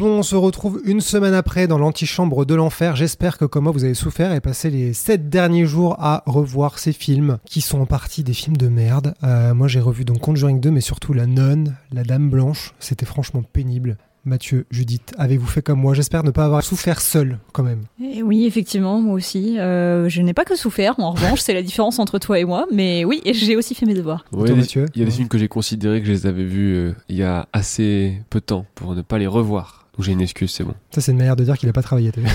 Bon, on se retrouve une semaine après dans l'antichambre de l'enfer. J'espère que comme moi vous avez souffert et passé les sept derniers jours à revoir ces films qui sont en partie des films de merde. Euh, moi j'ai revu donc Conjuring 2 mais surtout La Nonne, La Dame Blanche. C'était franchement pénible. Mathieu, Judith, avez-vous fait comme moi? J'espère ne pas avoir souffert seul quand même. Et oui, effectivement, moi aussi. Euh, je n'ai pas que souffert, en revanche, c'est la différence entre toi et moi. Mais oui, j'ai aussi fait mes devoirs. Toi, Ouais, Mathieu? il y a des films que j'ai considérés que je les avais vus euh, il y a assez peu de temps pour ne pas les revoir. Donc j'ai une excuse, c'est bon. Ça c'est une manière de dire qu'il n'a pas travaillé. t'as vu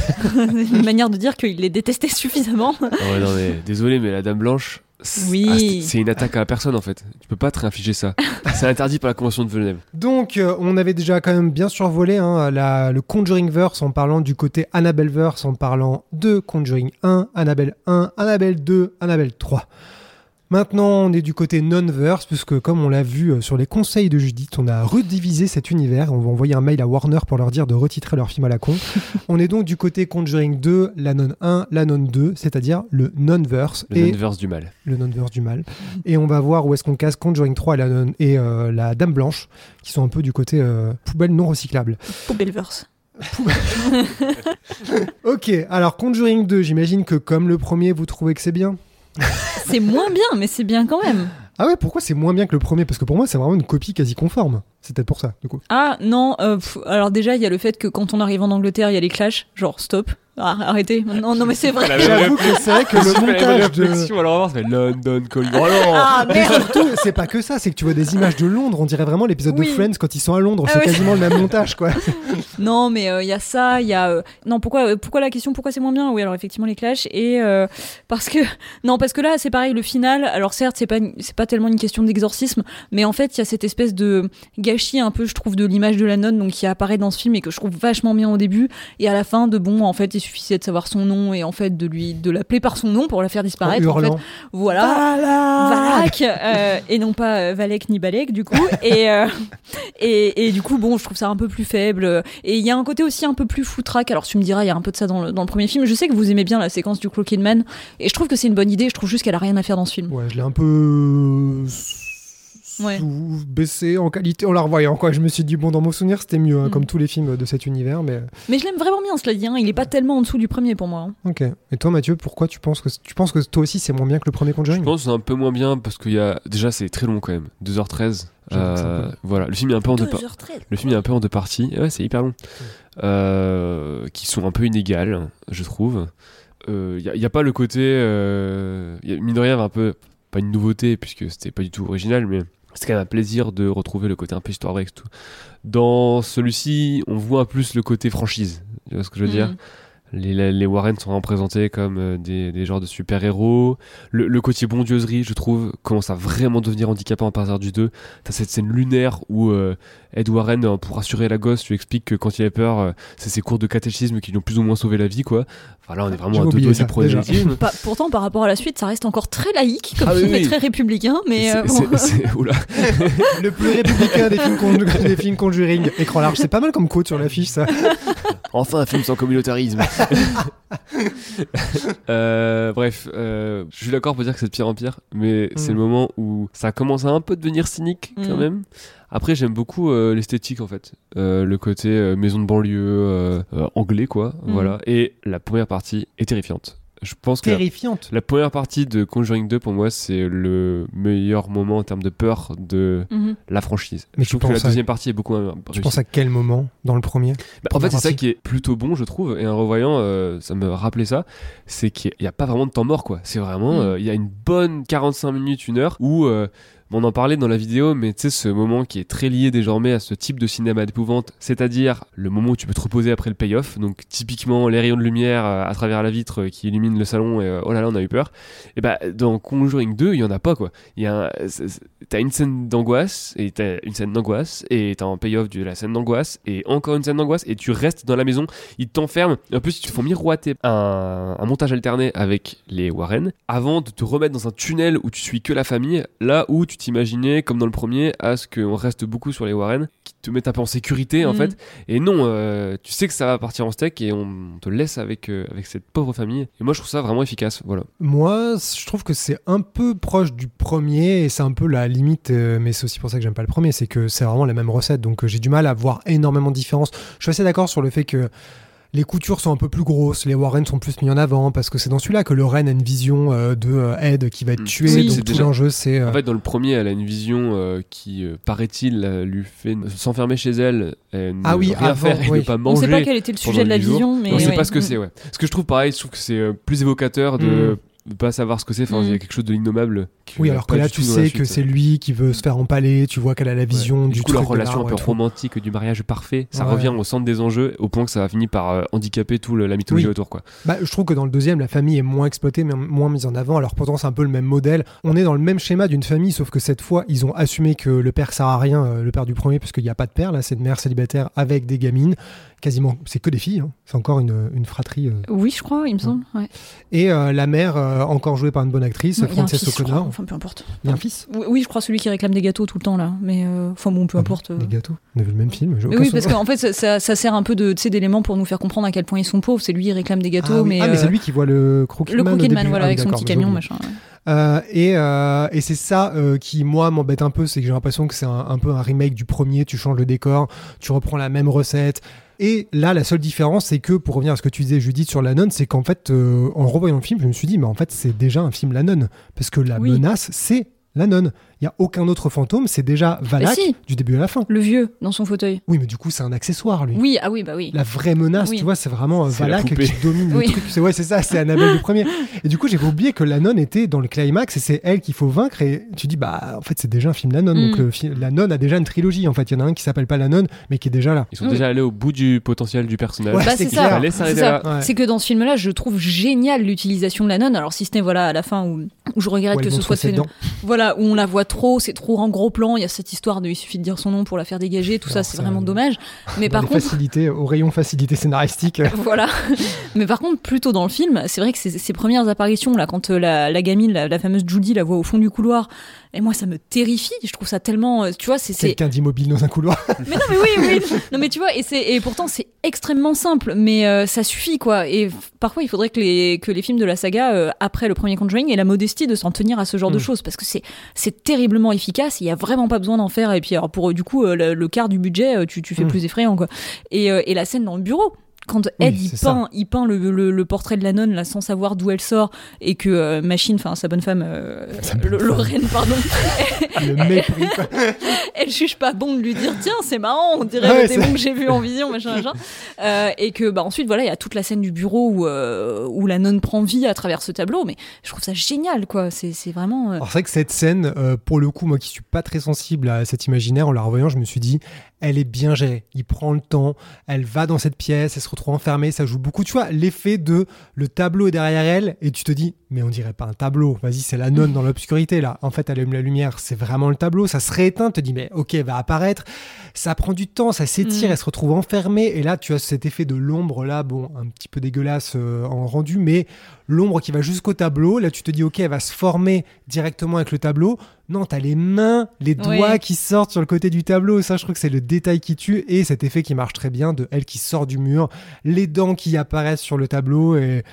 Une manière de dire qu'il les détestait suffisamment. Ah ouais, non, mais, désolé, mais la Dame Blanche, c'est Oui. ah, une attaque à la personne en fait. Tu peux pas te réinfliger ça. c'est interdit par la Convention de Genève. Donc, euh, on avait déjà quand même bien survolé hein, la- le Conjuring Verse en parlant du côté Annabelle Verse, en parlant de Conjuring 1, Annabelle 1, Annabelle 2, Annabelle 3. Maintenant, on est du côté non-verse, puisque comme on l'a vu euh, sur les conseils de Judith, on a redivisé cet univers. On va envoyer un mail à Warner pour leur dire de retitrer leur film à la con. on est donc du côté Conjuring 2, la non 1, la non 2, c'est-à-dire le non-verse. Le non-verse du mal. le non-verse du mal. Et on va voir où est-ce qu'on casse Conjuring 3 et la, non- et, euh, la Dame Blanche, qui sont un peu du côté euh, poubelle non recyclable. Poubelleverse. Ok, alors Conjuring 2, j'imagine que comme le premier, vous trouvez que c'est bien? C'est moins bien, mais c'est bien quand même. Ah ouais, pourquoi c'est moins bien que le premier? Parce que pour moi, c'est vraiment une copie quasi conforme. C'est peut-être pour ça, du coup. Ah non, euh, pff, alors déjà, il y a le fait que quand on arrive en Angleterre, il y a les clashs. Genre, stop. Ah, arrêtez. Non, non, mais c'est vrai. J'avoue que c'est vrai que le montage de... alors ça fait London Calling. Oh non Ah, Mais surtout, c'est pas que ça, c'est que tu vois des images de Londres, on dirait vraiment l'épisode Oui. de Friends quand ils sont à Londres, Ah c'est ouais. quasiment le même montage, quoi. Non, mais euh, il y a ça, il y a... euh, Non, pourquoi, euh, pourquoi la question Pourquoi c'est moins bien? Oui, alors effectivement, les clashs. Et euh, parce que... Non, parce que là, c'est pareil, le final, alors certes, c'est pas, c'est pas tellement une question d'exorcisme, mais en fait, il y a cette espèce de gâchis un peu, je trouve, de l'image de la nonne, donc qui apparaît dans ce film et que je trouve vachement bien au début. Et à la fin, de bon, en fait, il suffisait de savoir son nom et en fait de lui de l'appeler par son nom pour la faire En disparaître. En fait, hurlant. voilà. Valak euh, et non pas euh, Valek ni Balek du coup et, euh, et et du coup bon je trouve ça un peu plus faible et il y a un côté aussi un peu plus foutraque alors tu me diras il y a un peu de ça dans le, dans le premier film je sais que vous aimez bien la séquence du Cloaked Man et je trouve que c'est une bonne idée je trouve juste qu'elle a rien à faire dans ce film Ouais, je l'ai un peu Ouais. sous- baissé en qualité en la revoyant quoi. Je me suis dit bon dans mon souvenir c'était mieux hein, Mm. comme tous les films de cet univers mais mais je l'aime vraiment bien cela dit hein. il est pas tellement en dessous du premier pour moi hein. ok. Et toi Mathieu pourquoi tu penses que tu penses que toi aussi c'est moins bien que le premier Je Conjuring pense que c'est un peu moins bien parce qu'il y a. Déjà, c'est très long quand même. 2h13. J'avoue que c'est un Euh, voilà, le film est un peu en deux parties. 2h13. Le film est un peu en deux parties. Ouais, c'est hyper long. Euh, qui sont un peu inégales, je trouve. Il n'y a, y a pas le côté. euh, y a, mine de rien, un peu. Pas une nouveauté, puisque c'était pas du tout original, mais c'est quand même un plaisir de retrouver le côté un peu histoire vraie et tout. Dans celui-ci, on voit plus le côté franchise. Tu vois ce que je veux dire Mhm. Les, les Warren sont représentés comme euh, des, des genres de super-héros. Le, le côté bondieuserie, je trouve, commence à vraiment devenir handicapant à partir du 2. T'as cette scène lunaire où euh, Ed Warren, euh, pour rassurer la gosse, lui explique que quand il a peur, euh, c'est ses cours de catéchisme qui lui ont plus ou moins sauvé la vie, quoi. Enfin là, on est vraiment J'avais à deux doigts du prosélytisme. Pas- pourtant, par rapport à la suite, ça reste encore très laïque, comme Ah oui, film, et très républicain, mais C'est- euh, bon. oula. Le plus républicain des films, conju- des films Conjuring. Écran large, c'est pas mal comme quote sur l'affiche, ça. Enfin, un film sans communautarisme. Euh, bref, euh, je suis d'accord pour dire que c'est de pire en pire, mais c'est le moment où ça commence à un peu devenir cynique quand Mm. même. Après, j'aime beaucoup euh, l'esthétique en fait, Euh, le côté euh, maison de banlieue euh, euh, anglais quoi, Mm. voilà. Et la première partie est terrifiante. Je pense que la, Terrifiante. la première partie de Conjuring 2 pour moi c'est le meilleur moment en termes de peur de Mhm. la franchise. Mais je tu trouve que la à- deuxième partie est beaucoup Tu réussie. penses à quel moment dans le premier Bah, en fait, c'est ça qui est plutôt bon, je trouve. Et en revoyant, euh, ça me rappelait ça. C'est qu'il n'y a pas vraiment de temps mort, quoi. C'est vraiment, Mm. euh, il y a une bonne 45 minutes, une heure où. euh, on en parlait dans la vidéo, mais tu sais, ce moment qui est très lié désormais à ce type de cinéma d'épouvante, c'est-à-dire le moment où tu peux te reposer après le payoff, donc typiquement les rayons de lumière euh, à travers la vitre euh, qui illuminent le salon et euh, oh là là, on a eu peur. Et bah, dans Conjuring 2, il y en a pas, quoi. Il un- T'as une scène d'angoisse, et t'as une scène d'angoisse, et t'as un payoff de la scène d'angoisse, et encore une scène d'angoisse, et tu restes dans la maison, ils t'enferment. En plus, ils te font miroiter un, un montage alterné avec les Warren, avant de te remettre dans un tunnel où tu suis que la famille, là où tu t'imaginais, comme dans le premier, à ce qu'on reste beaucoup sur les Warren, qui te mettent un peu en sécurité, en Mhm. fait. Et non, euh, tu sais que ça va partir en steak, et on te laisse avec, euh, avec cette pauvre famille. Et moi, je trouve ça vraiment efficace, voilà. Moi, je trouve que c'est un peu proche du premier et c'est un peu la limite, euh, mais c'est aussi pour ça que j'aime pas le premier, c'est que c'est vraiment la même recette, donc j'ai du mal à voir énormément de différences. Je suis assez d'accord sur le fait que les coutures sont un peu plus grosses, les Warren sont plus mis en avant, parce que c'est dans celui-là que Lorraine a une vision euh, de euh, Ed qui va être Mm. tué, Oui, donc c'est tout déjà- l'enjeu c'est... euh, En fait, dans le premier, elle a une vision euh, qui, euh, paraît-il, lui fait s'enfermer chez elle, et ne Ah oui, rien avant, faire et oui. ne pas On manger. sait pas quel était le sujet de la vision, mais on sait ouais. pas ce que Mm. c'est, ouais. Ce que je trouve pareil, je trouve que c'est plus évocateur de Mm. Ne pas savoir ce que c'est. Enfin, il y a Mm. quelque chose de l'innommable. Oui, alors que là, tu sais que c'est lui qui veut se faire empaler, tu vois qu'elle a la vision Ouais. du du coup, truc leur relation un peu romantique du mariage parfait, ça Ouais. revient au centre des enjeux, au point que ça va finir par euh, handicaper tout le- la mythologie Oui. autour, quoi. Bah, je trouve que dans le deuxième, la famille est moins exploitée, mais moins mise en avant. Alors pourtant, c'est un peu le même modèle. On est dans le même schéma d'une famille, sauf que cette fois, ils ont assumé que le père sert à rien, euh, le père du premier, parce qu'il n'y a pas de père. Là, c'est une mère célibataire avec des gamines. Quasiment, c'est que des filles. hein. C'est encore une, une fratrie. euh. Oui, je crois, il me semble. ouais. Et euh, la mère, euh, encore jouée par une bonne actrice, un Frances. O'Connor. Enfin, peu importe. Il y a un fils? Oui, oui, je crois celui qui réclame des gâteaux tout le temps là. Mais enfin bon, peu Ah importe. Des gâteaux? On a vu le même film. Mais oui, parce qu'en fait, ça, sert un peu de, d'éléments pour nous faire comprendre à quel point ils sont pauvres. C'est lui, il réclame des gâteaux, Ah, oui. mais. Ah, mais c'est lui qui voit le Crooked Le Crooked Man, voilà, Ah avec son petit j'ai camion, machin. ouais. Euh, et euh, et c'est ça euh, qui, moi, m'embête un peu, c'est que j'ai l'impression que c'est un, un peu un remake du premier, tu changes le décor, tu reprends la même recette. Et là, la seule différence, c'est que, pour revenir à ce que tu disais, Judith, sur la nonne, c'est qu'en fait, euh, en revoyant le film, je me suis dit, mais en fait, c'est déjà un film La Nonne. Parce que la Oui. menace, c'est la nonne. N'y a aucun autre fantôme, c'est déjà Valak si. du début à la fin. Le vieux, dans son fauteuil. Oui, mais du coup, c'est un accessoire, lui. Oui, ah oui, bah oui. La vraie menace, Oui. tu vois, c'est vraiment euh, Valak qui domine Oui. le truc. C'est ouais, c'est ça, c'est Annabelle le premier. Et du coup, j'avais oublié que la nonne était dans le climax et c'est elle qu'il faut vaincre. Et tu dis, bah, en fait, c'est déjà un film La nonne. Mm. Donc, le fi- la nonne a déjà une trilogie. En fait, il y en a un qui s'appelle pas La nonne, mais qui est déjà là. Ils sont Oui. déjà allés au bout du potentiel du personnage. Ouais, Bah, c'est c'est clair. ça. Fallait C'est s'arrêter ça. là. Ouais. C'est que dans ce film-là, je trouve génial l'utilisation de la nonne. Alors, si ce n'est voilà à la fin où, où je regrette Où que ce soit ses fait, dents. voilà où on la voit trop, c'est trop en gros plan. Il y a cette histoire de il suffit de dire son nom pour la faire dégager. Tout ça, c'est vraiment euh, dommage. Mais par contre, facilités, au rayon facilité scénaristique. voilà. Mais par contre, plutôt dans le film, c'est vrai que ces, ces premières apparitions là, quand euh, la, la gamine, la, la fameuse Judy, la voit au fond du couloir, et moi ça me terrifie. Je trouve ça tellement, euh, tu vois, c'est Quelqu'un d'immobile dans un couloir. Mais non, mais oui, oui. Non, mais tu vois, et, c'est, et pourtant, c'est extrêmement simple, mais euh, ça suffit, quoi. Et parfois, il faudrait que les, que les films de la saga, euh, après le premier Conjuring, aient la modestie de s'en tenir à ce genre de Mm. choses, parce que c'est, c'est terriblement efficace, il y a vraiment pas besoin d'en faire. Et puis, alors, pour du coup, le, le quart du budget, tu, tu fais Mm. plus effrayant, quoi. Et, et la scène dans le bureau. Quand Oui, Ed il c'est ça. peint, il peint le, le, le portrait de la nonne là sans savoir d'où elle sort et que euh, Machine, enfin sa bonne femme, euh. Lorraine, pardon, le mépris. elle juge pas bon de lui dire tiens c'est marrant on dirait Ouais, le démon que j'ai vu en vision machin machin Euh, et que bah ensuite voilà il y a toute la scène du bureau où où la nonne prend vie à travers ce tableau mais je trouve ça génial quoi c'est vraiment Alors c'est vrai que cette scène, pour le coup, moi qui suis pas très sensible à cet imaginaire, en la revoyant, je me suis dit, elle est bien gérée. Il prend le temps, elle va dans cette pièce, elle se retrouve enfermée, ça joue beaucoup. Tu vois, l'effet de le tableau est derrière elle et tu te dis, mais on dirait pas un tableau. Vas-y, c'est la nonne dans l'obscurité là. En fait, elle allume la lumière, c'est vraiment le tableau. Ça se rééteint, tu te dis, mais ok, elle va apparaître. Ça prend du temps, ça s'étire, Mm. elle se retrouve enfermée. Et là, tu as cet effet de l'ombre là, bon, un petit peu dégueulasse euh, en rendu, mais l'ombre qui va jusqu'au tableau. Là, tu te dis, ok, elle va se former directement avec le tableau. Non, t'as les mains, les doigts qui sortent sur le côté du tableau. Ça, je trouve que c'est le détail qui tue et cet effet qui marche très bien de elle qui sort du mur, les dents qui apparaissent sur le tableau et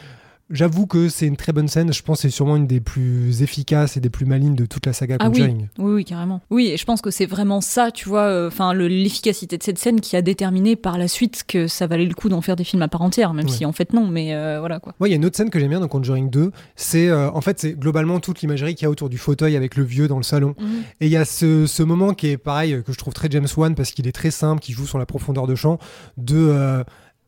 j'avoue que c'est une très bonne scène. Je pense que c'est sûrement une des plus efficaces et des plus malignes de toute la saga Ah Conjuring. oui, oui, carrément. Oui, et je pense que c'est vraiment ça, tu vois, euh, enfin le- l'efficacité de cette scène qui a déterminé par la suite que ça valait le coup d'en faire des films à part entière, même Ouais. si en fait non, mais euh, voilà quoi. Ouais, il y a une autre scène que j'aime bien dans Conjuring 2. C'est euh, en fait c'est globalement toute l'imagerie qu'il y a autour du fauteuil avec le vieux dans le salon. Et il y a ce, ce moment qui est pareil, que je trouve très James Wan parce qu'il est très simple, qui joue sur la profondeur de champ, de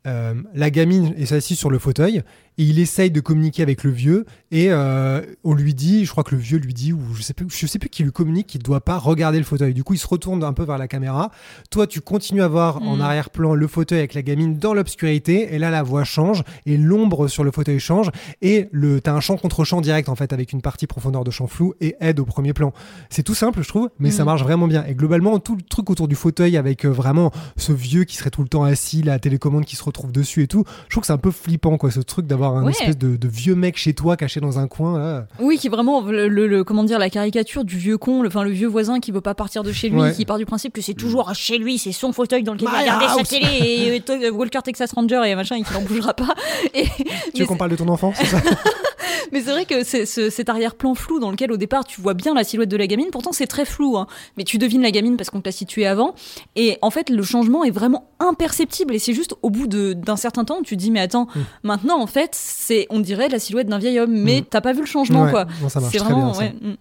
euh, la gamine est assise sur le fauteuil et il essaye de communiquer avec le vieux et euh, on lui dit, je crois que le vieux lui dit, ou je sais plus, je sais plus qui lui communique qu'il doit pas regarder le fauteuil. Du coup, il se retourne un peu vers la caméra. Toi, tu continues à voir en Mm. arrière-plan le fauteuil avec la gamine dans l'obscurité et là, la voix change et l'ombre sur le fauteuil change et le, t'as un champ contre champ direct en fait avec une partie profondeur de champ flou et aide au premier plan. C'est tout simple, je trouve, mais ça Mhm. marche vraiment bien. Et globalement, tout le truc autour du fauteuil avec euh, vraiment ce vieux qui serait tout le temps assis, la télécommande qui se retrouve dessus et tout, je trouve que c'est un peu flippant, quoi, ce truc d'avoir un Ouais. espèce de, de vieux mec chez toi caché dans un coin. Là. Oui, qui est vraiment le, le- le- comment dire la caricature du vieux con, le, enfin le vieux voisin qui veut pas partir de chez lui, Ouais. qui part du principe que c'est toujours chez lui, c'est son fauteuil dans lequel il regarder sa télé et, et to- Walker Texas Ranger et machin et qu'il n'en bougera pas. Et, Tu veux qu'on parle de ton enfant, c'est ça? Mais c'est vrai que c'est ce- cet arrière-plan flou dans lequel au départ tu vois bien la silhouette de la gamine, pourtant c'est très flou, hein, mais tu devines la gamine parce qu'on te l'a située avant. Et en fait le changement est vraiment imperceptible et c'est juste au bout de- d'un certain temps tu te dis mais attends, Mm. maintenant en fait c'est on dirait la silhouette d'un vieil homme, mais Mm. t'as pas vu le changement Ouais, quoi. ça marche C'est très vraiment bien, ça. ouais, mm.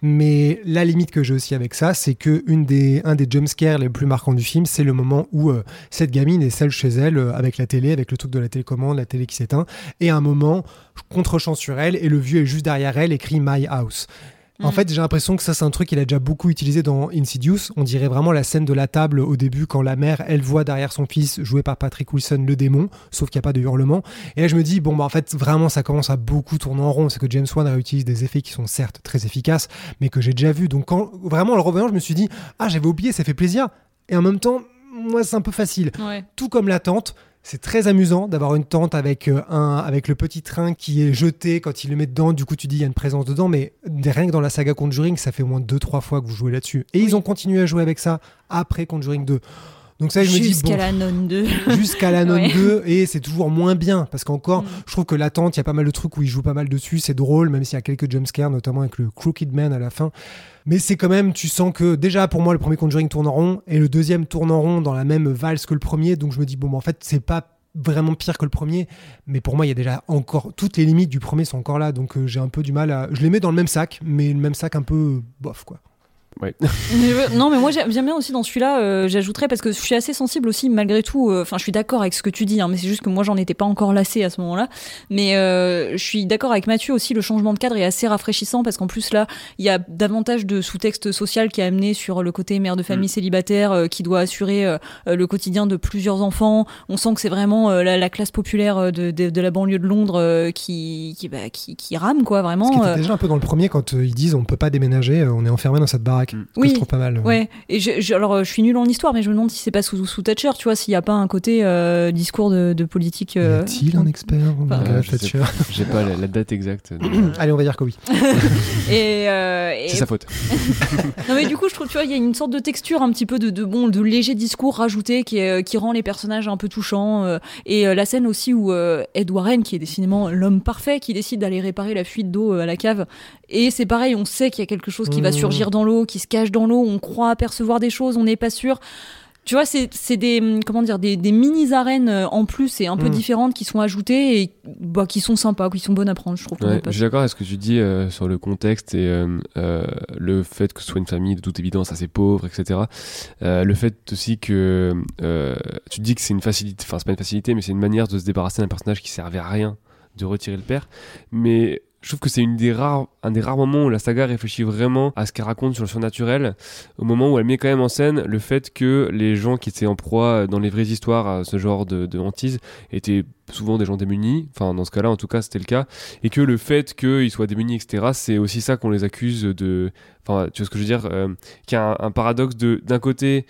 Mais la limite que j'ai aussi avec ça, c'est que une des, un des jumpscares les plus marquants du film, c'est le moment où euh, cette gamine est seule chez elle euh, avec la télé, avec le truc de la télécommande, la télé qui s'éteint, et un moment, contre-champ sur elle, et le vieux est juste derrière elle, écrit My House. En Mm. fait, j'ai l'impression que ça, c'est un truc qu'il a déjà beaucoup utilisé dans Insidious. On dirait vraiment la scène de la table au début quand la mère, elle voit derrière son fils, joué par Patrick Wilson, le démon, sauf qu'il n'y a pas de hurlement. Et là, je me dis, bon, bah, en fait, vraiment, ça commence à beaucoup tourner en rond. C'est que James Wan réutilise des effets qui sont certes très efficaces, mais que j'ai déjà vu. Donc, quand, vraiment, en le revoyant, je me suis dit, ah, j'avais oublié, ça fait plaisir. Et en même temps, moi, c'est un peu facile. Ouais. Tout comme la tente. C'est très amusant d'avoir une tente avec, euh, un, avec le petit train qui est jeté quand il le met dedans. Du coup, tu dis il y a une présence dedans, mais rien que dans la saga Conjuring, ça fait au moins 2-3 fois que vous jouez là-dessus. Et ils ont continué à jouer avec ça après Conjuring 2. Donc ça, je me dis, Jusqu'à bon, la nonne 2. jusqu'à la Ouais. 2 et c'est toujours moins bien parce qu'encore Mm. je trouve que l'attente il y a pas mal de trucs où il joue pas mal dessus c'est drôle même s'il y a quelques jumpscares notamment avec le Crooked Man à la fin mais c'est quand même tu sens que déjà pour moi le premier Conjuring tourne en rond et le deuxième tourne en rond dans la même valse que le premier. Donc je me dis bon en fait c'est pas vraiment pire que le premier. Mais pour moi il y a déjà encore toutes les limites du premier sont encore là. Donc euh, j'ai un peu du mal à je les mets dans le même sac mais le même sac un peu euh, bof quoi Ouais. Mais non, mais moi j'aime bien aussi dans celui-là, euh, j'ajouterais parce que je suis assez sensible aussi malgré tout. euh, Enfin, je suis d'accord avec ce que tu dis, hein, mais c'est juste que moi j'en étais pas encore lassée à ce moment-là. Mais euh, je suis d'accord avec Mathieu aussi. Le changement de cadre est assez rafraîchissant parce qu'en plus là, il y a davantage de sous-texte social qui est amené sur le côté mère de famille célibataire euh, qui doit assurer le quotidien de plusieurs enfants. On sent que c'est vraiment la, la classe populaire de, de, de la banlieue de Londres qui qui, bah, qui qui rame quoi ce vraiment. qui était déjà un peu dans le premier quand ils disent on peut pas déménager on est enfermé dans cette baraque Mm. que Oui. je trouve pas mal Ouais, et je, je- alors euh, je suis nulle en histoire, mais je me demande si c'est pas sous, sous Thatcher, tu vois, s'il n'y a pas un côté euh, discours de, de politique. Y euh, a-t-il un expert en Enfin, Euh, Thatcher J'ai pas la, la date exacte. de- Allez, on va dire que oui. Et, euh, et- C'est sa faute. non mais du coup, je trouve, tu vois, il y a une sorte de texture un petit peu de, de bon, de léger discours rajouté qui, est, euh, qui rend les personnages un peu touchants. euh, et euh, la scène aussi où euh, Ed Warren, qui est décidément l'homme parfait, qui décide d'aller réparer la fuite d'eau euh, à la cave. Et c'est pareil, on sait qu'il y a quelque chose qui va Mmh. surgir dans l'eau, qui se cache dans l'eau. On croit apercevoir des choses, on n'est pas sûr. Tu vois, c'est des comment dire des, des mini arènes euh, en plus et un peu Mm. différentes qui sont ajoutées et bah, qui sont sympas, qui sont bonnes à prendre, je trouve. Ouais, je suis d'accord avec ce que tu dis euh, sur le contexte et euh, euh, le fait que ce soit une famille de toute évidence assez pauvre, etc. Le fait aussi que tu dis que c'est une facilité, enfin c'est pas une facilité, mais c'est une manière de se débarrasser d'un personnage qui servait à rien, de retirer le père. Mais je trouve que c'est une des rares, un des rares moments où la saga réfléchit vraiment à ce qu'elle raconte sur le surnaturel, au moment où elle met quand même en scène le fait que les gens qui étaient en proie dans les vraies histoires à ce genre de, de étaient souvent des gens démunis, enfin dans ce cas-là en tout cas c'était le cas, et que le fait qu'ils soient démunis etc c'est aussi ça qu'on les accuse de, enfin tu vois ce que je veux dire, euh, qu'il y a un paradoxe de d'un côté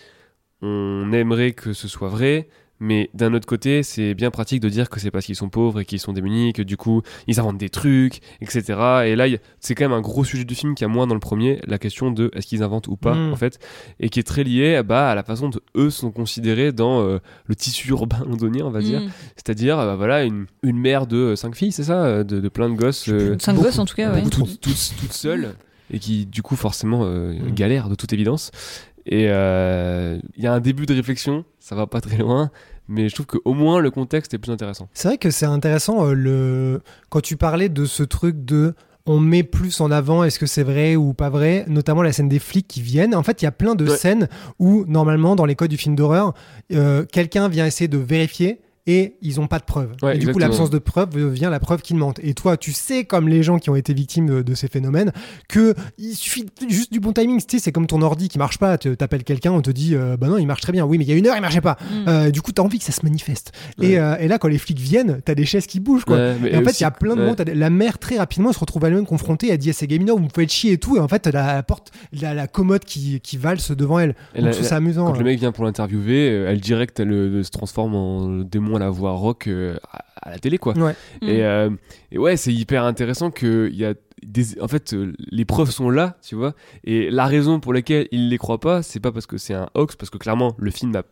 on aimerait que ce soit vrai, mais d'un autre côté, c'est bien pratique de dire que c'est parce qu'ils sont pauvres et qu'ils sont démunis, que du coup, ils inventent des trucs, etc. Et là, c'est quand même un gros sujet du film qui a moins dans le premier, la question de est-ce qu'ils inventent ou pas, Mm. en fait, et qui est très lié bah, à la façon dont eux sont considérés dans euh, le tissu urbain londonien, on va dire. Mm. C'est-à-dire, euh, bah, voilà, une, une mère de euh, cinq filles, c'est ça, de, de plein de gosses. euh, Cinq beaucoup, gosses en tout cas, ouais. toutes, toutes, toutes seules et qui du coup forcément euh, Mm. galèrent de toute évidence et euh, il y a un début de réflexion ça va pas très loin mais je trouve qu'au moins le contexte est plus intéressant C'est vrai que c'est intéressant euh, le... quand tu parlais de ce truc de on met plus en avant est-ce que c'est vrai ou pas vrai, notamment la scène des flics qui viennent. En fait, il y a plein de Ouais. scènes où normalement dans les codes du film d'horreur, euh, quelqu'un vient essayer de vérifier et ils n'ont pas de preuves. Ouais, et du coup, l'absence de preuves devient la preuve qu'ils mentent. Et toi, tu sais, comme les gens qui ont été victimes de, de ces phénomènes, que il suffit juste du bon timing. Tu sais, c'est comme ton ordi qui marche pas. Tu appelles quelqu'un, on te dit, euh, bah non, il marche très bien. Oui, mais il y a une heure, il marchait pas. Mm. Euh, du coup, t'as envie que ça se manifeste. Ouais. Et, euh, et là, quand les flics viennent, t'as des chaises qui bougent, quoi. Ouais, mais Et en fait, il y a plein de des- La mère, très rapidement, elle se retrouve elle-même confrontée. Elle dit à ses gamins, vous me faites chier et tout. Et en fait, la, la porte, la, la commode qui, qui valse devant elle. Et Donc, la- ça amusant. quand le mec vient pour l'interviewer euh, elle direct elle, euh, se transforme en démon à la voix rock euh, à, à la télé quoi Ouais. Mm. et, euh, et ouais c'est hyper intéressant que il y a des, en fait euh, les preuves sont là tu vois et la raison pour laquelle il les croit pas c'est pas parce que c'est un hoax parce que clairement le film a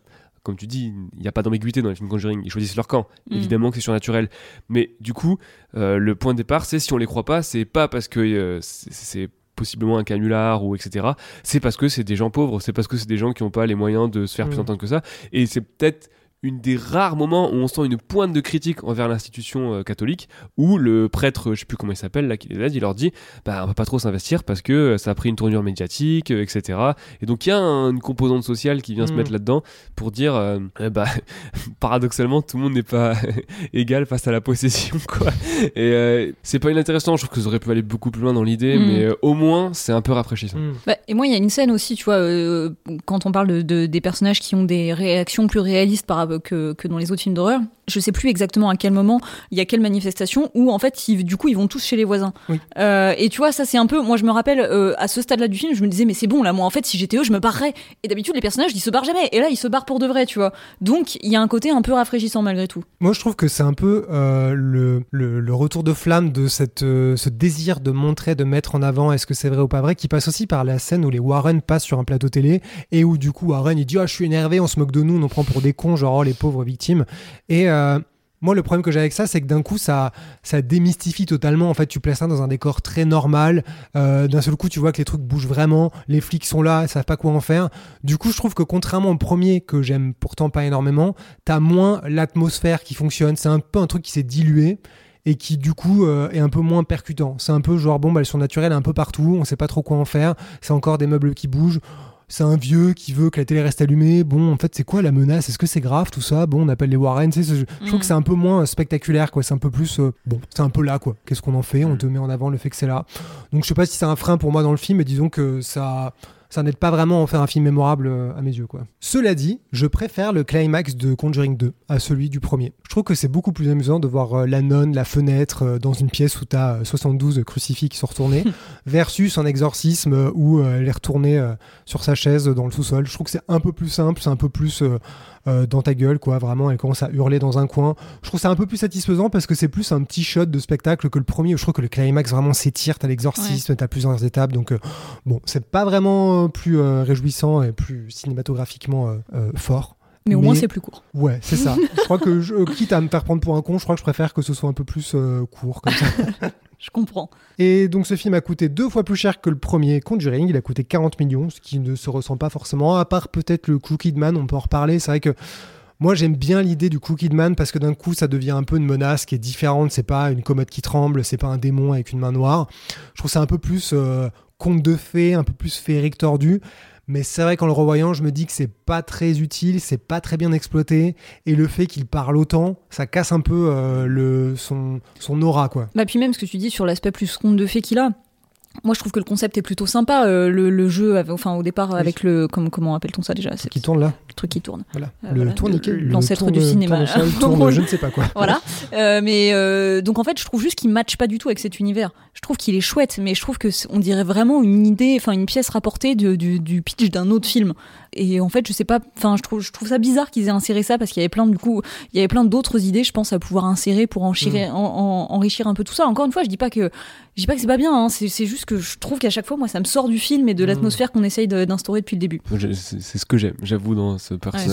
comme tu dis, il n'y a pas d'ambiguïté dans les films Conjuring. Ils choisissent leur camp. Mm. Évidemment que c'est surnaturel. Mais du coup, euh, le point de départ, c'est si on les croit pas, c'est pas parce que euh, c'est- possiblement un canular ou etc. C'est parce que c'est des gens pauvres. C'est parce que c'est des gens qui n'ont pas les moyens de se faire plus Mm. entendre que ça. Et c'est peut-être une des rares moments où on sent une pointe de critique envers l'institution euh, catholique, où le prêtre, je sais plus comment il s'appelle, là, qui les aide, il leur dit, bah, on peut pas trop s'investir parce que euh, ça a pris une tournure médiatique, euh, etc. Et donc il y a un- une composante sociale qui vient se Mm. mettre là-dedans pour dire, euh, bah, paradoxalement, tout le monde n'est pas égal face à la possession, quoi. Et euh, c'est pas inintéressant, je trouve que ça aurait pu aller beaucoup plus loin dans l'idée, Mm. mais euh, au moins, c'est un peu rafraîchissant. Mm. Bah, et moi, il y a une scène aussi, tu vois, euh, quand on parle de, de- des personnages qui ont des réactions plus réalistes par, rapport- que, dans les autres films d'horreur. Je sais plus exactement à quel moment il y a quelle manifestation où en fait, ils- du coup, ils vont tous chez les voisins. Oui. Euh, et tu vois, ça c'est un peu. Moi, je me rappelle euh, à ce stade-là du film, je me disais, mais c'est bon, là, moi, en fait, si j'étais eux, je me barrerais. Et d'habitude, les personnages, ils se barrent jamais. Et là, ils se barrent pour de vrai, tu vois. Donc, il y a un côté un peu rafraîchissant malgré tout. Moi, je trouve que c'est un peu euh, le, le, le retour de flamme de cette, ce désir de montrer, de mettre en avant est-ce que c'est vrai ou pas vrai, qui passe aussi par la scène où les Warren passent sur un plateau télé et où du coup Warren il dit ah je suis énervé, on se moque de nous, on nous prend pour des cons, genre oh, les pauvres victimes. Et euh, moi, le problème que j'ai avec ça, c'est que d'un coup, ça, ça démystifie totalement. En fait, tu places ça dans un décor très normal. Euh, d'un seul coup, tu vois que les trucs bougent vraiment. Les flics sont là, ils savent pas quoi en faire. Du coup, je trouve que contrairement au premier, que j'aime pourtant pas énormément, t'as moins l'atmosphère qui fonctionne. C'est un peu un truc qui s'est dilué et qui du coup euh, est un peu moins percutant. C'est un peu genre bon bah le surnaturel est un peu partout, on sait pas trop quoi en faire. C'est encore des meubles qui bougent. C'est un vieux qui veut que la télé reste allumée. Bon, en fait, c'est quoi la menace? Est-ce que c'est grave tout ça? Bon, on appelle les Warren. Ce- je trouve que c'est un peu moins euh, spectaculaire, quoi. C'est un peu plus euh, bon. C'est un peu là, quoi. Qu'est-ce qu'on en fait? On te met en avant le fait que c'est là. Donc, je sais pas si c'est un frein pour moi dans le film, mais disons que ça ça n'aide pas vraiment à en faire un film mémorable euh, à mes yeux. Quoi. Cela dit, je préfère le climax de Conjuring 2 à celui du premier. Je trouve que c'est beaucoup plus amusant de voir euh, la nonne, la fenêtre, euh, dans une pièce où tu as 72 crucifix qui sont retournés, versus un exorcisme où elle est retournée sur sa chaise dans le sous-sol. Je trouve que c'est un peu plus simple, c'est un peu plus euh, dans ta gueule, quoi. Vraiment, elle commence à hurler dans un coin. Je trouve ça un peu plus satisfaisant parce que c'est plus un petit shot de spectacle que le premier où je trouve que le climax vraiment s'étire. T'as l'exorcisme, t'as plusieurs étapes. Donc, euh, bon, c'est pas vraiment euh, plus réjouissant et plus cinématographiquement fort. Mais au moins, c'est plus court. Ouais, c'est ça. je crois que, je, quitte à me faire prendre pour un con, je crois que je préfère que ce soit un peu plus euh, court comme ça. Je comprends. Et donc ce film a coûté deux fois plus cher que le premier Conjuring, il a coûté 40 millions, ce qui ne se ressent pas forcément, à part peut-être le Crooked Man, on peut en reparler, c'est vrai que moi j'aime bien l'idée du Crooked Man parce que d'un coup ça devient un peu une menace qui est différente, c'est pas une commode qui tremble, c'est pas un démon avec une main noire, je trouve ça un peu plus euh, conte de fées, un peu plus féerique tordu, Mais c'est vrai qu'en le revoyant, je me dis que c'est pas très utile, c'est pas très bien exploité, et le fait qu'il parle autant, ça casse un peu euh, son, son aura, quoi. Bah puis même ce que tu dis sur l'aspect plus conte de fées qu'il a. Moi, je trouve que le concept est plutôt sympa. euh, le, le jeu, avait- enfin au départ avec le, comme, comment appelle-t-on ça déjà C'est Qui tourne là le truc qui tourne. Voilà. Euh, le voilà. tourniquet. le L'ancêtre tourne- du cinéma. tournesol, tourne, je ne sais pas quoi. voilà. Euh, mais euh, donc en fait, je trouve juste qu'il matche pas du tout avec cet univers. Je trouve qu'il est chouette, mais je trouve que on dirait vraiment une idée, enfin une pièce rapportée de- du, du pitch d'un autre film. Et en fait, je sais pas, enfin je trouve, je trouve ça bizarre qu'ils aient inséré ça parce qu'il y avait plein du coup, il y avait plein d'autres idées, je pense, à pouvoir insérer pour enrichir, Mm. en- en- enrichir un peu tout ça. Encore une fois, je dis pas que, je dis pas que c'est pas bien. hein. c'est c'est juste que je trouve qu'à chaque fois, moi, ça me sort du film et de Mm. l'atmosphère qu'on essaye de- d'instaurer depuis le début. C'est ce que j'aime, j'avoue, dans ce que toi, parce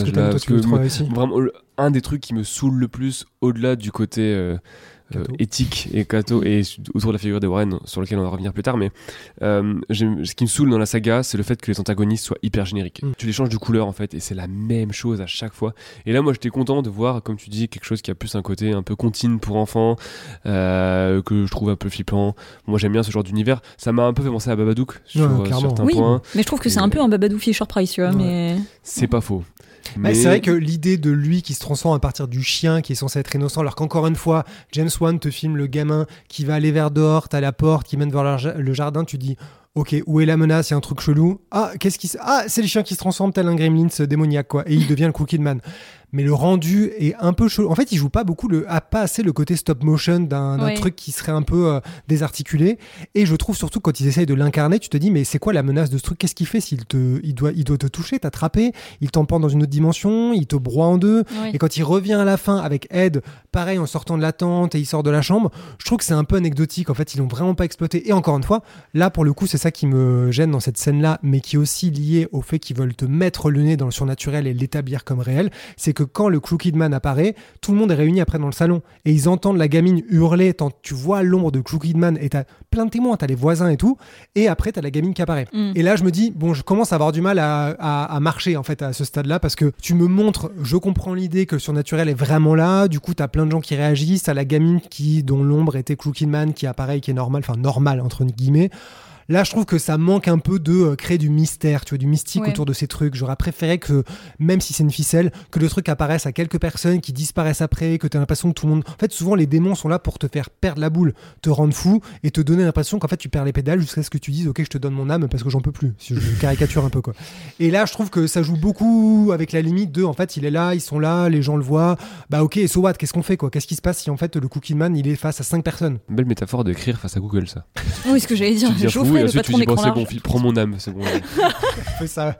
tu le que moi, réussi vraiment, un des trucs qui me saoule le plus, au-delà du côté euh. Éthique et cato et autour de la figure de Warren, sur lequel on va revenir plus tard, mais euh, ce qui me saoule dans la saga, c'est le fait que les antagonistes soient hyper génériques. Mm. Tu les changes de couleur en fait, et c'est la même chose à chaque fois. Et là, moi, j'étais content de voir, comme tu dis, quelque chose qui a plus un côté un peu contine pour enfants, euh, que je trouve un peu flippant. Moi, j'aime bien ce genre d'univers. Ça m'a un peu fait penser à Babadook sur Ouais, euh, certains Oui, points. mais je trouve que c'est un peu un Babadou Fisher Price, tu vois. Ouais. Mais C'est pas faux. Bah, Mais- C'est vrai que l'idée de lui qui se transforme à partir du chien qui est censé être innocent, alors qu'encore une fois, James Wan te filme le gamin qui va aller vers dehors, t'as la porte qui mène vers le ja- le jardin, tu dis. Ok, où est la menace? Il y a un truc chelou. Ah, qu'est-ce qui se... Ah, c'est le chien qui se transforme tel un gremlins démoniaque, quoi. Et il devient le Crooked Man. Mais le rendu est un peu chelou. En fait, il joue pas beaucoup, le... a pas assez le côté stop motion d'un d'un Ouais. truc qui serait un peu euh, désarticulé. Et je trouve surtout quand ils essayent de l'incarner, tu te dis, mais c'est quoi la menace de ce truc? Qu'est-ce qu'il fait s'il te... il doit... il doit te toucher, t'attraper? Il t'emporte dans une autre dimension, il te broie en deux? Ouais. Et quand il revient à la fin avec Ed, pareil, en sortant de la tente et il sort de la chambre, je trouve que c'est un peu anecdotique. En fait, ils l'ont vraiment pas exploité. Et encore une fois, là, pour le coup, c'est ça qui me gêne dans cette scène-là, mais qui est aussi lié au fait qu'ils veulent te mettre le nez dans le surnaturel et l'établir comme réel. C'est que quand le Crooked Man apparaît, tout le monde est réuni après dans le salon. Et ils entendent la gamine hurler, tant tu vois l'ombre de Crooked Man et t'as plein de témoins, t'as les voisins et tout. Et après, t'as la gamine qui apparaît. Mm. Et là, je me dis, bon, je commence à avoir du mal à, à- à marcher, en fait, à ce stade-là, parce que tu me montres, je comprends l'idée que le surnaturel est vraiment là, du coup, t'as plein de gens qui réagissent, t'as la gamine qui, dont l'ombre était Crooked Man, qui apparaît, qui est normal, enfin, normal, entre guillemets. Là, je trouve que ça manque un peu de euh, créer du mystère, tu vois, du mystique Ouais. autour de ces trucs. J'aurais préféré que, même si c'est une ficelle, que le truc apparaisse à quelques personnes qui disparaissent après, que tu as l'impression que tout le monde. En fait, souvent, les démons sont là pour te faire perdre la boule, te rendre fou et te donner l'impression qu'en fait, tu perds les pédales jusqu'à ce que tu dises, OK, je te donne mon âme parce que j'en peux plus. Si je caricature un peu, quoi. Et là, je trouve que ça joue beaucoup avec la limite de, en fait, il est là, ils sont là, les gens le voient. Bah, OK, et so what Qu'est-ce qu'on fait, quoi? Qu'est-ce qui se passe si, en fait, le Cookie Man, il est face à cinq personnes? Belle métaphore d'écrire face à Google, ça. Oui, ce que j'allais dire. Geoffrey, et ensuite tu dis bon, c'est bon, prends mon âme, c'est bon. ça.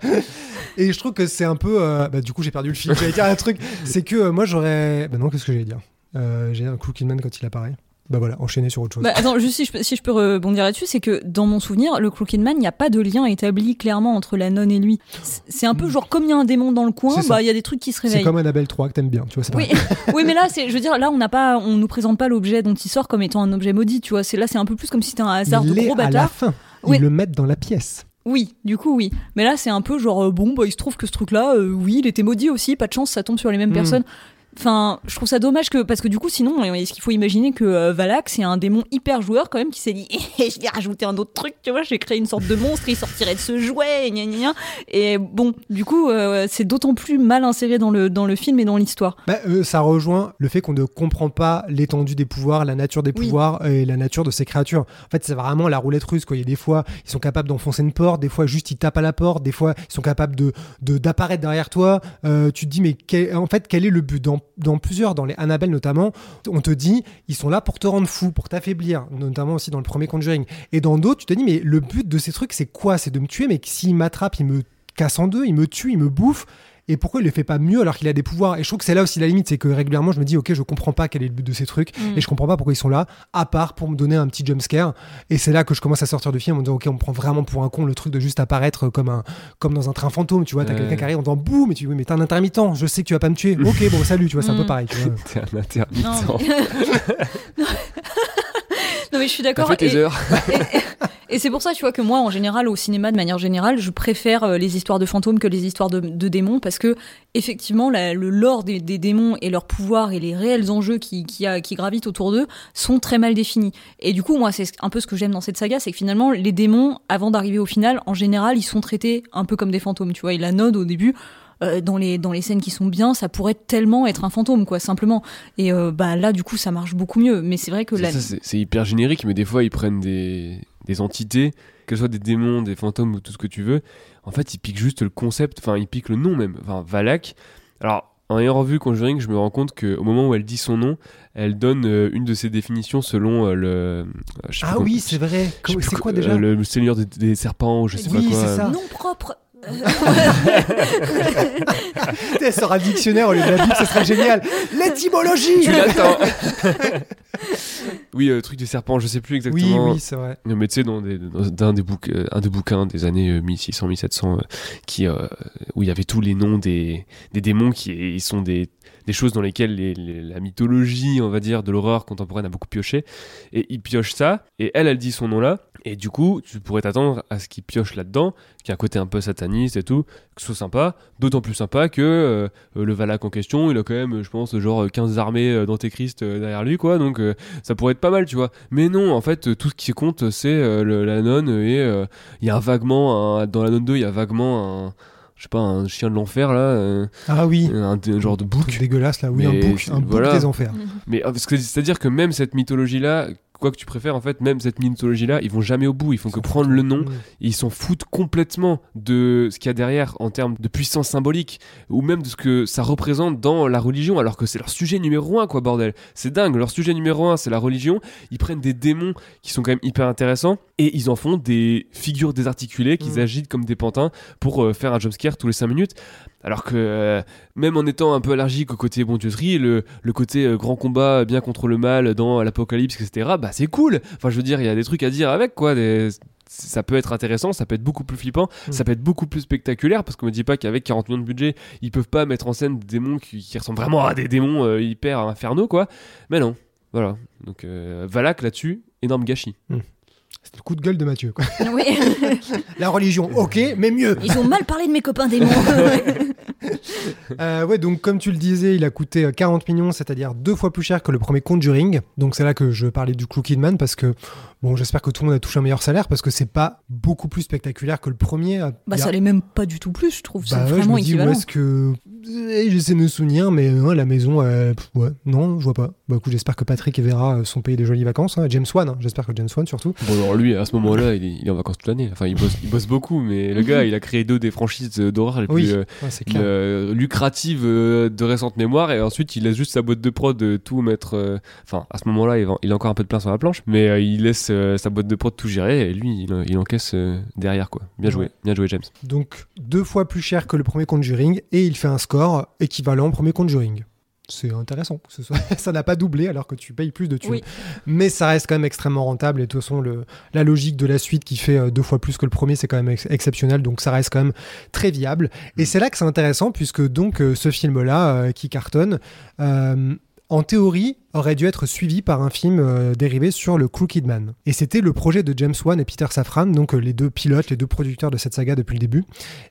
Et je trouve que c'est un peu. euh, bah, du coup, j'ai perdu le fil. J'allais dire un truc. C'est que euh, moi, j'aurais. Bah non, qu'est-ce que j'allais dire? Euh, J'ai un Cookie Man quand il apparaît. Bah voilà, enchaîner sur autre chose. Bah, attends, juste si je, peux- si je peux rebondir là-dessus, c'est que dans mon souvenir, le Crooked Man, il n'y a pas de lien établi clairement entre la nonne et lui. C'est- C'est un peu genre comme il y a un démon dans le coin, C'est bah il y a des trucs qui se c'est réveillent. comme Annabelle 3 que t'aimes bien, tu vois. C'est Oui, oui, mais là, c'est, je veux dire, là, on n'a pas, on nous présente pas l'objet dont il sort comme étant un objet maudit, tu vois. C'est là, c'est un peu plus comme si c'était un hasard il de gros à la bâtard. fin. Oui. Ils le mettent dans la pièce. Oui, du coup, oui. Mais là, c'est un peu genre, euh, bon, bah, il se trouve que ce truc-là, euh, oui, il était maudit aussi, pas de chance, ça tombe sur les mêmes Mm. personnes. Enfin, je trouve ça dommage que, parce que du coup, sinon, est-ce qu'il faut imaginer que euh, Valak, c'est un démon hyper joueur quand même qui s'est dit, je vais rajouter un autre truc, tu vois, je vais créer une sorte de monstre, il sortirait de ce jouet, gna gna gna. Et bon, du coup, euh, c'est d'autant plus mal inséré dans le, dans le film et dans l'histoire. Bah, euh, ça rejoint le fait qu'on ne comprend pas l'étendue des pouvoirs, la nature des Oui. pouvoirs et la nature de ces créatures. En fait, c'est vraiment la roulette russe. Quoi. Il y a des fois, ils sont capables d'enfoncer une porte, des fois, juste ils tapent à la porte, des fois, ils sont capables de de- d'apparaître derrière toi. Tu te dis, mais quel- en fait, quel est le but dans, plusieurs, dans les Annabelle notamment, on te dit, ils sont là pour te rendre fou, pour t'affaiblir, notamment aussi dans le premier Conjuring. Et dans d'autres, tu te dis, mais le but de ces trucs, c'est quoi? C'est de me tuer, mais s'il m'attrape, il me casse en deux, il me tue, il me bouffe. Et pourquoi il le fait pas mieux alors qu'il a des pouvoirs? Et je trouve que c'est là aussi la limite, c'est que régulièrement je me dis ok je comprends pas quel est le but de ces trucs Mm. et je comprends pas pourquoi ils sont là, à part pour me donner un petit jump scare. Et c'est là que je commence à sortir du film en me disant ok on me prend vraiment pour un con le truc de juste apparaître comme un comme dans un train fantôme, tu vois, t'as Ouais. quelqu'un qui arrive en disant boum, mais tu dis oui mais t'es un intermittent, je sais que tu vas pas me tuer. ok bon salut, tu vois c'est un peu Mm. pareil. Tu vois. T'es un intermittent. Non, mais... non mais je suis d'accord. fait tes et- heures. et, et Et c'est pour ça, tu vois, que moi, en général, au cinéma, de manière générale, je préfère euh, les histoires de fantômes que les histoires de, de démons, parce que, effectivement, la- le lore des, des démons et leurs pouvoirs et les réels enjeux qui, qui, a- qui gravitent autour d'eux sont très mal définis. Et du coup, moi, c'est un peu ce que j'aime dans cette saga, c'est que finalement, les démons, avant d'arriver au final, en général, ils sont traités un peu comme des fantômes, tu vois. Et la node, au début, euh, dans les dans les scènes qui sont bien, ça pourrait tellement être un fantôme, quoi, simplement. Et euh, bah là, du coup, ça marche beaucoup mieux. Mais c'est vrai que ça, c'est hyper générique, mais des fois ils prennent des, des entités, que ce soit des démons, des fantômes ou tout ce que tu veux. En fait, ils piquent juste le concept, enfin ils piquent le nom même. Enfin, Valak. Alors, en ayant revu Conjuring, je me rends compte qu'au moment où elle dit son nom, elle donne euh, une de ses définitions selon euh, le. Ah oui, c'est vrai. C'est quoi euh, déjà Le Seigneur des, des serpents, ou je sais Oui, pas quoi. c'est ça. nom propre. Elle sort un dictionnaire au lieu de la Bible, ce serait génial. L'étymologie Tu l'attends. oui, euh, truc du serpent, je sais plus Oui, exactement. oui, c'est vrai. Non, mais tu sais, dans, des, dans un, des bouc- euh, un des bouquins des années 1600-1700, qui, euh, où il y avait tous les noms des, des démons qui ils sont des, des choses dans lesquelles les- les- la mythologie, on va dire, de l'horreur contemporaine a beaucoup pioché. Et il pioche ça, et elle, elle dit son nom-là. Et du coup, tu pourrais t'attendre à ce qu'il pioche là-dedans, qui a un côté un peu sataniste et tout, que ce soit sympa. D'autant plus sympa que euh, le Valak en question, il a quand même, je pense, genre 15 armées euh, d'antéchrist euh, derrière lui, quoi. Donc ça pourrait être pas mal, tu vois. Mais non, en fait, tout ce qui compte, c'est la nonne et il y a vaguement, dans la nonne 2, il y a vaguement un, je sais pas, un chien de l'enfer là, euh, Ah oui. un, un genre de bouc. Dégueulasse là, oui, un Mais bouc, un bouc voilà. des enfers. Mais euh, parce que c'est-à-dire que même cette mythologie-là, quoi que tu préfères, en fait, même cette mythologie-là, ils vont jamais au bout. Ils font que prendre le nom Mmh. et ils s'en foutent complètement de ce qu'il y a derrière en termes de puissance symbolique ou même de ce que ça représente dans la religion alors que c'est leur sujet numéro un quoi bordel c'est dingue leur sujet numéro un c'est la religion ils prennent des démons qui sont quand même hyper intéressants et ils en font des figures désarticulées qu'ils Mm. agitent comme des pantins pour euh, faire un jumpscare tous les 5 minutes alors que euh, même en étant un peu allergique au côté bontieusserie, le, le côté euh, grand combat bien contre le mal dans l'apocalypse, etc., bah c'est cool. Enfin, je veux dire, il y a des trucs à dire avec, quoi. Des- ça peut être intéressant, ça peut être beaucoup plus flippant, Mm. ça peut être beaucoup plus spectaculaire, parce qu'on me dit pas qu'avec 40 millions de budget, ils peuvent pas mettre en scène des démons qui, qui ressemblent vraiment à des démons euh, hyper infernaux, quoi. Mais non, voilà. Donc, Valak là-dessus, énorme gâchis. C'est le coup de gueule de Mathieu. quoi. Oui. La religion, ok, mais mieux. Ils ont mal parlé de mes copains démons. Euh, ouais, donc comme tu le disais, il a coûté euh, 40 millions, c'est-à-dire deux fois plus cher que le premier Conjuring. Donc c'est là que je parlais du Clou Kidman parce que bon, j'espère que tout le monde a touché un meilleur salaire parce que c'est pas beaucoup plus spectaculaire que le premier. bah, a- ça l'est même pas du tout plus, je trouve. Bah c'est ouais, je vraiment me dis où équivalent. est-ce que Eh, j'essaie de me souvenir, mais euh, la maison, euh, pff, ouais, non, je vois pas. Bah écoute, j'espère que Patrick et Vera euh, sont payés des jolies vacances. hein. James Wan, hein. j'espère que James Wan surtout. Bon, alors lui, à ce moment-là, il est, il est en vacances toute l'année. Enfin, il bosse, il bosse beaucoup, mais le gars, il a créé deux des franchises d'horreur les Oui, plus euh, ouais, euh, lucratives euh, de récente mémoire. Et ensuite, il laisse juste sa boîte de prod de tout mettre. euh, Enfin, à ce moment-là, il, il a encore un peu de plein sur la planche, mais euh, il laisse euh, sa boîte de prod tout gérer et lui, il, il encaisse euh, derrière, quoi. Bien joué, Ouais. bien joué, James. Donc deux fois plus cher que le premier Conjuring et il fait un score équivalent au premier Conjuring. C'est intéressant. que ce soit- ça n'a pas doublé alors que tu payes plus de thunes. Oui. Mais ça reste quand même extrêmement rentable et de toute façon le, la logique de la suite qui fait euh, deux fois plus que le premier c'est quand même ex- exceptionnel donc ça reste quand même très viable. Et c'est là que c'est intéressant puisque donc ce film-là euh, qui cartonne euh, en théorie, aurait dû être suivi par un film euh, dérivé sur le Crooked Man. Et c'était le projet de James Wan et Peter Safran, donc euh, les deux pilotes, les deux producteurs de cette saga depuis le début.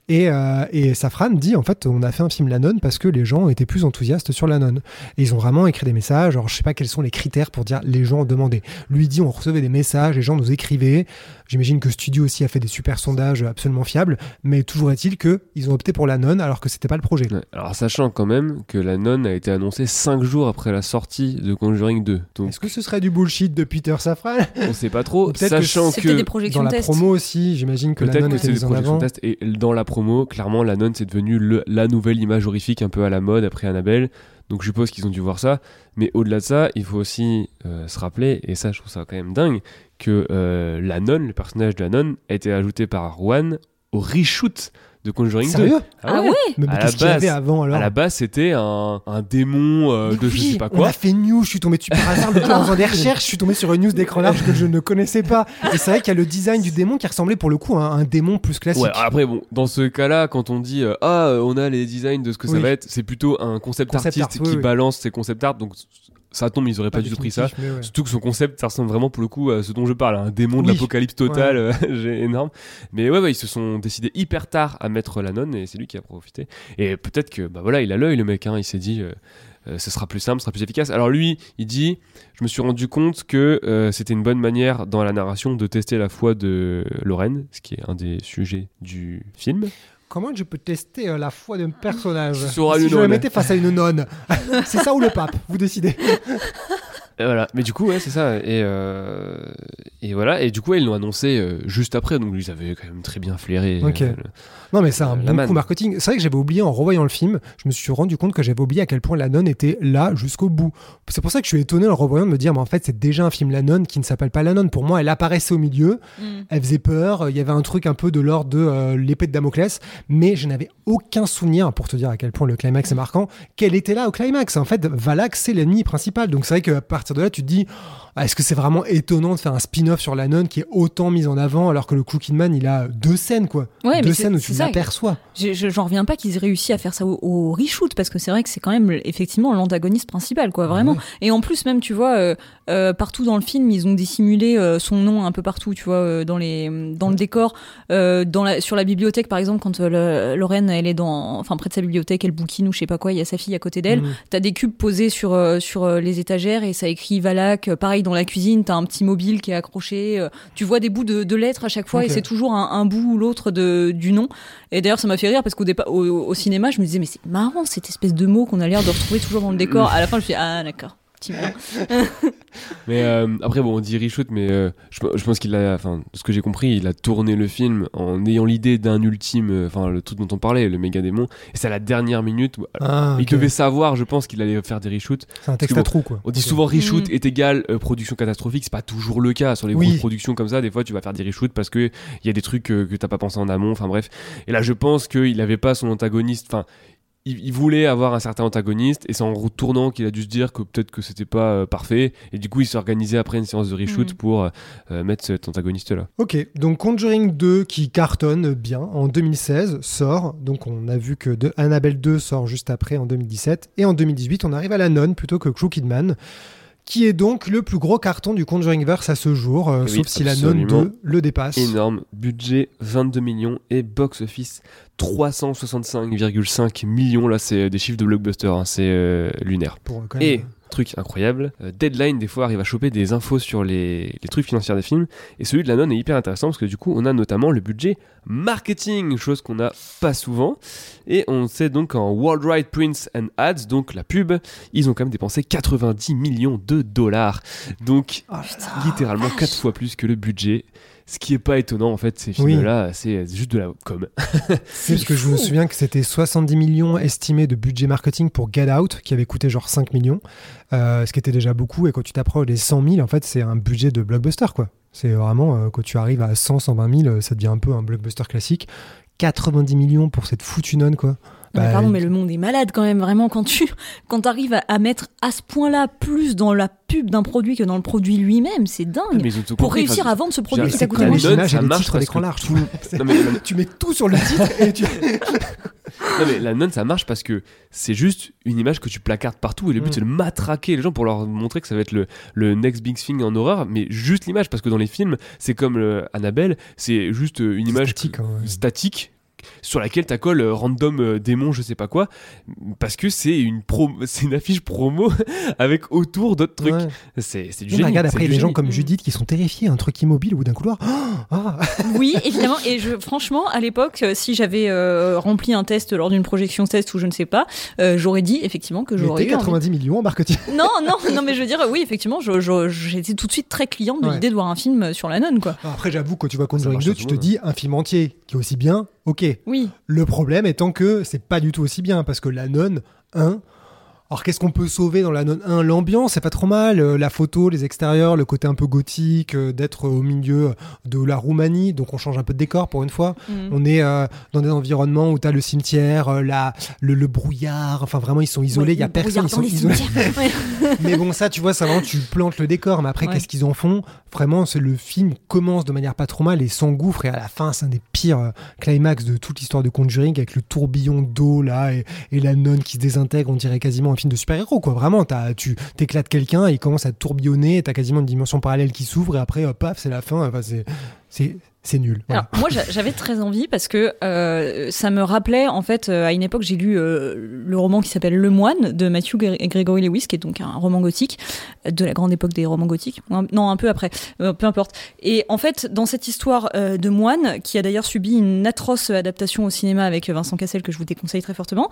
Et, euh, Safran dit, en fait, on a fait un film La Nonne parce que les gens étaient plus enthousiastes sur La Nonne. Et ils ont vraiment écrit des messages, alors je sais pas quels sont les critères pour dire les gens ont demandé. Lui dit, on recevait des messages, les gens nous écrivaient. J'imagine que Studio aussi a fait des super sondages absolument fiables, mais toujours est-il que ils ont opté pour La Nonne alors que c'était pas le projet. Alors, sachant quand même que la nonne a été annoncée 5 jours après la sortie de Conjuring 2. Donc, Est-ce que ce serait du bullshit de Peter Safran? on sait pas trop, que sachant que. peut-être des projections Dans la test. promo aussi, j'imagine que La Peut-être Nonne que était c'est des en projections avant. test et dans la promo, clairement, la nonne c'est devenu le- la nouvelle image horrifique un peu à la mode après Annabelle. Donc je suppose qu'ils ont dû voir ça. Mais au-delà de ça, il faut aussi euh, se rappeler, et ça je trouve ça quand même dingue, que euh, la nonne, le personnage de la nonne, a été ajouté par Juan au reshoot de Conjuring 2. Sérieux Ah ouais Mais À la qu'est-ce qu'il y avait base- avant alors À la base, c'était un, un démon euh, de je sais pas On quoi. a fait une news, je suis tombé dessus par hasard le en faisant des recherches, je suis tombé sur une news d'écran large que je ne connaissais pas. Et c'est vrai qu'il y a le design du démon qui ressemblait pour le coup à un, démon plus classique. Ouais, après, bon, dans ce cas-là, quand on dit euh, Ah, on a les designs de ce que ça va être, c'est plutôt un concept, Concept artiste art, oui, qui oui. balance ses concept art. Donc, ça tombe, ils auraient pas, du tout pris ça. ouais. Surtout que son concept, ça ressemble vraiment pour le coup à ce dont je parle, un démon de Oui. l'apocalypse total, euh, j'ai énorme. Mais ouais, ouais, ils se sont décidés hyper tard à mettre la nonne et c'est lui qui a profité. Et peut-être que, bah voilà, il a l'œil le mec, hein, il s'est dit, euh, euh, ce sera plus simple, ce sera plus efficace. Alors lui, il dit, je me suis rendu compte que euh, c'était une bonne manière dans la narration de tester la foi de Lorraine, ce qui est un des sujets du film. Comment je peux tester euh, la foi d'un personnage Sur Si je le mettais face à une nonne C'est ça ou le pape Vous décidez. Et voilà. Mais du coup, ouais, c'est ça. Et, euh, et voilà. Et du coup, ouais, ils l'ont annoncé juste après. Donc, ils avaient quand même très bien flairé. Ok. euh, le- Non, mais c'est un La bon coup marketing. C'est vrai que j'avais oublié en revoyant le film, je me suis rendu compte que j'avais oublié à quel point la nonne était là jusqu'au bout. C'est pour ça que je suis étonné en le revoyant de me dire, mais en fait, c'est déjà un film La nonne qui ne s'appelle pas La nonne. Pour moi, elle apparaissait au milieu, Mm. elle faisait peur, il y avait un truc un peu de l'ordre de euh, l'épée de Damoclès, mais je n'avais aucun souvenir, pour te dire à quel point le climax est marquant, qu'elle était là au climax. En fait, Valak, c'est l'ennemi principal. Donc c'est vrai qu'à partir de là, tu te dis, ah, est-ce que c'est vraiment étonnant de faire un spin-off sur La nonne qui est autant mis en avant alors que le Cookie Man, il a deux scènes, quoi. Ouais, deux scènes où tu je- J'en reviens pas qu'ils aient réussi à faire ça au, au reshoot parce que c'est vrai que c'est quand même effectivement l'antagoniste principal, quoi, vraiment. Et en plus, même, tu vois, euh, euh, partout dans le film, ils ont dissimulé euh, son nom un peu partout, tu vois, euh, dans les, dans le décor, euh, dans la, sur la bibliothèque, par exemple, quand le- Lorraine, elle est dans, enfin, près de sa bibliothèque, elle bouquine ou je sais pas quoi, il y a sa fille à côté d'elle. Mhm. T'as des cubes posés sur sur les étagères et ça écrit Valak. Euh, Pareil dans la cuisine, t'as un petit mobile qui est accroché. tu vois des bouts de, de lettres à chaque fois et c'est toujours un, un bout ou l'autre de du nom. Et d'ailleurs, ça m'a fait rire parce qu'au départ, au, au cinéma, je me disais mais c'est marrant cette espèce de mot qu'on a l'air de retrouver toujours dans le décor. À la fin, je me suis dit, ah d'accord. Mais euh, après, bon, on dit reshoot, mais euh, je, je pense qu'il a, enfin, ce que j'ai compris, il a tourné le film en ayant l'idée d'un ultime, euh, enfin, le truc dont on parlait, le méga démon. Et c'est à la dernière minute où Ah, il devait savoir, je pense, qu'il allait faire des reshoots. C'est un texte Parce à que trous, quoi. On dit souvent reshoot Mm. est égal euh, production catastrophique, c'est pas toujours le cas sur les Oui. grosses productions comme ça. Des fois, tu vas faire des reshoots parce que il y a des trucs euh, que t'as pas pensé en amont. Enfin bref. Et là, je pense qu'il avait pas son antagoniste. Enfin, il, il voulait avoir un certain antagoniste et c'est en retournant qu'il a dû se dire que peut-être que c'était pas euh, parfait. Et du coup, il s'est organisé après une séance de reshoot Mm. pour euh, euh, mettre cet antagoniste là. Ok, donc Conjuring 2 qui cartonne bien en 2016 sort. Donc on a vu que de Annabelle 2 sort juste après en 2017. Et en 2018, on arrive à La Nonne plutôt que Crooked Man. Qui est donc le plus gros carton du Conjuringverse à ce jour, euh, Oui, sauf si La Nonne absolument. 2 le dépasse. Énorme budget, 22 millions et box office 365,5 millions. Là, c'est des chiffres de blockbuster, hein, c'est euh, lunaire. Pour, quand même, Et truc incroyable, euh, Deadline des fois arrive à choper des infos sur les, les trucs financiers des films. Et celui de la nonne est hyper intéressant parce que du coup on a notamment le budget marketing, chose qu'on n'a pas souvent. Et on sait donc qu'en Worldwide Prints and Ads, donc la pub, ils ont quand même dépensé 90 millions de dollars, donc Ah, littéralement 4 fois plus que le budget. Ce qui est pas étonnant en fait, ces Oui. films-là, c'est juste de la com. Parce que je me souviens que c'était 70 millions estimés de budget marketing pour Get Out, qui avait coûté genre 5 millions, euh, ce qui était déjà beaucoup. Et quand tu t'approches des 100 000, en fait, c'est un budget de blockbuster, quoi. C'est vraiment, euh, quand tu arrives à 100, 120 000, euh, ça devient un peu un blockbuster classique. 90 millions pour cette foutue nonne, quoi. Mais Bah, pardon, mais le monde est malade quand même, vraiment. Quand tu quand arrives à, à mettre à ce point-là plus dans la pub d'un produit que dans le produit lui-même, c'est dingue. Mais ils ont tout Pour compris, réussir enfin, à vendre ce produit moins nonne, cher. images ça marche à l'écran large. tout- tout. Non, mais la- tu mets tout sur le titre et tu. Non mais la nonne ça marche parce que c'est juste une image que tu placardes partout et le but Mm. c'est de matraquer les gens pour leur montrer que ça va être le, le next big thing en horreur mais juste l'image parce que dans les films c'est comme euh, Annabelle c'est juste euh, une image statique, hein, ouais. statique sur laquelle tu colles random euh, démon je sais pas quoi parce que c'est une pro c'est une affiche promo avec autour d'autres trucs Ouais. c'est c'est du génie regarde, après, il y a du des gens comme Mm. Judith qui sont terrifiés, un truc immobile au bout d'un couloir. Ah, Oui, évidemment. Et je, franchement, à l'époque, euh, si j'avais euh, rempli un test lors d'une projection test ou je ne sais pas, euh, j'aurais dit effectivement que j'aurais mettez eu envie. 90 millions en marketing. Non, non, non, mais je veux dire, oui, effectivement, j'étais tout de suite très cliente de Ouais. l'idée de voir un film sur la nonne, quoi. Après, j'avoue, quand tu vois Conjuring marche 2, à tu te dis un film entier qui est aussi bien, ok. Oui. Le problème étant que c'est pas du tout aussi bien parce que la nonne 1. Alors qu'est-ce qu'on peut sauver dans la nonne 1 L'ambiance, c'est pas trop mal. euh, la photo, les extérieurs, le côté un peu gothique, euh, d'être au milieu de la Roumanie. Donc on change un peu de décor pour une fois. Mm. On est euh, dans des environnements où tu as le cimetière, euh, la, le, le brouillard. Enfin vraiment, ils sont isolés. Il y a Ouais, personne. Ils sont isolés. Ouais. Mais bon, ça, tu vois, ça vraiment, tu plantes le décor. Mais après, Ouais. qu'est-ce qu'ils en font? Vraiment, c'est le film commence de manière pas trop mal et s'engouffre. Et à la fin, c'est un des pires euh, climax de toute l'histoire de Conjuring avec le tourbillon d'eau là et, et la nonne qui se désintègre. On dirait quasiment un de super-héros, quoi. Vraiment, tu t'éclates quelqu'un, il commence à tourbillonner, t'as quasiment une dimension parallèle qui s'ouvre, et après, euh, paf, c'est la fin. Enfin, c'est- c'est nul. Moi, j'a- j'avais très envie parce que euh, ça me rappelait, en fait, euh, à une époque, j'ai lu euh, le roman qui s'appelle Le Moine de Matthew Gre- Gregory Lewis, qui est donc un roman gothique de la grande époque des romans gothiques. Non, un peu après, peu importe. Et en fait, dans cette histoire de moine, qui a d'ailleurs subi une atroce adaptation au cinéma avec Vincent Cassel, que je vous déconseille très fortement,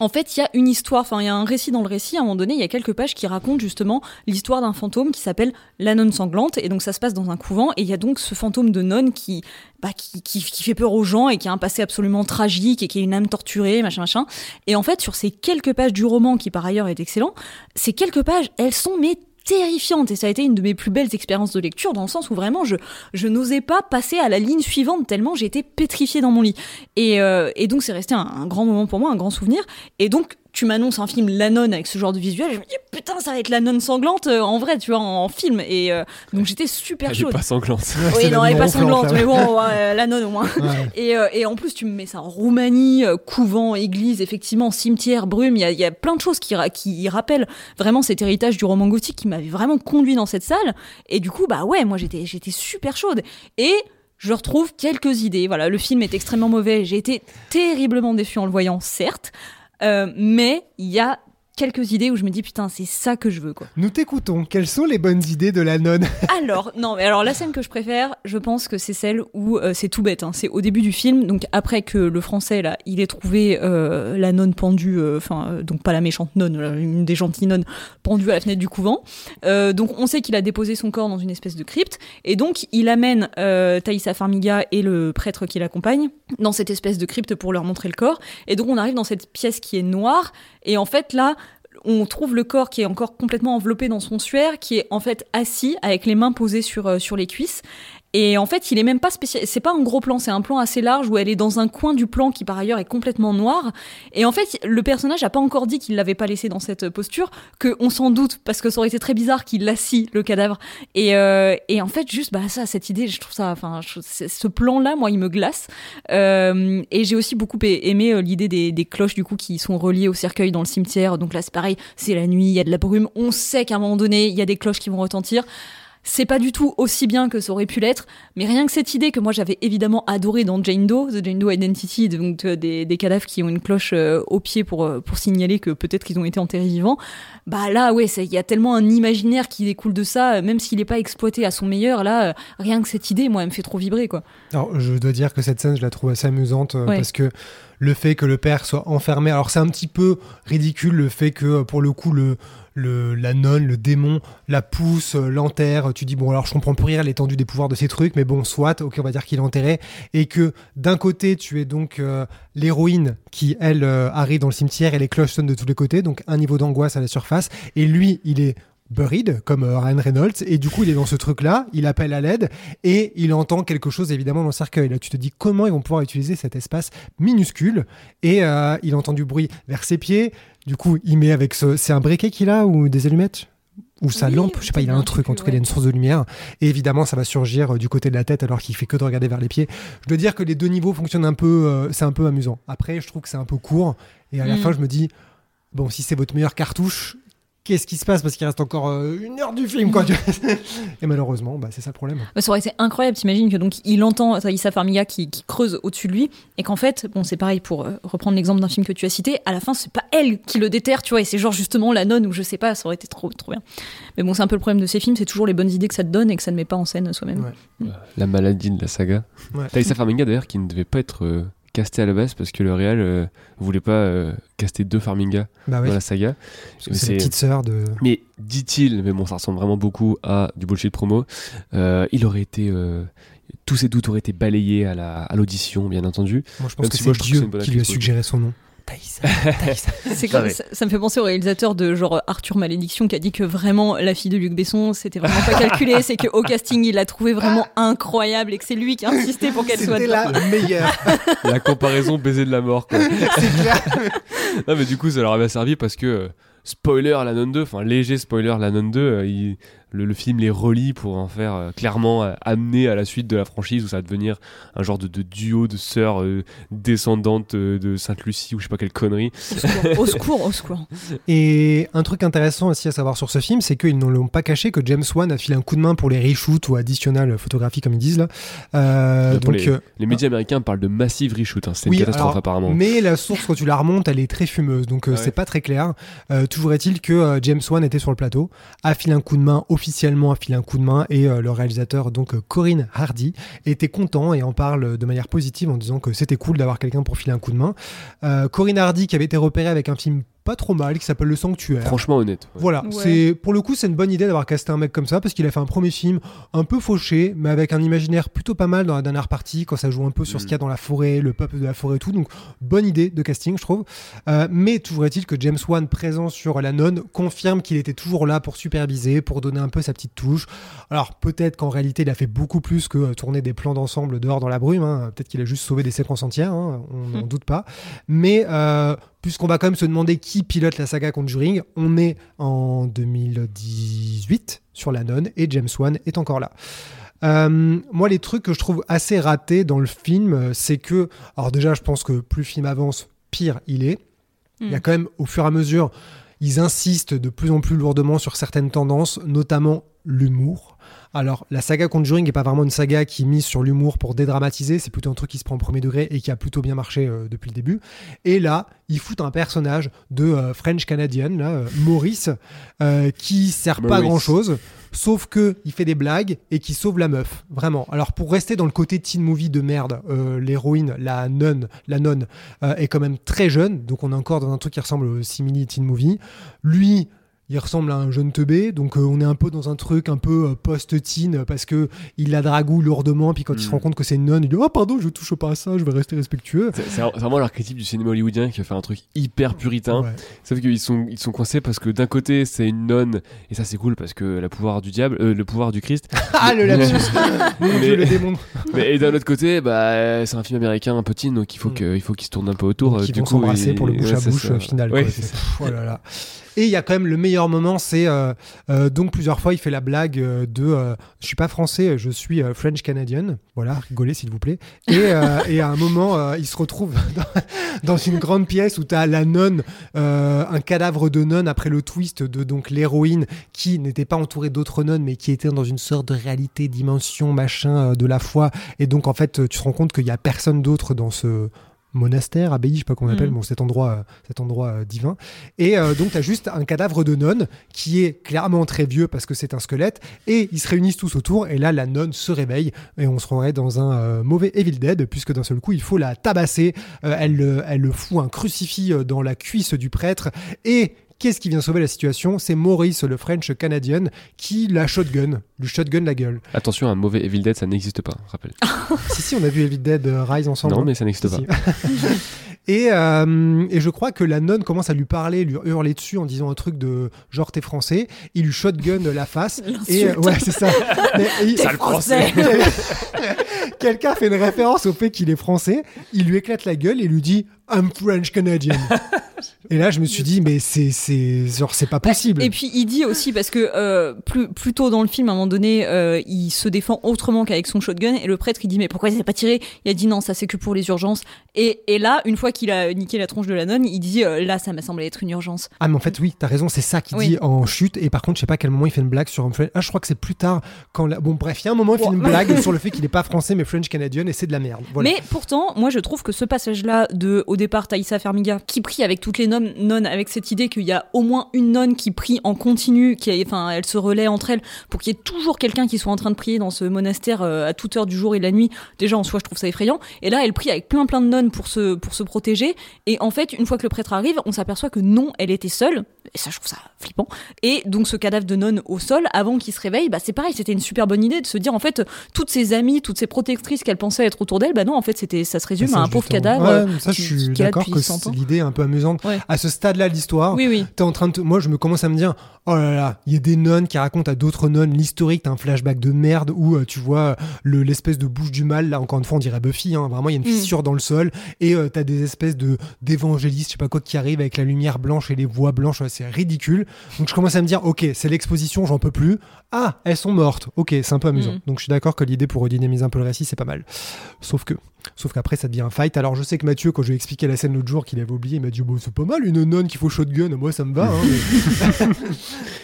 en fait, il y a une histoire, enfin, il y a un récit dans le récit. À un moment donné, il y a quelques pages qui racontent justement l'histoire d'un fantôme qui s'appelle la nonne sanglante. Et donc, ça se passe dans un couvent. Et il y a donc ce fantôme de nonne qui, bah, qui, qui, qui fait peur aux gens et qui a un passé absolument tragique et qui a une âme torturée, machin, machin. Et en fait, sur ces quelques pages du roman, qui par ailleurs est excellent, ces quelques pages, elles sont mais terrifiantes. Et ça a été une de mes plus belles expériences de lecture dans le sens où vraiment je, je n'osais pas passer à la ligne suivante tellement j'étais pétrifiée dans mon lit. Et, euh, et donc c'est resté un, un grand moment pour moi un grand souvenir. Et donc tu m'annonces un film La Nonne avec ce genre de visuel, je me dis putain, ça va être La Nonne sanglante euh, en vrai, tu vois, en, en film. Et euh, donc j'étais super Elle est chaude. pas sanglante. Oui, non, elle est pas sanglante, mais bon, ouais, La Nonne au moins. Ouais. Et, euh, et en plus, tu me mets ça en Roumanie, euh, couvent, église, effectivement, cimetière, brume. Il y a, il y a plein de choses qui, ra- qui rappellent vraiment cet héritage du roman gothique qui m'avait vraiment conduit dans cette salle. Et du coup, bah ouais, moi j'étais, j'étais super chaude. Et je retrouve quelques idées. Voilà, le film est extrêmement mauvais. J'ai été terriblement déçue en le voyant, certes. Euh, mais il y a quelques idées où je me dis putain c'est ça que je veux quoi. Nous t'écoutons. Quelles sont les bonnes idées de la nonne? Alors, non, mais alors la scène que je préfère, je pense que c'est celle où euh, c'est tout bête. hein, c'est au début du film, donc après que le français là, il ait trouvé euh, la nonne pendue, euh, enfin euh, donc pas la méchante nonne, une des gentilles nonnes pendue à la fenêtre du couvent. Donc on sait qu'il a déposé son corps dans une espèce de crypte, et donc il amène Thaïsa Farmiga et le prêtre qui l'accompagne dans cette espèce de crypte pour leur montrer le corps. Et donc on arrive dans cette pièce qui est noire, et en fait là on trouve le corps qui est encore complètement enveloppé dans son suaire, qui est en fait assis avec les mains posées sur, euh, sur les cuisses. Et en fait, il est même pas spécial. C'est pas un gros plan, c'est un plan assez large où elle est dans un coin du plan qui par ailleurs est complètement noir. Et en fait, le personnage a pas encore dit qu'il l'avait pas laissé dans cette posture, que on s'en doute parce que ça aurait été très bizarre qu'il assis le cadavre. Et, euh, et en fait, juste bah ça, cette idée, je trouve ça, enfin, ce plan-là, moi, il me glace. Euh, et j'ai aussi beaucoup aimé euh, l'idée des, des cloches du coup qui sont reliées au cercueil dans le cimetière. Donc là, c'est pareil, c'est la nuit, il y a de la brume. On sait qu'à un moment donné, il y a des cloches qui vont retentir. C'est pas du tout aussi bien que ça aurait pu l'être, mais rien que cette idée que moi j'avais évidemment adorée dans Jane Doe, The Jane Doe Identity, donc euh, des, des cadavres qui ont une cloche euh, au pied pour, euh, pour signaler que peut-être qu'ils ont été enterrés vivants, bah là ouais, il y a tellement un imaginaire qui découle de ça, même s'il n'est pas exploité à son meilleur, là, euh, rien que cette idée, moi, elle me fait trop vibrer quoi. Alors, je dois dire que cette scène, je la trouve assez amusante euh, Ouais. parce que le fait que le père soit enfermé, alors c'est un petit peu ridicule le fait que pour le coup le le, la nonne, le démon, la pousse, euh, l'enterre. Tu dis, bon, alors je comprends plus rien l'étendue des pouvoirs de ces trucs, mais bon, soit, ok, on va dire qu'il est enterré. Et que d'un côté, tu es donc euh, l'héroïne qui, elle, euh, arrive dans le cimetière et les cloches sonnent de tous les côtés, donc un niveau d'angoisse à la surface. Et lui, il est buried comme Ryan Reynolds. Et du coup il est dans ce truc là il appelle à l'aide et il entend quelque chose évidemment dans le cercueil. Là tu te dis comment ils vont pouvoir utiliser cet espace minuscule? Et il entend du bruit vers ses pieds du coup il met avec ce c'est un briquet qu'il a ou des allumettes? Ou sa Oui, lampe, je sais pas, il a un truc, en tout cas, il a une source de lumière. Et évidemment, ça va surgir euh, du côté de la tête alors qu'il fait que de regarder vers les pieds. Je dois dire que les deux niveaux fonctionnent un peu, euh, c'est un peu amusant. Après, je trouve que c'est un peu court. Et à la Mm. fin, je me dis, bon, si c'est votre meilleure cartouche, qu'est-ce qui se passe? Parce qu'il reste encore euh, une heure du film, quoi. Et malheureusement, bah, c'est ça le problème. Bah, ça aurait été incroyable, t'imagines que donc il entend Issa Farmiga qui, qui creuse au-dessus de lui et qu'en fait, bon c'est pareil pour euh, reprendre l'exemple d'un film que tu as cité, à la fin c'est pas elle qui le déterre, tu vois, et c'est genre justement la nonne ou je sais pas, ça aurait été trop trop bien. Mais bon c'est un peu le problème de ces films, c'est toujours les bonnes idées que ça te donne et que ça ne met pas en scène soi-même. Ouais. La maladie de la saga. Ouais. Thaïsa Farmiga d'ailleurs qui ne devait pas être euh, casté à la base parce que le réal euh, voulait pas euh, caster deux Farmiga Bah dans la saga. c'est la petite sœur de. Mais dit-il, mais bon, ça ressemble vraiment beaucoup à du bullshit promo. euh, il aurait été, euh, tous ses doutes auraient été balayés à la à l'audition, bien entendu. Moi, je pense Même que si c'est Dieu qui lui a suggéré son nom. Comme, ouais. ça, ça me fait penser au réalisateur de genre Arthur Malédiction qui a dit que vraiment la fille de Luc Besson c'était vraiment pas calculé, c'est qu'au casting il l'a trouvé vraiment incroyable et que c'est lui qui a insisté pour qu'elle soit dedans. la meilleure. La comparaison baiser de la mort. Quoi. c'est clair. non, mais du coup, ça leur avait servi parce que euh, spoiler la non 2, enfin léger spoiler la non 2, euh, il- le, le film les relie pour en faire euh, clairement euh, amener à la suite de la franchise où ça va devenir un genre de, de duo de sœurs euh, descendantes euh, de Sainte-Lucie ou je sais pas quelle connerie. Au secours, au secours, au secours. Et un truc intéressant aussi à savoir sur ce film, c'est qu'ils ne l'ont pas caché que James Wan a filé un coup de main pour les reshoots ou additional photographie comme ils disent là. Euh, donc les, euh, les médias américains parlent de massive reshoot, hein, c'est Oui, une catastrophe alors, apparemment. Mais la source, quand tu la remontes, elle est très fumeuse, donc euh, Ah ouais. c'est pas très clair. Euh, toujours est-il que euh, James Wan était sur le plateau, a filé un coup de main, officiellement a filé un coup de main, et euh, le réalisateur, donc euh, Corinne Hardy, était content et en parle de manière positive en disant que c'était cool d'avoir quelqu'un pour filer un coup de main. Euh, Corinne Hardy qui avait été repérée avec un film pas trop mal qui s'appelle Le Sanctuaire. Franchement honnête. ouais. Voilà, Ouais. c'est pour le coup c'est une bonne idée d'avoir casté un mec comme ça parce qu'il a fait un premier film un peu fauché mais avec un imaginaire plutôt pas mal dans la dernière partie quand ça joue un peu sur ce Mm. qu'il y a dans la forêt, le peuple de la forêt et tout donc bonne idée de casting je trouve. Euh, mais toujours est-il que James Wan présent sur la nonne confirme qu'il était toujours là pour superviser, pour donner un peu sa petite touche. Alors peut-être qu'en réalité il a fait beaucoup plus que euh, tourner des plans d'ensemble dehors dans la brume, hein. peut-être qu'il a juste sauvé des séquences entières, hein. on n'en Mm. doute pas. Mais euh, puisqu'on va quand même se demander qui pilote la saga Conjuring, on est en 2018 sur la nonne et James Wan est encore là. Euh, moi, les trucs que je trouve assez ratés dans le film, euh, c'est que, alors déjà, je pense que plus le film avance, pire il est. Il y a Mm. quand même, au fur et à mesure, ils insistent de plus en plus lourdement sur certaines tendances, notamment l'humour. Alors, la saga Conjuring n'est pas vraiment une saga qui mise sur l'humour pour dédramatiser, c'est plutôt un truc qui se prend au premier degré et qui a plutôt bien marché euh, depuis le début. Et là, ils foutent un personnage de euh, French Canadian, là, euh, Maurice, qui sert pas à grand chose. Sauf que il fait des blagues et qui sauve la meuf, vraiment. Alors pour rester dans le côté teen movie de merde, l'héroïne, la nonne, la nonne est quand même très jeune, donc on est encore dans un truc qui ressemble au simili teen movie. Lui, il ressemble à un jeune teubé, donc euh, on est un peu dans un truc un peu euh, post-teen parce que il la dragouille lourdement, puis quand il se Mm. rend compte que c'est une nonne, il dit oh pardon, je touche pas à ça, je vais rester respectueux. C'est vraiment l'archétype du cinéma hollywoodien qui va faire un truc hyper puritain. Ouais. Sauf qu'ils sont, ils sont coincés parce que d'un côté c'est une nonne, et ça c'est cool parce que le pouvoir du diable, euh, le pouvoir du Christ. Ah le lapsus, mon Mais- dieu le démon. Mais et d'un autre côté, bah, c'est un film américain un peu teen, donc il faut Mm. que- il faut qu'il se tourne un peu autour. Euh, ils vont s'embrasser pour le bouche ouais, à bouche euh, final. Ouais, quoi. c'est ça. Oh là là. Et il y a quand même le meilleur moment, c'est euh, euh, donc plusieurs fois il fait la blague euh, de je suis pas français, je suis French Canadian. Voilà, rigolez s'il vous plaît. Et, et à un moment, il se retrouve dans, dans une grande pièce où tu as la nonne, un cadavre de nonne après le twist de donc l'héroïne qui n'était pas entourée d'autres nonnes mais qui était dans une sorte de réalité, dimension, machin de la foi. Et donc en fait, tu te rends compte qu'il y a personne d'autre dans ce monastère, abbaye, je sais pas comment on appelle, Mhm. bon, cet endroit, euh, cet endroit euh, divin. Et euh, donc, tu as juste un cadavre de nonne qui est clairement très vieux parce que c'est un squelette. Et ils se réunissent tous autour. Et là, la nonne se réveille. Et on se rendrait dans un mauvais Evil Dead, puisque d'un seul coup, il faut la tabasser. Elle, elle le fout un crucifix dans la cuisse du prêtre. Et. Qu'est-ce qui vient sauver la situation? C'est Maurice, le French Canadian, qui la shotgun, lui shotgun la gueule. Attention, un mauvais Evil Dead, ça n'existe pas, rappelle. si, si, on a vu Evil Dead euh, Rise ensemble. non, hein. mais ça n'existe Si, pas. si. et, euh, et je crois que la nonne commence à lui parler, lui hurler dessus en disant un truc de genre t'es français. Il lui shotgun la face. et euh, ouais, c'est ça. Mais, il- T'es français. Quelqu'un fait une référence au fait qu'il est français. Il lui éclate la gueule et lui dit I'm French Canadian. et là, je me suis dit mais c'est c'est genre c'est pas possible. Et puis il dit aussi parce que euh, plus plus tôt dans le film, à un moment donné, euh, il se défend autrement qu'avec son shotgun et le prêtre il dit mais pourquoi il s'est pas tiré? Il a dit non, ça c'est que pour les urgences. Et, et là, une fois qu'il a niqué la tronche de la nonne, il dit euh, là ça m'a semblé être une urgence. Ah mais en fait oui, t'as raison, c'est ça qu'il Oui. dit en chute. Et par contre, je sais pas à quel moment il fait une blague sur un French. Ah, je crois que c'est plus tard quand la... bon bref, il y a un moment il fait une blague sur le fait qu'il est pas français mais French Canadian et c'est de la merde. Voilà. Mais pourtant, moi je trouve que ce passage-là de au départ Thaïsa Fermiga qui prie avec toutes les nonnes, nonnes avec cette idée qu'il y a au moins une nonne qui prie en continu, qui enfin elle se relaie entre elles pour qu'il y ait toujours quelqu'un qui soit en train de prier dans ce monastère euh, à toute heure du jour et de la nuit. Déjà en soi je trouve ça effrayant. Et là elle prie avec plein plein de nonnes pour se pour se protéger. Et en fait une fois que le prêtre arrive, on s'aperçoit que non elle était seule. Et ça je trouve ça flippant. Et donc ce cadavre de nonne au sol avant qu'il se réveille, bah c'est pareil, c'était une super bonne idée de se dire en fait toutes ses amies, toutes ses protectrices qu'elle pensait être autour d'elle, bah non en fait c'était ça se résume Ça, à un pauvre cadavre. Ouais, ça, je qui- suis d'accord que 100 c'est- l'idée est un peu amusante. Ouais. à ce stade-là de l'histoire, Oui, oui. t'es en train de moi je me commence à me dire oh là là il y a des nonnes qui racontent à d'autres nonnes l'historique t'as un flashback de merde où euh, tu vois le l'espèce de bouche du mal là encore une fois on dirait Buffy hein, vraiment il y a une Mm. fissure dans le sol et euh, t'as des espèces de d'évangélistes je sais pas quoi qui arrivent avec la lumière blanche et les voix blanches ouais, c'est ridicule donc je commence à me dire ok c'est l'exposition j'en peux plus ah elles sont mortes ok c'est un peu amusant Mm. donc je suis d'accord que l'idée pour redynamiser un peu le récit c'est pas mal sauf que Sauf qu'après, ça devient un fight. Alors, je sais que Mathieu, quand je lui ai expliqué la scène l'autre jour qu'il avait oublié, il m'a dit Bon, c'est pas mal une nonne qui faut shotgun. Moi, ça me va. hein,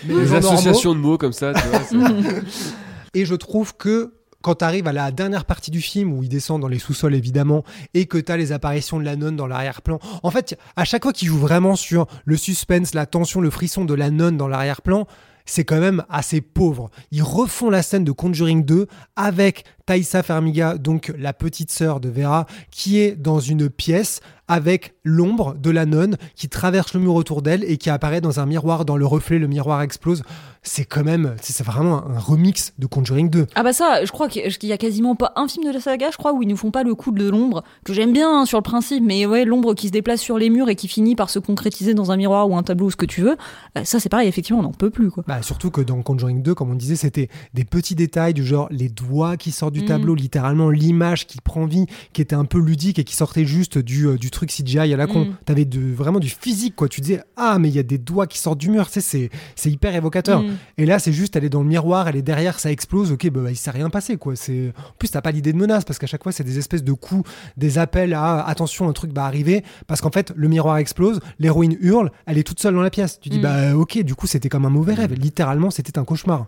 mais- Les normaux- associations de mots comme ça, tu vois. Et je trouve que quand tu arrives à la dernière partie du film où il descend dans les sous-sols évidemment et que tu as les apparitions de la nonne dans l'arrière-plan, en fait, à chaque fois qu'il joue vraiment sur le suspense, la tension, le frisson de la nonne dans l'arrière-plan, c'est quand même assez pauvre. Ils refont la scène de Conjuring 2 avec Thaïsa Farmiga, donc la petite sœur de Vera, qui est dans une pièce avec l'ombre de la nonne qui traverse le mur autour d'elle et qui apparaît dans un miroir. Dans le reflet, le miroir explose. C'est quand même, c'est vraiment un, un remix de Conjuring 2. Ah bah ça, je crois qu'il y a quasiment pas un film de la saga, je crois, où ils nous font pas le coup de l'ombre, que j'aime bien hein, sur le principe, mais ouais, l'ombre qui se déplace sur les murs et qui finit par se concrétiser dans un miroir ou un tableau ou ce que tu veux, euh, ça c'est pareil, effectivement, on n'en peut plus quoi. Bah, surtout que dans Conjuring 2, comme on disait, c'était des petits détails du genre les doigts qui sortent du Mm. tableau, littéralement l'image qui prend vie, qui était un peu ludique et qui sortait juste du, euh, du truc CGI à la con. Mm. T'avais vraiment du physique, quoi. Tu disais, ah, mais il y a des doigts qui sortent du mur, tu sais, c'est, c'est hyper évocateur. Mm. Et là, c'est juste, elle est dans le miroir, elle est derrière, ça explose, ok, bah, il s'est rien passé, quoi. C'est... En plus, t'as pas l'idée de menace, parce qu'à chaque fois, c'est des espèces de coups, des appels à attention, un truc va arriver, parce qu'en fait, le miroir explose, l'héroïne hurle, elle est toute seule dans la pièce. Tu dis, Mm. bah, ok, du coup, c'était comme un mauvais rêve. Littéralement, c'était un cauchemar.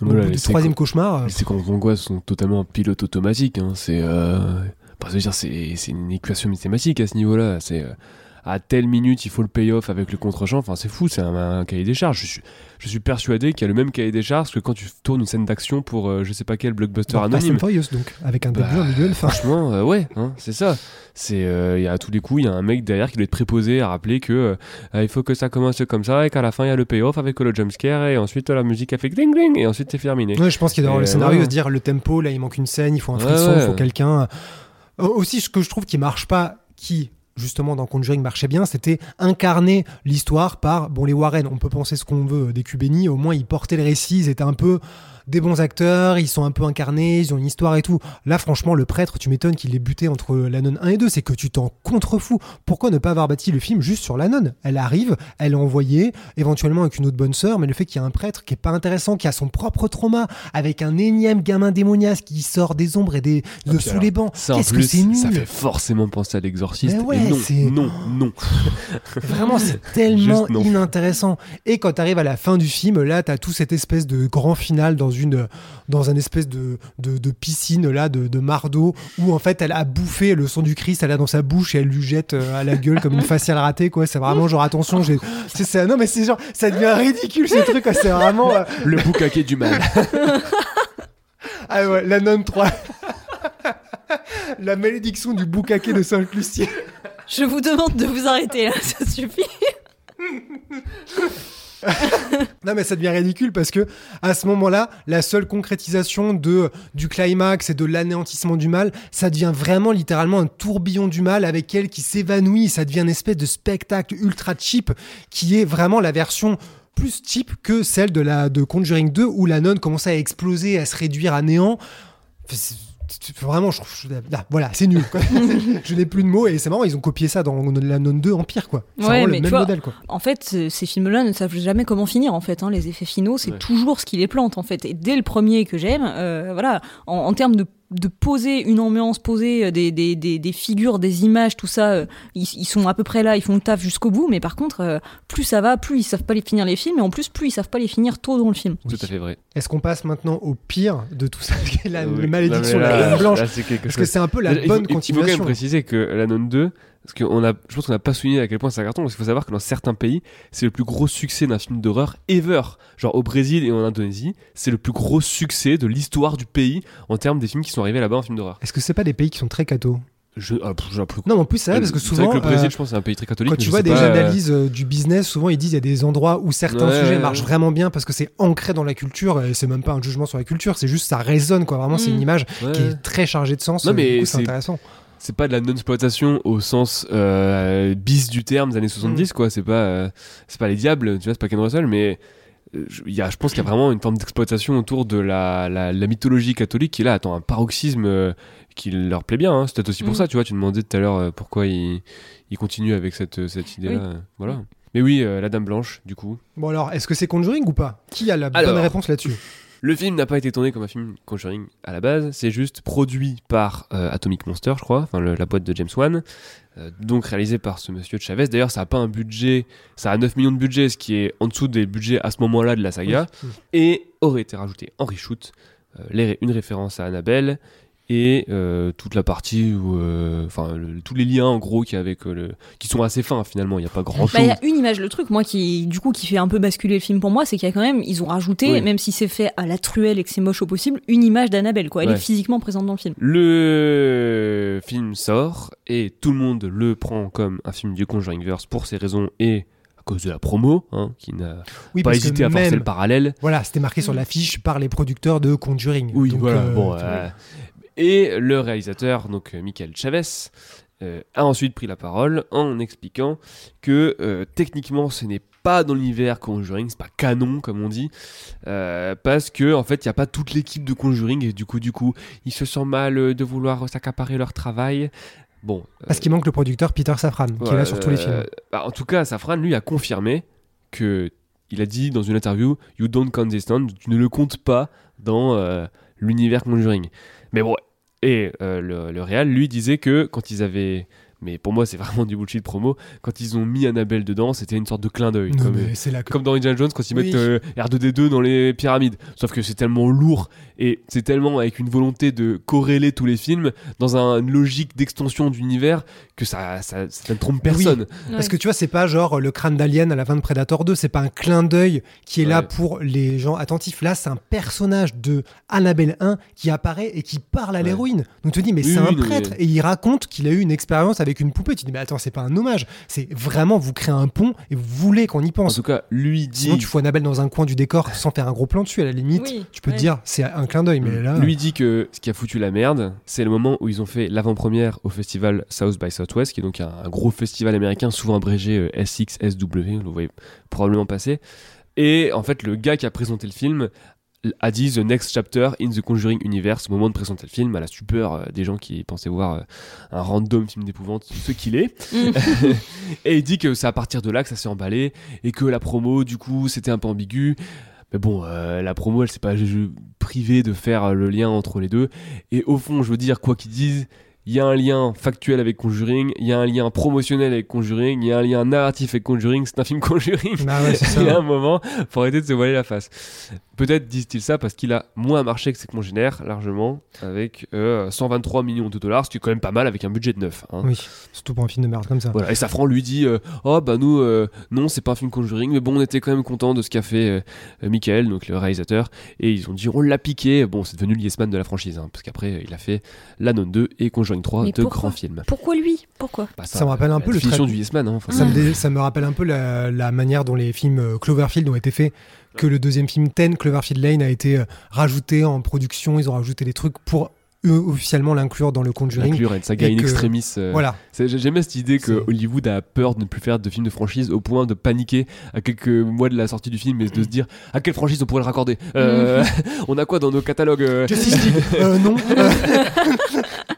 Voilà, séquences- troisième cauchemar, Les séquences d'angoisse sont totalement en pilote automatique. Hein. C'est, euh... dire, c'est une équation mathématique à ce niveau-là. C'est euh, à telle minute il faut le payoff avec le contre-champ. Enfin, c'est fou. C'est un, un cahier des charges. Je suis, je suis persuadé qu'il y a le même cahier des charges que quand tu tournes une scène d'action pour euh, je sais pas quel blockbuster dans Fast anonyme. donc, avec un début, Bah, un milieu, une fin. Franchement, euh, ouais, hein, c'est ça. C'est, euh, il y a à tous les coups, il y a un mec derrière qui doit être préposé à rappeler que euh, il faut que ça commence comme ça et qu'à la fin il y a le payoff avec le jumpscare et ensuite la musique a fait ding ding et ensuite c'est terminé. Ouais, je pense qu'il doit y avoir Et le scénario, se dire le tempo, là il manque une scène, il faut un frisson, il ouais. faut quelqu'un. Euh, Aussi, ce que je trouve qui marche pas, qui justement dans Conjuring marchait bien, c'était incarner l'histoire par bon les Warren. On peut penser ce qu'on veut des Cubéni, au moins ils portaient le récit, ils étaient un peu des bons acteurs, ils sont un peu incarnés, ils ont une histoire et tout. Là, franchement, le prêtre, tu m'étonnes qu'il ait buté entre la nonne 1 et 2, c'est que tu t'en contrefous. Pourquoi ne pas avoir bâti le film juste sur la nonne? Elle arrive, elle est envoyée, éventuellement avec une autre bonne sœur, mais le fait qu'il y a un prêtre qui est pas intéressant, qui a son propre trauma, avec un énième gamin démoniaque qui sort des ombres et des, de sous les bancs. Qu'est-ce que c'est nul? ça fait forcément penser à l'exorciste. Ouais, non, non, non. Vraiment, c'est tellement non. inintéressant. Et quand tu arrives à la fin du film, là, tu as tout cette espèce de grand final dans une dans un espèce de, de, de piscine là de, de mardeau où en fait elle a bouffé le sang du Christ, elle a dans sa bouche et elle lui jette euh, à la gueule comme une faciale ratée quoi. C'est vraiment genre attention, j'ai c'est ça non mais c'est genre ça devient ridicule ces trucs. C'est vraiment euh, Le boucaquet du mal. ah ouais, la nonne 3 La malédiction du boucaquet de Saint-Lucien. Je vous demande de vous arrêter là, ça suffit. Non mais ça devient ridicule parce que à ce moment-là, la seule concrétisation de du climax et de l'anéantissement du mal, ça devient vraiment littéralement un tourbillon du mal avec elle qui s'évanouit, ça devient une espèce de spectacle ultra cheap qui est vraiment la version plus cheap que celle de de Conjuring 2 où la nonne commençait à exploser, à se réduire à néant. Vraiment, je, je- voilà, c'est nul. quoi. je n'ai plus de mots et c'est marrant, ils ont copié ça dans la nonne 2 en pire, quoi. C'est Ouais, vraiment mais le même vois, modèle, quoi. En fait, ce- ces films-là ne savent jamais comment finir. En fait, hein. les effets finaux, c'est Ouais. toujours ce qui les plante. En fait, et dès le premier que j'aime, euh, voilà, en, en termes de de poser une ambiance, poser euh, des, des, des, des figures, des images, tout ça, euh, ils, ils sont à peu près là, ils font le taf jusqu'au bout, mais par contre, euh, plus ça va, plus ils savent pas les finir les films, et en plus, plus ils savent pas les finir tôt dans le film. Tout à fait vrai. Est-ce qu'on passe maintenant au pire de tout ça La, oui. malédiction, mais la dame blanche là, Parce que c'est un peu la bonne il faut- Il faut quand même continuation. préciser que la Non 2, parce qu'on a, je pense qu'on n'a pas souligné à quel point c'est un carton, parce qu'il faut savoir que dans certains pays, c'est le plus gros succès d'un film d'horreur ever. Genre au Brésil et en Indonésie, c'est le plus gros succès de l'histoire du pays en termes des films qui sont arrivés là-bas en film d'horreur. Est-ce que c'est pas des pays qui sont très cathos Je, ah, Non, mais en plus, c'est vrai, parce que C'est vrai souvent, que le Brésil, euh, je pense, c'est un pays très catholique. quand tu vois des pas, euh, analyses euh, du business, souvent ils disent il y a des endroits où certains Ouais, sujets marchent vraiment bien parce que c'est ancré dans la culture et c'est même pas un jugement sur la culture, c'est juste ça résonne quoi. Vraiment, c'est Mm. une image ouais. qui est très chargée de sens. Non, euh, mais c'est- intéressant. C'est pas de la non-exploitation au sens euh, bis du terme des années 70 quoi. C'est pas euh, c'est pas les diables tu vois c'est pas Ken Russell mais euh, je- il y a, je pense qu'il y a vraiment une forme d'exploitation autour de la, la, la mythologie catholique qui là. Attend un paroxysme euh, qui leur plaît bien hein. c'est peut-être aussi pour Mm. ça tu vois. Tu demandais tout à l'heure euh, pourquoi ils il continuent avec cette, cette idée là voilà. Mais oui euh, la Dame Blanche du coup. Bon alors, est-ce que c'est Conjuring ou pas? Qui a la bonne réponse là-dessus? Le film n'a pas été tourné comme un film Conjuring à la base, c'est juste produit par euh, Atomic Monster, je crois, enfin la boîte de James Wan, euh, donc réalisé par ce monsieur Chavez. D'ailleurs, ça a pas un budget, ça a 9 millions de budget, ce qui est en dessous des budgets à ce moment-là de la saga, Oui. et aurait été rajouté en reshoot euh, les- une référence à Annabelle et euh, toute la partie où, euh, enfin le- tous les liens en gros qui avec euh, le, qui sont assez fins finalement. Il n'y a pas grand Bah, chose. il y a une image, le truc, moi, qui, du coup, qui fait un peu basculer le film pour moi, c'est qu'il y a quand même, ils ont rajouté, Oui. même si c'est fait à la truelle et que c'est moche au possible, une image d'Annabelle, quoi. Elle Ouais. est physiquement présente dans le film. Le film sort et tout le monde le prend comme un film du Conjuringverse pour ces raisons et à cause de la promo, hein, qui n'a Oui, pas hésité à forcer même- le parallèle. Voilà, c'était marqué sur l'affiche par les producteurs de Conjuring. Oui, Donc, voilà. euh, bon, euh. Et le réalisateur, donc euh, Michael Chavez, euh, a ensuite pris la parole en expliquant que euh, techniquement ce n'est pas dans l'univers Conjuring, c'est pas canon comme on dit, euh, parce que en fait il n'y a pas toute l'équipe de Conjuring et du coup du coup ils se sentent mal de vouloir s'accaparer leur travail. Bon, Parce qu'il manque le producteur Peter Safran, qui est là sur tous les films. bah, en tout cas, Safran, lui, a confirmé que il a dit dans une interview You don't count this down, tu ne le comptes pas dans l'univers Conjuring. Mais bon, et euh, le, le Real, lui, disait que quand ils avaient. Mais pour moi, c'est vraiment du bullshit promo. Quand ils ont mis Annabelle dedans, c'était une sorte de clin d'œil. Comme, que- dans Indiana Jones quand ils Oui. mettent euh, R2D2 dans les pyramides. Sauf que c'est tellement lourd et c'est tellement avec une volonté de corréler tous les films dans un- une logique d'extension d'univers que ça, ça, ça ne trompe oui. personne. Parce que tu vois, c'est pas genre le crâne d'Alien à la fin de Predator 2, c'est pas un clin d'œil qui est là pour les gens attentifs. Là, c'est un personnage de Annabelle 1 qui apparaît et qui parle à Ouais. l'héroïne. Donc tu te dis, mais Oui, c'est oui, un prêtre mais- et il raconte qu'il a eu une expérience avec une poupée. Tu dis, mais attends, c'est pas un hommage, c'est vraiment vous créez un pont et vous voulez qu'on y En pense. tout cas, lui dit, Sinon, tu fous Annabelle dans un coin du décor sans faire un gros plan dessus, à la limite. Oui, tu peux ouais. te dire, c'est un clin d'œil, mais là. lui dit que ce qui a foutu la merde, c'est le moment où ils ont fait l'avant-première au festival South by Southwest, qui est donc un, un gros festival américain, souvent abrégé euh, SXSW, vous le voyez probablement passer. Et en fait, le gars qui a présenté le film a dit The Next Chapter in the Conjuring Universe au moment de présenter le film, à la stupeur euh, des gens qui pensaient voir euh, un random film d'épouvante, ce qu'il est. et il dit que c'est à partir de là que ça s'est emballé et que la promo, du coup, c'était un peu ambigu. Mais bon, euh, la promo, elle s'est pas privée de faire le lien entre les deux. Et au fond, je veux dire, quoi qu'ils disent, il y a un lien factuel avec Conjuring, il y a un lien promotionnel avec Conjuring, il y a un lien narratif avec Conjuring, c'est un film Conjuring. Bah ouais, ça. Il y a un moment, faut arrêter de se voiler la face. Peut-être disent-ils ça parce qu'il a moins marché que ses congénères, largement, avec euh, 123 millions de dollars, ce qui est quand même pas mal avec un budget de 9. hein. Oui, surtout pour un film de merde comme ça. Voilà, et Safran lui dit euh, Oh, bah nous, euh, non, c'est pas un film Conjuring, mais bon, on était quand même content de ce qu'a fait euh, euh, Michael, donc le réalisateur. Et ils ont dit On l'a piqué. Bon, c'est devenu l'Yesman de la franchise, hein, parce qu'après, euh, il a fait La Nonne 2 et Conjuring 3, Mais deux grands films. Pourquoi lui? Pourquoi? Bah, Ça me rappelle un la peu le définition trait- du. Hein, faut Ça, le me dire. dé- ça me rappelle un peu la, la manière dont les films euh, Cloverfield ont été faits. Que le deuxième film Ten, Cloverfield Lane, a été euh, rajouté en production. Ils ont rajouté des trucs pour eux, officiellement l'inclure dans le Conjuring. Inclure une saga et in extremis. euh, Voilà. J'aimais cette idée que Hollywood a peur de ne plus faire de films de franchise au point de paniquer à quelques mois de la sortie du film et de se dire à quelle franchise on pourrait le raccorder? Euh, on a quoi dans nos catalogues Justice League. Euh, non.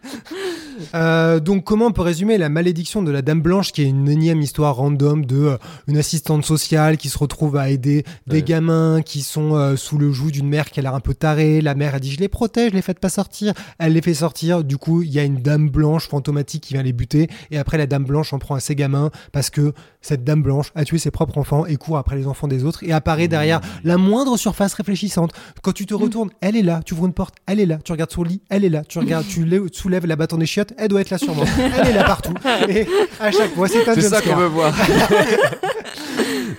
Euh, donc comment on peut résumer la malédiction de la Dame Blanche qui est une énième histoire random de euh, une assistante sociale qui se retrouve à aider des Ouais. gamins qui sont euh, sous le joug d'une mère qui a l'air un peu tarée. La mère a dit je les protège, je les faites pas sortir. Elle les fait sortir. Du coup il y a une Dame Blanche fantomatique qui vient les buter et après la Dame Blanche en prend à ses gamins parce que cette Dame Blanche a tué ses propres enfants et court après les enfants des autres et apparaît derrière la moindre surface réfléchissante. Quand tu te retournes, elle est là. Tu ouvres une porte, elle est là. Tu regardes son lit, elle est là. Tu regardes, tu lèves- soulèves la bâton des chiottes, elle doit être là sûrement. Elle est là partout. Et à chaque fois, c'est un C'est ça qu'on veut voir.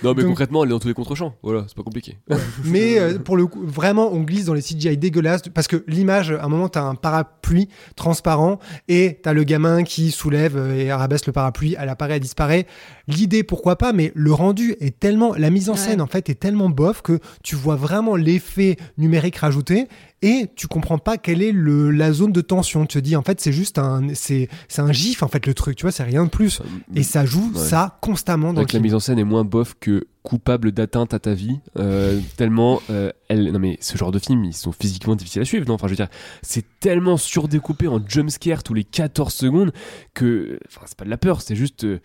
Non, mais Donc- concrètement, elle est dans tous les contre-champs. Voilà, c'est pas compliqué. Mais euh, pour le coup, vraiment, on glisse dans les CGI dégueulasses parce que l'image, à un moment, t'as un parapluie transparent et t'as le gamin qui soulève euh, et rabaisse le parapluie, elle apparaît, elle disparaît. L'idée, pourquoi pas, mais le rendu est tellement, la mise en Ouais. scène en fait est tellement bof que tu vois vraiment l'effet numérique rajouté et tu comprends pas quelle est le, la zone de tension. Tu te dis en fait c'est juste un, c'est, c'est un gif en fait le truc, tu vois, c'est rien de plus. Et ça joue Ouais. ça constamment dans Donc la film. mise en scène est moins bof que coupable d'atteinte à ta vie. euh, tellement euh, elle. Non mais ce genre de films, ils sont physiquement difficiles à suivre. Non, enfin je veux dire, c'est tellement surdécoupé en jumpscare tous les 14 secondes que. Enfin, c'est pas de la peur, c'est juste. euh,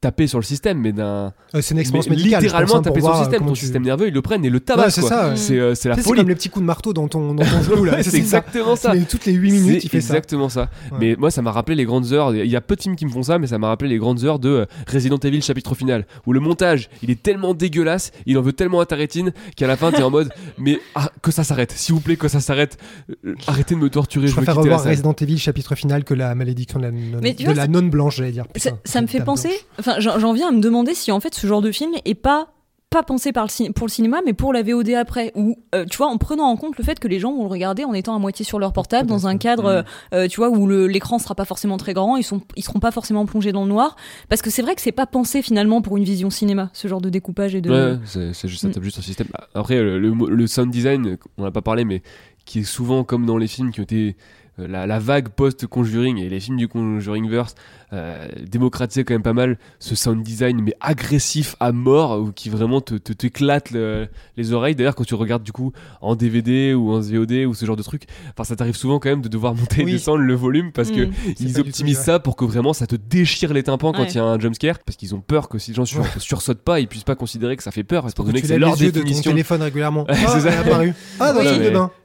taper sur le système, mais d'un. Euh, c'est une expérience mais médicale. littéralement hein, taper sur le système. Ton tu- système nerveux, il le prenne et le Ouais, c'est ça. ouais. C'est euh, c'est la sais, C'est folie. comme les petits coups de marteau dans ton, dans ton genou C'est c'est ça. exactement ça. Mais toutes les 8 minutes, C'est il fait ça. exactement ça. Ouais. Mais moi, ça m'a rappelé les grandes heures. Il y a peu de films qui me font ça, mais ça m'a rappelé les grandes heures de euh, Resident Evil chapitre final, où le montage, il est tellement dégueulasse, il en veut tellement à ta rétine qu'à la fin, t'es en mode, mais ah, que ça s'arrête, s'il vous plaît, que ça s'arrête. Euh, Arrêtez de me torturer. Je Je, veux préfère revoir. Resident Evil chapitre final que la malédiction de la non, Mais tu de vois, la ça- non blanche, j'allais dire. Ça, ça me fait penser. Enfin j'en viens à me demander si en fait ce genre de film est pas pas pensé par le cin- pour le cinéma mais pour la VOD après ou euh, tu vois en prenant en compte le fait que les gens vont le regarder en étant à moitié sur leur portable dans un cadre euh, euh, tu vois où l'écran sera pas forcément très grand ils sont ils seront pas forcément plongés dans le noir parce que c'est vrai que c'est pas pensé finalement pour une vision cinéma ce genre de découpage et de Ouais, c'est juste, ça Mm. tape juste un système. Après, le, le, le sound design, on n'a pas parlé, mais qui est souvent comme dans les films qui ont été la, la vague post-Conjuring et les films du Conjuringverse euh, démocratisaient quand même pas mal ce sound design, mais agressif à mort, ou qui vraiment te, te, t'éclate le- les oreilles. D'ailleurs, quand tu regardes du coup en DVD ou en VOD ou ce genre de truc, enfin, ça t'arrive souvent quand même de devoir monter Oui. et descendre le volume parce que Mm. Ils optimisent tout, ouais. ça pour que vraiment ça te déchire les tympans quand Ouais. il y a un jumpscare parce qu'ils ont peur que si les gens sur, sursautent pas, ils puissent pas considérer que ça fait peur, Pour que c'est leur yeux de ton définition. téléphone régulièrement. Ouais, Ah, c'est ça. apparu. Ah, dans Oui.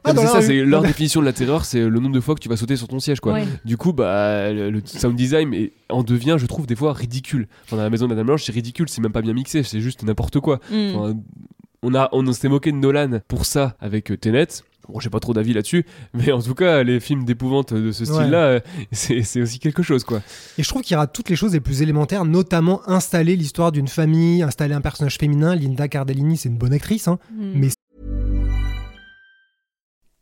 Ah, dans c'est c'est leur définition de la terreur, c'est le nombre de fois que tu vas sauter sur ton siège, quoi. Ouais. Du coup, bah, le, le sound design est- en devient, je trouve, des fois ridicule. Enfin, dans la maison de la Dame Blanche, c'est ridicule, c'est même pas bien mixé, c'est juste n'importe quoi. Mm. Enfin, on a, on s'est moqué de Nolan pour ça avec euh, Tenet. Bon, j'ai pas trop d'avis là-dessus, mais en tout cas, les films d'épouvante de ce style-là, euh, c'est c'est aussi quelque chose, quoi. Et je trouve qu'il rate toutes les choses les plus élémentaires, notamment installer l'histoire d'une famille, installer un personnage féminin. Linda Cardellini, c'est une bonne actrice, hein. Mm. Mais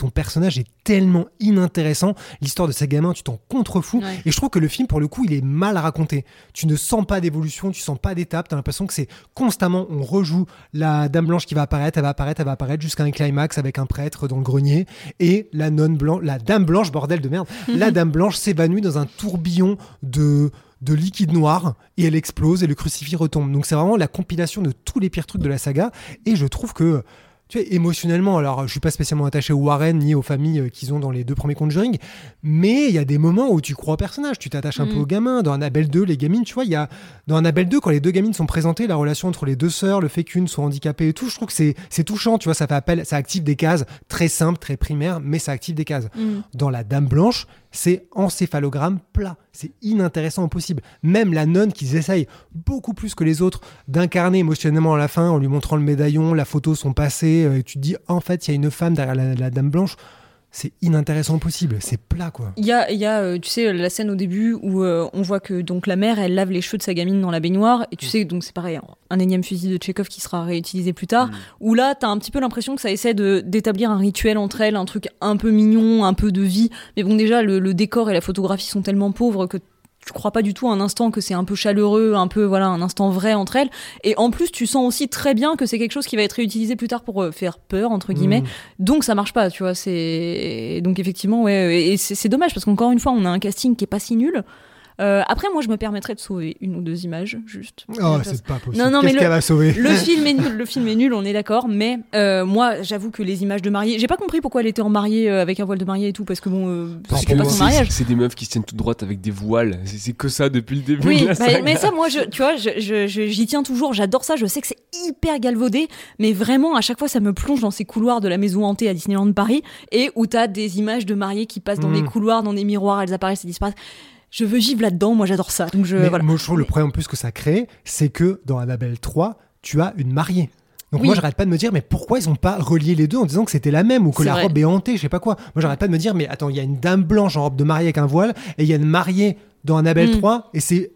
Son personnage est tellement inintéressant. L'histoire de ces gamins, tu t'en contrefous. Ouais. Et je trouve que le film, pour le coup, il est mal raconté. Tu ne sens pas d'évolution, tu sens pas d'étape. T'as l'impression que c'est constamment, on rejoue la dame blanche qui va apparaître, elle va apparaître, elle va apparaître jusqu'à un climax avec un prêtre dans le grenier. Et la nonne blanche, la dame blanche, bordel de merde, la dame blanche s'évanouit dans un tourbillon de de liquide noir et elle explose et le crucifix retombe. Donc c'est vraiment la compilation de tous les pires trucs de la saga et je trouve que tu vois, émotionnellement, alors je suis pas spécialement attaché aux Warren ni aux familles euh, qu'ils ont dans les deux premiers Conjuring, mais il y a des moments où tu crois au personnage, tu t'attaches un Mm. peu aux gamins. Dans Annabelle 2, les gamines, tu vois, il y a dans Annabelle 2 quand les deux gamines sont présentées, la relation entre les deux sœurs, le fait qu'une soit handicapée et tout, je trouve que c'est c'est touchant, tu vois, ça fait appel, ça active des cases très simples, très primaires, mais ça active des cases. Mm. Dans la Dame Blanche, c'est encéphalogramme plat. C'est inintéressant au possible. Même la nonne qu'ils essayent beaucoup plus que les autres d'incarner émotionnellement à la fin en lui montrant le médaillon, la photo, son passé, euh, tu te dis en fait il y a une femme derrière la Dame Blanche. C'est inintéressant possible. C'est plat quoi. Il y a, il y a euh, tu sais, la scène au début où euh, on voit que donc la mère, elle lave les cheveux de sa gamine dans la baignoire, et tu sais, donc c'est pareil, un énième fusil de Tchekhov qui sera réutilisé plus tard, où là, t'as un petit peu l'impression que ça essaie de d'établir un rituel entre elles, un truc un peu mignon, un peu de vie, mais bon, déjà, le, le décor et la photographie sont tellement pauvres que tu crois pas du tout un instant que c'est un peu chaleureux, un peu voilà un instant vrai entre elles. Et en plus, tu sens aussi très bien que c'est quelque chose qui va être réutilisé plus tard pour euh, faire peur entre guillemets. Mm. Donc ça marche pas, tu vois. C'est donc effectivement ouais, et c'est c'est dommage parce qu'encore une fois, on a un casting qui est pas si nul. Euh, après, moi, je me permettrais de sauver une ou deux images, juste. Oh, Parce- c'est pas possible. Non, non, mais Qu'est-ce le- qu'elle va sauver le film est nul, le film est nul, on est d'accord. Mais euh, moi, j'avoue que les images de mariée, j'ai pas compris pourquoi elle était en mariée euh, avec un voile de mariée et tout, parce que bon, euh, pas son c'est- mariage. C'est des meufs qui se tiennent toutes droites avec des voiles. C'est c'est que ça depuis le début. Oui, de la bah, saga. mais ça, moi, je, tu vois, je- je- je- j'y tiens toujours. J'adore ça. Je sais que c'est hyper galvaudé, mais vraiment, à chaque fois, ça me plonge dans ces couloirs de la maison hantée à Disneyland Paris et où t'as des images de mariés qui passent dans Mm. des couloirs, dans des miroirs, elles apparaissent et disparaissent. Je veux vivre là-dedans. Moi, j'adore ça. Donc, je, Mais voilà. moi, je trouve le problème en plus que ça crée, c'est que dans Annabelle 3, tu as une mariée. Donc Oui. moi j'arrête pas de me dire mais pourquoi ils ont pas relié les deux en disant que c'était la même ou que la vrai. robe est hantée, je sais pas quoi. Moi j'arrête pas de me dire mais attends, il y a une dame blanche en robe de mariée avec un voile et il y a une mariée dans Annabelle Mm. 3 et c'est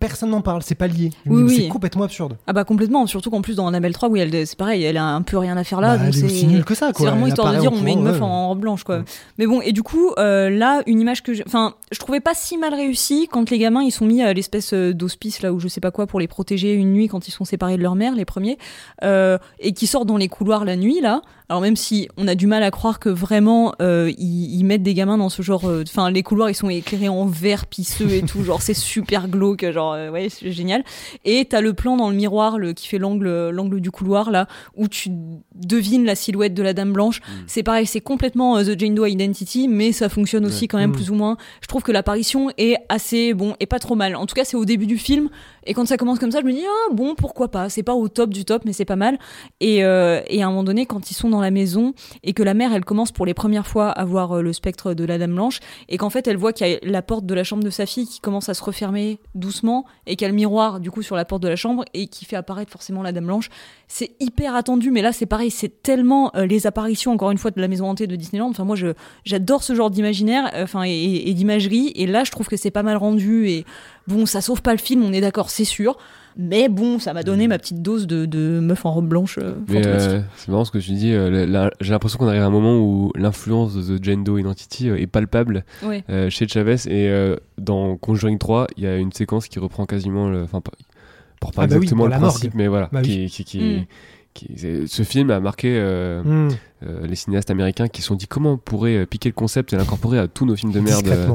personne n'en parle, c'est pas lié. Oui, oui. C'est complètement absurde. Ah bah complètement, surtout qu'en plus dans Annabelle 3 où elle c'est pareil, elle a un peu rien à faire là, Bah, donc elle est aussi nulle que ça, c'est quoi. vraiment Elle histoire de dire on met une meuf ouais. en robe blanche quoi. Ouais. Mais bon et du coup euh, là une image que je enfin je trouvais pas si mal réussie quand les gamins ils sont mis à l'espèce euh, d'hospice là où je sais pas quoi pour les protéger une nuit quand ils sont séparés de leur mère les premiers euh, et qui sortent dans les couloirs la nuit là. Alors même si on a du mal à croire que vraiment euh, ils, ils mettent des gamins dans ce genre, euh, enfin les couloirs ils sont éclairés en vert pisseux et tout, genre c'est super glauque, genre euh, ouais c'est génial. Et t'as le plan dans le miroir le, qui fait l'angle l'angle du couloir là où tu devines la silhouette de la dame blanche. C'est pareil, c'est complètement euh, The Jane Doe Identity, mais ça fonctionne aussi Ouais. quand même Mm. plus ou moins. Je trouve que l'apparition est assez bon et pas trop mal. En tout cas c'est au début du film et quand ça commence comme ça je me dis ah bon pourquoi pas. C'est pas au top du top mais c'est pas mal. Et, euh, à un moment donné, quand ils sont dans la maison et que la mère, elle commence pour les premières fois à voir euh, le spectre de la Dame Blanche et qu'en fait, elle voit qu'il y a la porte de la chambre de sa fille qui commence à se refermer doucement et qu'il y a le miroir du coup sur la porte de la chambre et qui fait apparaître forcément la Dame Blanche. C'est hyper attendu, mais là, c'est pareil, c'est tellement euh, les apparitions encore une fois de la maison hantée de Disneyland. Enfin, moi, j'adore ce genre d'imaginaire, enfin et, et d'imagerie. Et là, je trouve que c'est pas mal rendu et bon, ça sauve pas le film, on est d'accord, c'est sûr. Mais bon, ça m'a donné ma petite dose de, de meuf en robe blanche euh, euh, c'est marrant ce que tu dis. euh, la- la- J'ai l'impression qu'on arrive à un moment où l'influence de The Doe Identity euh, est palpable Ouais. euh, chez Chavez. Et euh, dans Conjuring 3, il y a une séquence qui reprend quasiment le. Enfin, pas, pour pas Ah bah exactement le principe, morgue. mais voilà. Bah qui, oui. qui, qui, Mm. qui- c'est- ce film a marqué euh, Mm. euh, les cinéastes américains qui se sont dit comment on pourrait piquer le concept et l'incorporer à tous nos films de merde. euh,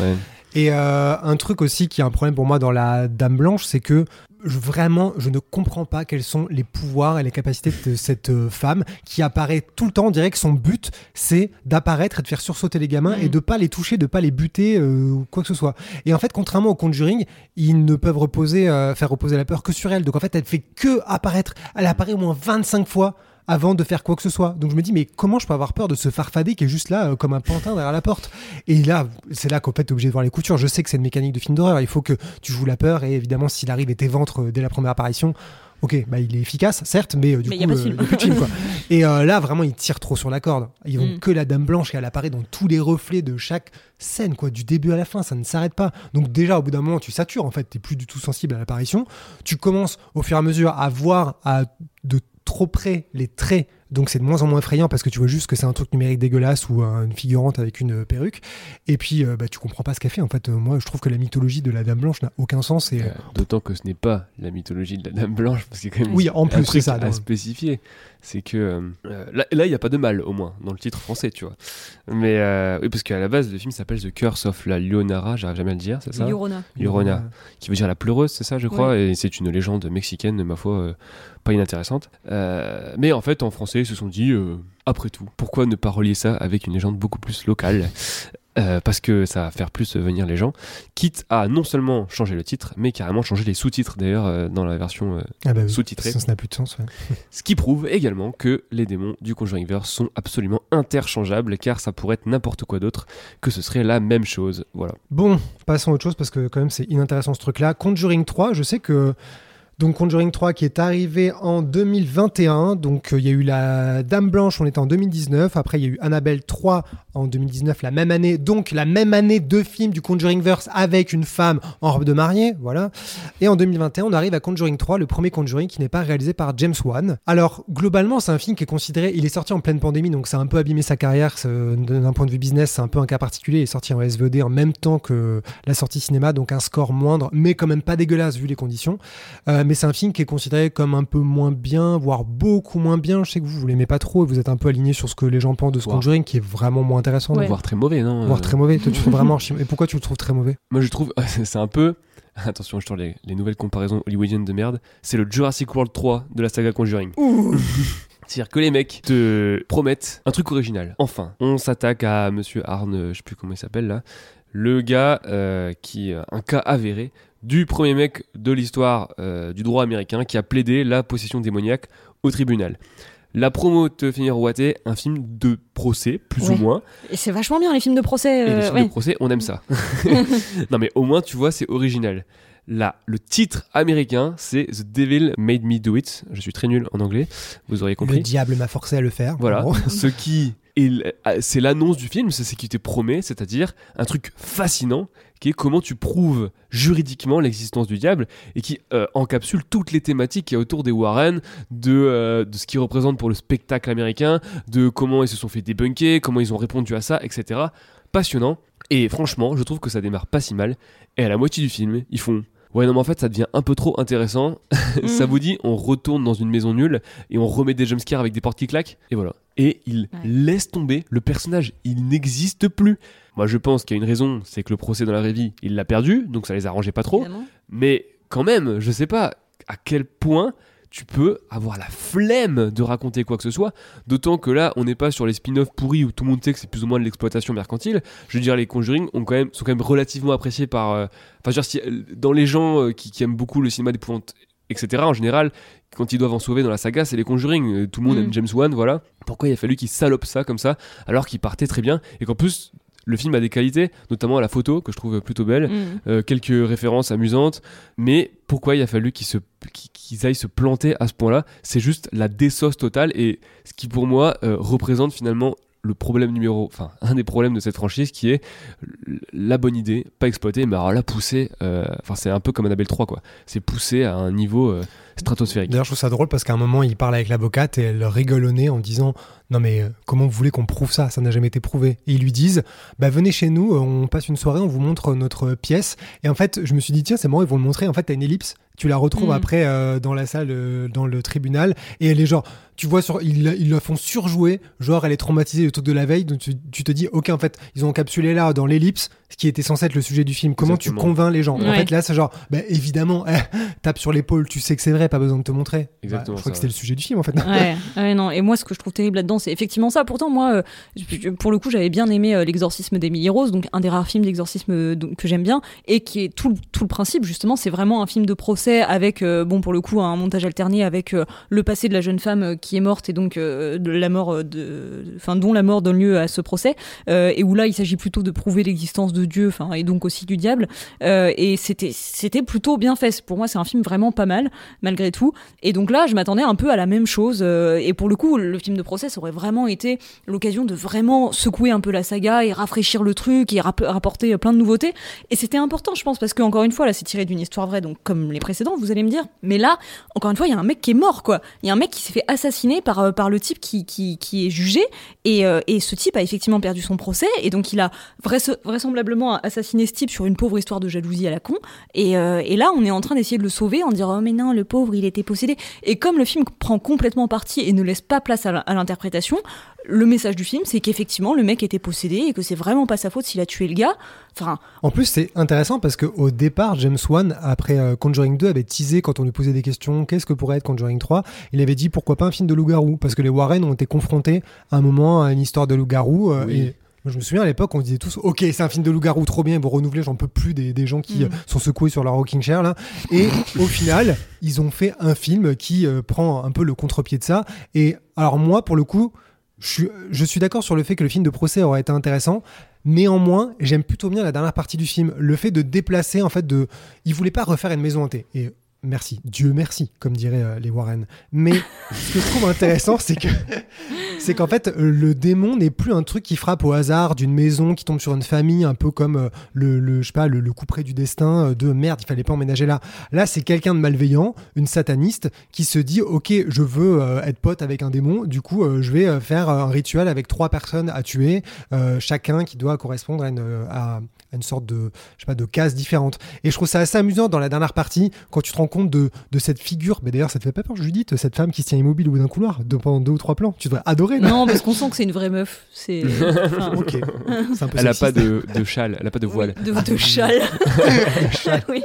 ouais. Et euh, un truc aussi qui est un problème pour moi dans la Dame Blanche, c'est que je- vraiment, je ne comprends pas quels sont les pouvoirs et les capacités de cette euh, femme qui apparaît tout le temps. On dirait que son but, c'est d'apparaître et de faire sursauter les gamins Mm. et de pas les toucher, de pas les buter euh, ou quoi que ce soit. Et en fait, contrairement au Conjuring, ils ne peuvent reposer, euh, faire reposer la peur que sur elle. Donc en fait, elle fait que apparaître. Elle apparaît au moins 25 fois avant de faire quoi que ce soit. Donc je me dis, mais comment je peux avoir peur de ce farfadet qui est juste là, euh, comme un pantin derrière la porte? Et là, c'est là qu'en fait, tu es obligé de voir les coutures. Je sais que c'est une mécanique de film d'horreur. Il faut que tu joues la peur, et évidemment, s'il arrive et tes ventres euh, dès la première apparition, ok, bah, il est efficace, certes, mais euh, du Mais coup, a euh, il a plus de film, quoi. Et euh, là, vraiment, ils tirent trop sur la corde. Ils vont Mm. que la Dame Blanche et elle apparaît dans tous les reflets de chaque scène, quoi, du début à la fin, ça ne s'arrête pas. Donc déjà, au bout d'un moment, tu satures, en fait, t'es plus du tout sensible à l'apparition. Tu commences au fur et à mesure à voir à de trop près les traits. Donc c'est de moins en moins effrayant parce que tu vois juste que c'est un truc numérique dégueulasse ou euh, une figurante avec une euh, perruque. Et puis euh, bah, tu comprends pas ce qu'elle fait. En fait, Euh, moi je trouve que la mythologie de la Dame Blanche n'a aucun sens. Et, Euh, D'autant que ce n'est pas la mythologie de la Dame Blanche, parce qu'il y a quand même Oui, en un plus, truc c'est ça, à spécifier. C'est que euh, là, il n'y a pas de mal, au moins, dans le titre français, tu vois. Mais euh, oui, parce qu'à la base, le film s'appelle The Curse of la Leonara, j'arrive jamais à le dire, c'est ça? Llorona. Llorona. qui veut dire la pleureuse, c'est ça, je crois, et c'est une légende mexicaine, ma foi, euh, pas inintéressante. Euh, mais en fait, en français, ils se sont dit, euh, après tout, pourquoi ne pas relier ça avec une légende beaucoup plus locale? Euh, parce que ça va faire plus venir les gens, quitte à non seulement changer le titre, mais carrément changer les sous-titres d'ailleurs euh, dans la version euh, Ah bah oui. sous-titrée. Ça, ça n'a plus de sens. ouais. Ce qui prouve également que les démons du Conjuringverse sont absolument interchangeables, car ça pourrait être n'importe quoi d'autre, que ce serait la même chose. Voilà. Bon, passons à autre chose parce que quand même c'est inintéressant ce truc-là. Conjuring 3, je sais que donc Conjuring 3 qui est arrivé en 2021. Donc euh, il y a eu la Dame Blanche, on était en 2019. Après il y a eu Annabelle 3 en 2019, la même année. Donc la même année, deux films du Conjuringverse avec une femme en robe de mariée, voilà. Et en 2021, on arrive à Conjuring 3, le premier Conjuring qui n'est pas réalisé par James Wan. Alors globalement, c'est un film qui est considéré, il est sorti en pleine pandémie, donc ça a un peu abîmé sa carrière c'est- d'un point de vue business. C'est un peu un cas particulier. Il est sorti en SVD en même temps que la sortie cinéma, donc un score moindre, mais quand même pas dégueulasse vu les conditions. Euh, mais c'est un film qui est considéré comme un peu moins bien, voire beaucoup moins bien. Je sais que vous, vous l'aimez pas trop et vous êtes un peu aligné sur ce que les gens pensent de ce Wow. Conjuring, qui est vraiment moins intéressant, Ouais. Voire très mauvais, non voire Euh, très mauvais. Toi, tu trouves vraiment archi- Et pourquoi tu le trouves très mauvais? Moi, je trouve, c'est un peu. Attention, je tourne les, les nouvelles comparaisons hollywoodiennes de merde. C'est le Jurassic World 3 de la saga Conjuring. C'est-à-dire que les mecs te promettent un truc original. Enfin, on s'attaque à Monsieur Arne, je sais plus comment il s'appelle là, le gars euh, qui, euh, un cas avéré du premier mec de l'histoire euh, du droit américain qui a plaidé la possession démoniaque au tribunal. La promo te fait miroiter un film de procès, plus Ouais. ou moins. Et c'est vachement bien les films de procès. Et les euh, films ouais. de procès, on aime ça. non mais au moins, tu vois, c'est original. Là, le titre américain, c'est The Devil Made Me Do It. Je suis très nul en anglais, vous auriez Le compris. diable m'a forcé à le faire. Voilà, ce qui est l- ah, c'est l'annonce du film, c'est ce qui te promet, c'est-à-dire un truc fascinant qui est comment tu prouves juridiquement l'existence du diable et qui euh, encapsule toutes les thématiques qu'il y autour des Warren, de, euh, de ce qu'ils représentent pour le spectacle américain, de comment ils se sont fait débunker, comment ils ont répondu à ça, etc. Passionnant. Et franchement, je trouve que ça démarre pas si mal. Et à la moitié du film, ils font Ouais, non, mais en fait, ça devient un peu trop intéressant. ça vous dit, on retourne dans une maison nulle et on remet des jumpscares avec des portes qui claquent. Et voilà. Et il Ouais. laisse tomber le personnage. Il n'existe plus. Moi, je pense qu'il y a une raison, c'est que le procès dans la vraie vie, il l'a perdu, donc ça les arrangeait pas trop. Évidemment. Mais quand même, je sais pas à quel point tu peux avoir la flemme de raconter quoi que ce soit. D'autant que là, on n'est pas sur les spin-offs pourris où tout le monde sait que c'est plus ou moins de l'exploitation mercantile. Je veux dire, les Conjuring ont quand même, sont quand même relativement appréciés par. euh, Enfin, je veux dire, si- euh, dans les gens euh, qui, qui aiment beaucoup le cinéma d'épouvante, etc., en général, quand ils doivent en sauver dans la saga, c'est les Conjuring. Tout le monde Mm. aime James Wan, voilà. Pourquoi il a fallu qu'ils salopent ça comme ça, alors qu'il partait très bien et qu'en plus. Le film a des qualités, notamment à la photo, que je trouve plutôt belle Mm. euh, quelques références amusantes, mais pourquoi il a fallu qu'ils se qu'ils- qu'ils aillent se planter à ce point-là? C'est juste la désauce totale et ce qui pour moi euh, représente finalement le problème numéro, enfin un des problèmes de cette franchise qui est la bonne idée, pas exploitée, mais alors là poussée, euh, enfin c'est un peu comme Annabelle 3 quoi, c'est poussé à un niveau stratosphérique. D'ailleurs, je trouve ça drôle parce qu'à un moment, il parle avec l'avocate et elle rigole au nez en disant Non, mais euh, comment vous voulez qu'on prouve ça? Ça n'a jamais été prouvé. Et ils lui disent Bah, venez chez nous, euh, on passe une soirée, on vous montre notre pièce. Et en fait, je me suis dit Tiens, c'est marrant, ils vont le montrer. En fait, t'as une ellipse. Tu la retrouves Mm. après euh, dans la salle, euh, dans le tribunal. Et elle est genre, tu vois, sur, ils, la- ils la font surjouer. Genre, elle est traumatisée du truc de la veille. Donc, tu, tu te dis Ok, en fait, ils ont encapsulé là dans l'ellipse ce qui était censé être le sujet du film. Comment tu convaincs les gens? En fait, là, c'est genre, bah, évidemment, eh, tape sur l'épaule, tu sais que c'est vrai, pas besoin de te montrer. Exactement Bah, je crois que c'était le sujet du film en fait. ouais, ouais, non. Et moi, ce que je trouve terrible là-dedans, c'est effectivement ça. Pourtant, moi, euh, je- pour le coup, j'avais bien aimé euh, l'exorcisme d'Emily Rose, donc un des rares films d'exorcisme euh, que j'aime bien, et qui est tout, le- tout le principe, justement, c'est vraiment un film de procès avec, euh, bon, pour le coup, un montage alterné avec euh, le passé de la jeune femme euh, qui est morte et donc euh, de la mort de, enfin, dont la mort donne lieu à ce procès, euh, et où là, il s'agit plutôt de prouver l'existence de Dieu, enfin, et donc aussi du diable. Euh, et c'était, c'était plutôt bien fait. Pour moi, c'est un film vraiment pas mal, malgré tout. Et donc là, je m'attendais un peu à la même chose. euh, et pour le coup, le film de procès aurait vraiment été l'occasion de vraiment secouer un peu la saga et rafraîchir le truc et rap- rapporter plein de nouveautés. Et c'était important, je pense, parce que encore une fois, là, c'est tiré d'une histoire vraie, donc comme les précédents, vous allez me dire. Mais là, encore une fois, il y a un mec qui est mort, quoi. Il y a un mec qui s'est fait assassiner par, euh, par le type qui, qui, est jugé. Et, euh, et ce type a effectivement perdu son procès. Et donc, il a vraise- vraisemblablement assassiné ce type sur une pauvre histoire de jalousie à la con. Et, et là, on est en train d'essayer de le sauver en disant, oh, mais non, le pauvre, il était possédé. Et comme le film prend complètement parti et ne laisse pas place à l'interprétation, le message du film, c'est qu'effectivement, le mec était possédé et que c'est vraiment pas sa faute s'il a tué le gars. Enfin, En plus, c'est intéressant parce qu'au départ, James Wan, après euh, Conjuring 2, avait teasé quand on lui posait des questions qu'est-ce que pourrait être Conjuring 3 Il avait dit pourquoi pas un film de loup-garou? Parce que les Warren ont été confrontés à un moment à une histoire de loup-garou. euh, Oui. et moi, je me souviens à l'époque, on disait tous Ok, c'est un film de loup-garou, trop bien, ils vont renouveler, j'en peux plus des, des gens qui Mm. euh, sont secoués sur leur rocking chair là. Et au final, ils ont fait un film qui euh, prend un peu le contre-pied de ça. Et alors, moi, pour le coup, je suis, je suis d'accord sur le fait que le film de procès aurait été intéressant. Néanmoins, j'aime plutôt bien la dernière partie du film, le fait de déplacer en fait de, il voulait pas refaire une maison hantée. Et merci, Dieu merci, comme diraient euh, les Warren. Mais ce que je trouve intéressant, c'est que c'est qu'en fait euh, le démon n'est plus un truc qui frappe au hasard d'une maison qui tombe sur une famille, un peu comme euh, le, le je sais pas le, le coup près du destin de merde, il fallait pas emménager là. Là, c'est quelqu'un de malveillant, une sataniste qui se dit ok, je veux être pote avec un démon, du coup je vais faire un rituel avec trois personnes à tuer, euh, chacun qui doit correspondre à une, à, à une sorte de je sais pas de case différente. Et je trouve ça assez amusant dans la dernière partie quand tu te rends compte de, de cette figure. Mais d'ailleurs, ça te fait pas peur, Judith, cette femme qui se tient immobile au bout d'un couloir de, pendant deux ou trois plans. Tu devrais adorer. là. non, parce qu'on sent que c'est une vraie meuf. C'est. enfin, Ok. C'est un peu Elle a sexiste. pas de, de châle, elle a pas de voile. de, de châle. oui.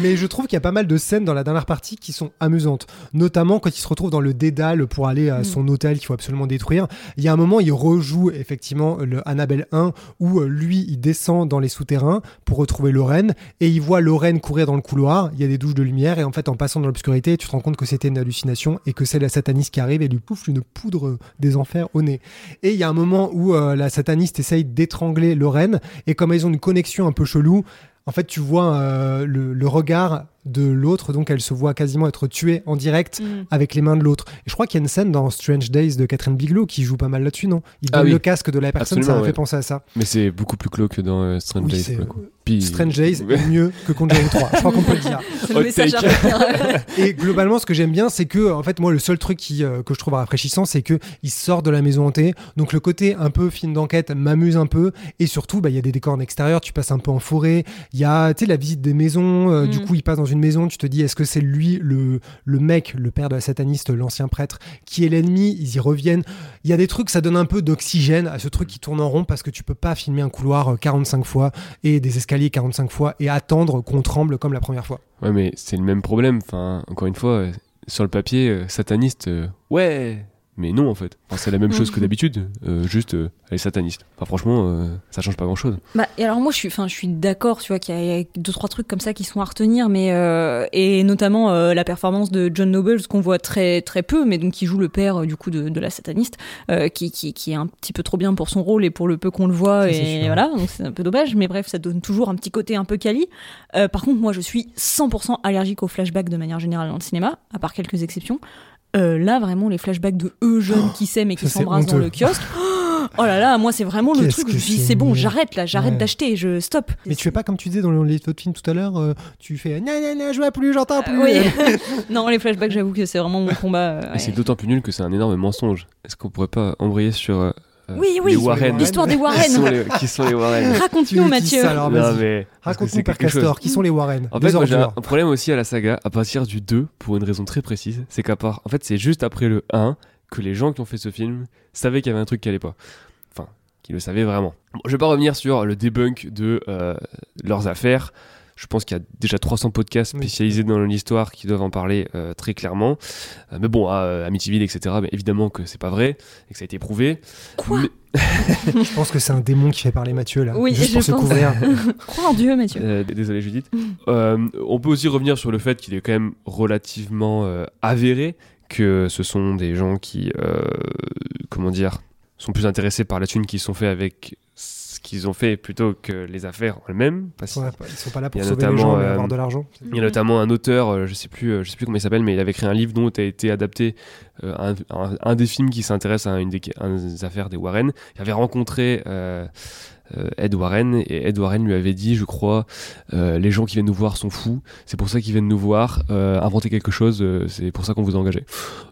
Mais je trouve qu'il y a pas mal de scènes dans la dernière partie qui sont amusantes. Notamment quand il se retrouve dans le dédale pour aller à Mm. son hôtel qu'il faut absolument détruire. Il y a un moment, il rejoue effectivement le Annabelle 1 où euh, lui, il descend dans les souterrains pour retrouver Lorraine et il voit Lorraine courir dans le couloir. Il y a des douches de lumière et en fait, en passant dans l'obscurité, tu te rends compte que c'était une hallucination et que c'est la sataniste qui arrive et lui pouffe une poudre des enfers au nez. Et il y a un moment où euh, la sataniste essaye d'étrangler Lorraine et comme ils ont une connexion un peu chelou, en fait, tu vois euh, le, le regard de l'autre, donc elle se voit quasiment être tuée en direct Mm. avec les mains de l'autre. Et je crois qu'il y a une scène dans Strange Days de Catherine Bigelow qui joue pas mal là-dessus, non? Il Ah donne oui. le casque de la personne, ça m'a fait penser à ça. Mais c'est beaucoup plus clos que dans euh, Strange Oui, Days. coup. Puis- Strange Days est mieux que Conjuring 3. Je crois qu'on peut le dire. C'est le Hot message à take. retenir. Et globalement, ce que j'aime bien, c'est que, en fait, moi, le seul truc qui, euh, que je trouve rafraîchissant, c'est que il sort de la maison hantée. Donc, le côté un peu film d'enquête m'amuse un peu. Et surtout, bah, il y a des décors en extérieur. Tu passes un peu en forêt. Il y a, tu sais, la visite des maisons. euh, Du Mm. coup, il passe dans une maison. Tu te dis, est-ce que c'est lui, le, le mec, le père de la sataniste, l'ancien prêtre, qui est l'ennemi? Ils y reviennent. Il y a des trucs, ça donne un peu d'oxygène à ce truc qui tourne en rond parce que tu peux pas filmer un couloir euh, 45 fois et des escaliers 45 fois et attendre qu'on tremble comme la première fois. Ouais, mais c'est le même problème. Enfin, encore une fois, euh, sur le papier, euh, sataniste, euh, ouais, mais non en fait. Enfin, c'est la même chose que d'habitude, euh, juste euh, elle est sataniste. Enfin, franchement, euh, ça change pas grand chose. Bah, et alors moi je suis, je suis d'accord, tu vois qu'il y, a- il y a deux trois trucs comme ça qui sont à retenir, mais euh, et notamment euh, la performance de John Nobles qu'on voit très très peu, mais donc qui joue le père du coup de, de la sataniste, qui, qui qui est un petit peu trop bien pour son rôle et pour le peu qu'on le voit et voilà, donc c'est un peu dommage, mais bref ça donne toujours un petit côté un peu quali. Euh, par contre moi je suis 100% allergique aux flashbacks de manière générale dans le cinéma, à part quelques exceptions. Euh, là vraiment les flashbacks de eux jeunes qui s'aiment et qui s'embrassent dans le kiosque. Oh là là, moi c'est vraiment le truc je dis c'est bon, j'arrête là, j'arrête Ouais. d'acheter, je stop. Mais tu fais pas comme tu disais dans le- les autres films tout à l'heure, euh, tu fais non, non, non, je vois plus, j'entends plus. Euh, oui. non, les flashbacks, j'avoue que c'est vraiment mon combat. euh, Et ouais. c'est d'autant plus nul que c'est un énorme mensonge. Est-ce qu'on pourrait pas embrayer sur euh, Oui, oui, Warren l'histoire des qui sont, Warren. les, qui sont les Warren Raconte-nous, Mathieu. mais Raconte-nous, Père. Castor, qui sont les Warren? En fait, moi j'ai un problème aussi à la saga à partir du 2 pour une raison très précise. C'est qu'à part, en fait, c'est juste après le 1 que les gens qui ont fait ce film savaient qu'il y avait un truc qui allait pas. Enfin, qui le savaient vraiment. Bon, je vais pas revenir sur le debunk de euh, leurs affaires. Je pense qu'il y a déjà 300 podcasts Oui. spécialisés dans l'histoire qui doivent en parler euh, très clairement. Euh, mais bon, à Amityville, etc., mais évidemment que c'est pas vrai et que ça a été prouvé. Quoi Mais- Je pense que c'est un démon qui fait parler Mathieu là. Oui, juste je pour se pense. couvrir. Crois en Dieu, Mathieu. Euh, désolé Judith. Euh, on peut aussi revenir sur le fait qu'il est quand même relativement euh, avéré que ce sont des gens qui, euh, comment dire, sont plus intéressés par la thune qu'ils sont fait avec qu'ils ont fait plutôt que les affaires elles-mêmes. Ils Parce ils sont pas là pour sauver les gens mais euh, avoir de l'argent. il y a notamment un auteur, euh, je sais plus, euh, je sais plus comment il s'appelle, mais il avait écrit un livre dont a été adapté un, un- un des films qui s'intéresse à une des, à une des affaires des Warren. Il avait rencontré Ed Warren et Ed Warren lui avait dit, je crois, euh, les gens qui viennent nous voir sont fous. C'est pour ça qu'ils viennent nous voir. Euh, inventer quelque chose, euh, c'est pour ça qu'on vous a engagé.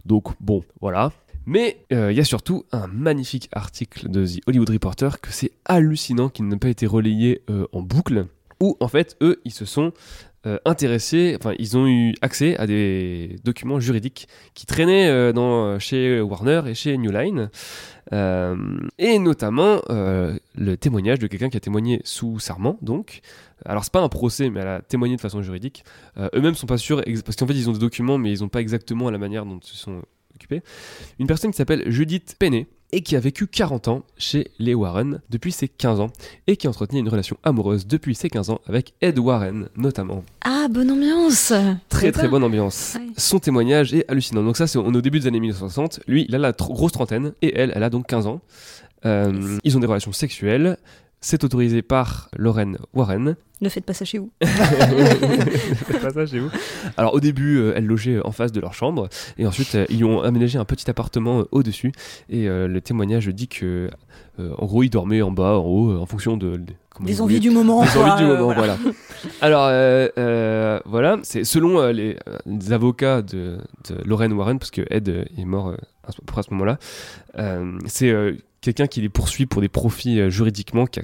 Donc bon, voilà. Mais euh, il y a surtout un magnifique article de The Hollywood Reporter que c'est hallucinant qu'il n'ait pas été relayé euh, en boucle où en fait eux ils se sont euh, intéressés, enfin ils ont eu accès à des documents juridiques qui traînaient chez Warner et chez New Line. Et notamment le témoignage de quelqu'un qui a témoigné sous serment, donc. Alors c'est pas un procès, mais elle a témoigné de façon juridique. Eux-mêmes sont pas sûrs, parce qu'en fait ils ont des documents, mais ils ont pas exactement la manière dont ils sont Une personne qui s'appelle Judith Penney et qui a vécu 40 ans chez les Warren depuis ses 15 ans et qui entretenait une relation amoureuse depuis ses 15 ans avec Ed Warren notamment. Ah, bonne ambiance Très très bonne ambiance. Ouais. Son témoignage est hallucinant. Donc ça, c'est on est au début des années 1960. Lui, il a la grosse trentaine et elle, elle a donc 15 ans. Euh, ils ont des relations sexuelles. C'est autorisé par Lorraine Warren. Ne faites pas ça chez vous. Faites pas ça chez vous. Alors au début, euh, elle logeait en face de leur chambre et ensuite euh, ils ont aménagé un petit appartement euh, au-dessus et euh, le témoignage dit que en gros ils dormaient en bas, en haut, en fonction de, de- Des envies du moment. Les quoi, envies du moment, voilà. Alors, voilà, c'est selon les, avocats de, Lorraine Warren, parce que Ed est mort à ce- moment-là, c'est quelqu'un qui les poursuit pour des profits euh, juridiquement, qui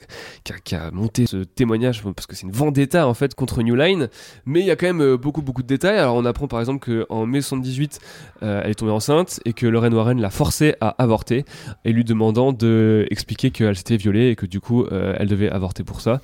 a, monté ce témoignage, parce que c'est une vendetta en fait contre New Line, mais il y a quand même euh, beaucoup beaucoup de détails. Alors on apprend par exemple qu'en mai 78, euh, elle est tombée enceinte et que Lorraine Warren l'a forcée à avorter, et lui demandant de qu'elle s'était violée et que du coup elle devait avorter pour ça.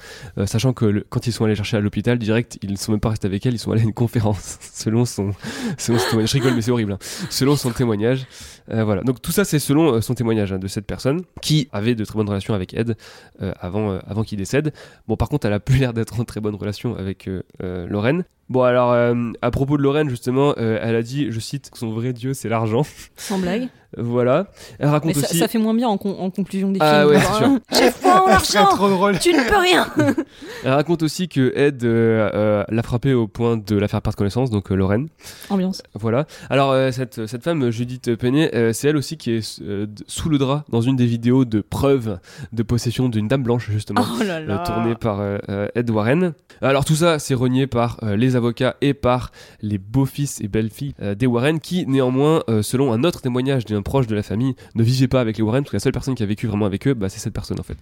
Sachant que quand ils sont allés chercher à l'hôpital direct, ils ne sont même pas restés avec elle, ils sont allés à une conférence selon son, témoignage. Je rigole, mais c'est horrible. hein. Selon son témoignage, voilà. Donc tout ça, c'est selon son témoignage hein, de cette personne qui avait de très bonnes relations avec Ed euh, avant, euh, avant qu'il décède. Bon, par contre, elle a plus l'air d'être en très bonne relation avec euh, Lorraine. Bon, alors euh, à propos de Lorraine, justement, euh, elle a dit, je cite, que son vrai dieu, c'est l'argent. Sans blague. voilà. Elle raconte Mais ça, aussi. ça fait moins bien en, con- en conclusion des Ah films. ouais, genre, c'est sûr. hein, J'ai foi en l'argent. Tu ne peux rien Elle raconte aussi que Ed euh, euh, l'a frappé au point de la faire perdre connaissance, donc euh, Lorraine. Ambiance. Voilà. Alors euh, cette, cette femme, Judith Penney, euh, c'est elle aussi qui est euh, sous le drap dans une des vidéos de preuve de possession d'une dame blanche justement. Oh là euh, là. tournée par euh, euh, Ed Warren. Alors tout ça, c'est renié par euh, les avocats et par les beaux-fils et belles-filles euh, des Warren, qui néanmoins, euh, selon un autre témoignage d'un proche de la famille, ne vivaient pas avec les Warren, parce que la seule personne qui a vécu vraiment avec eux, bah, c'est cette personne en fait.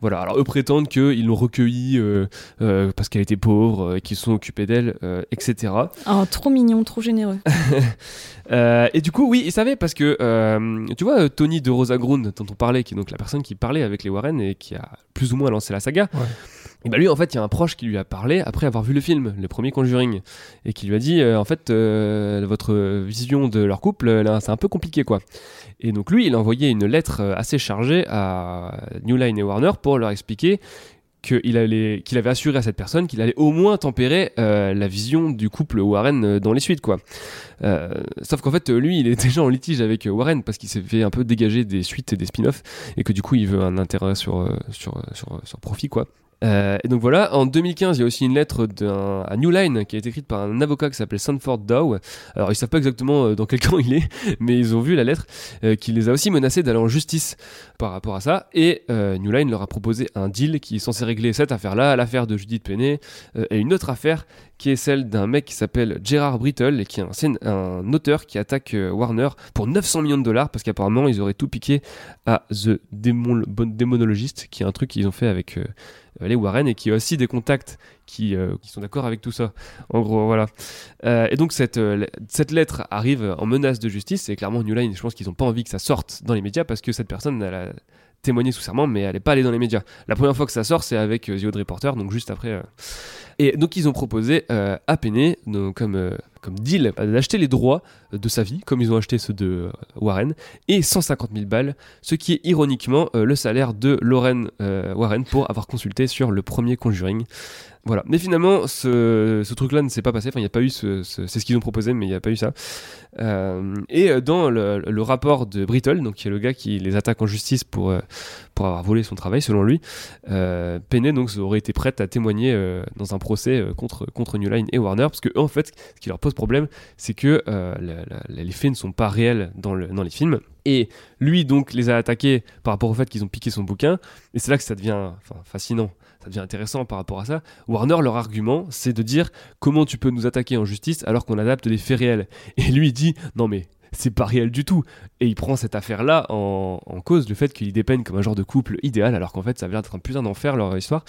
Voilà, alors eux prétendent qu'ils l'ont recueillie euh, euh, parce qu'elle était pauvre, euh, qu'ils se sont occupés d'elle, euh, etc. Oh, trop mignon, trop généreux. Euh, et du coup, oui, il savait parce que euh, tu vois Tony de Rosa Grund dont on parlait, qui est donc la personne qui parlait avec les Warren et qui a plus ou moins lancé la saga. Ouais. Et bah lui, en fait, il y a un proche qui lui a parlé après avoir vu le film, le premier Conjuring, et qui lui a dit, euh, en fait, euh, votre vision de leur couple, là, c'est un peu compliqué, quoi. Et donc lui, il a envoyé une lettre euh, assez chargée à New Line et Warner pour leur expliquer qu'il allait, qu'il avait assuré à cette personne qu'il allait au moins tempérer la vision du couple Warren dans les suites, quoi. Sauf qu'en fait, lui, il est déjà en litige avec Warren parce qu'il s'est fait un peu dégager des suites et des spin-offs et que du coup, il veut un intérêt sur, sur, sur, sur profit, quoi. Euh, et donc voilà, en 2015, il y a aussi une lettre d'un, à New Line qui a été écrite par un avocat qui s'appelle Sanford Dow. Alors, ils savent pas exactement euh, dans quel camp il est, mais ils ont vu la lettre euh, qui les a aussi menacés d'aller en justice par rapport à ça. Et New Line leur a proposé un deal qui est censé régler cette affaire-là, l'affaire de Judith Penney, et une autre affaire qui est celle d'un mec qui s'appelle Gerard Brittle et qui est un, auteur qui attaque euh, Warner pour 900 millions de dollars parce qu'apparemment ils auraient tout piqué à The Bon- Démonologist, qui est un truc qu'ils ont fait avec euh, les Warren et qui a aussi des contacts qui, euh, sont d'accord avec tout ça. En gros, voilà. Et donc cette, cette lettre arrive en menace de justice et clairement New Line, je pense qu'ils n'ont pas envie que ça sorte dans les médias parce que cette personne, elle a témoigné sous serment, mais elle n'est pas allée dans les médias. La première fois que ça sort, c'est avec The Odd Reporter, donc juste après. Euh. Et donc ils ont proposé euh, à Penney, donc, comme, euh, comme deal, euh, d'acheter les droits de sa vie, comme ils ont acheté ceux de euh, Warren, et 150 000 balles, ce qui est ironiquement euh, le salaire de Lauren euh, Warren pour avoir consulté sur le premier Conjuring. Voilà. Mais finalement, ce, truc-là ne s'est pas passé. Enfin, il n'y a pas eu ce, ce- c'est ce qu'ils ont proposé, mais il n'y a pas eu ça. Euh, et euh, dans le, rapport de Brittle, donc qui est le gars qui les attaque en justice pour euh, pour avoir volé son travail, selon lui, euh, donc aurait été prête à témoigner dans un procès contre contre New Line et Warner, parce que eux, en fait, ce qui leur pose problème, c'est que les faits ne sont pas réels dans le dans les films. Et lui donc les a attaqués par rapport au fait qu'ils ont piqué son bouquin. Et c'est là que ça devient fascinant, ça devient intéressant par rapport à ça. Warner, leur argument, c'est de dire comment tu peux nous attaquer en justice alors qu'on adapte des faits réels. Et lui il dit non mais c'est pas réel du tout. Et il prend cette affaire-là en, en cause, le fait qu'il y dépeigne comme un genre de couple idéal, alors qu'en fait ça a l'air d'être un putain d'enfer leur histoire.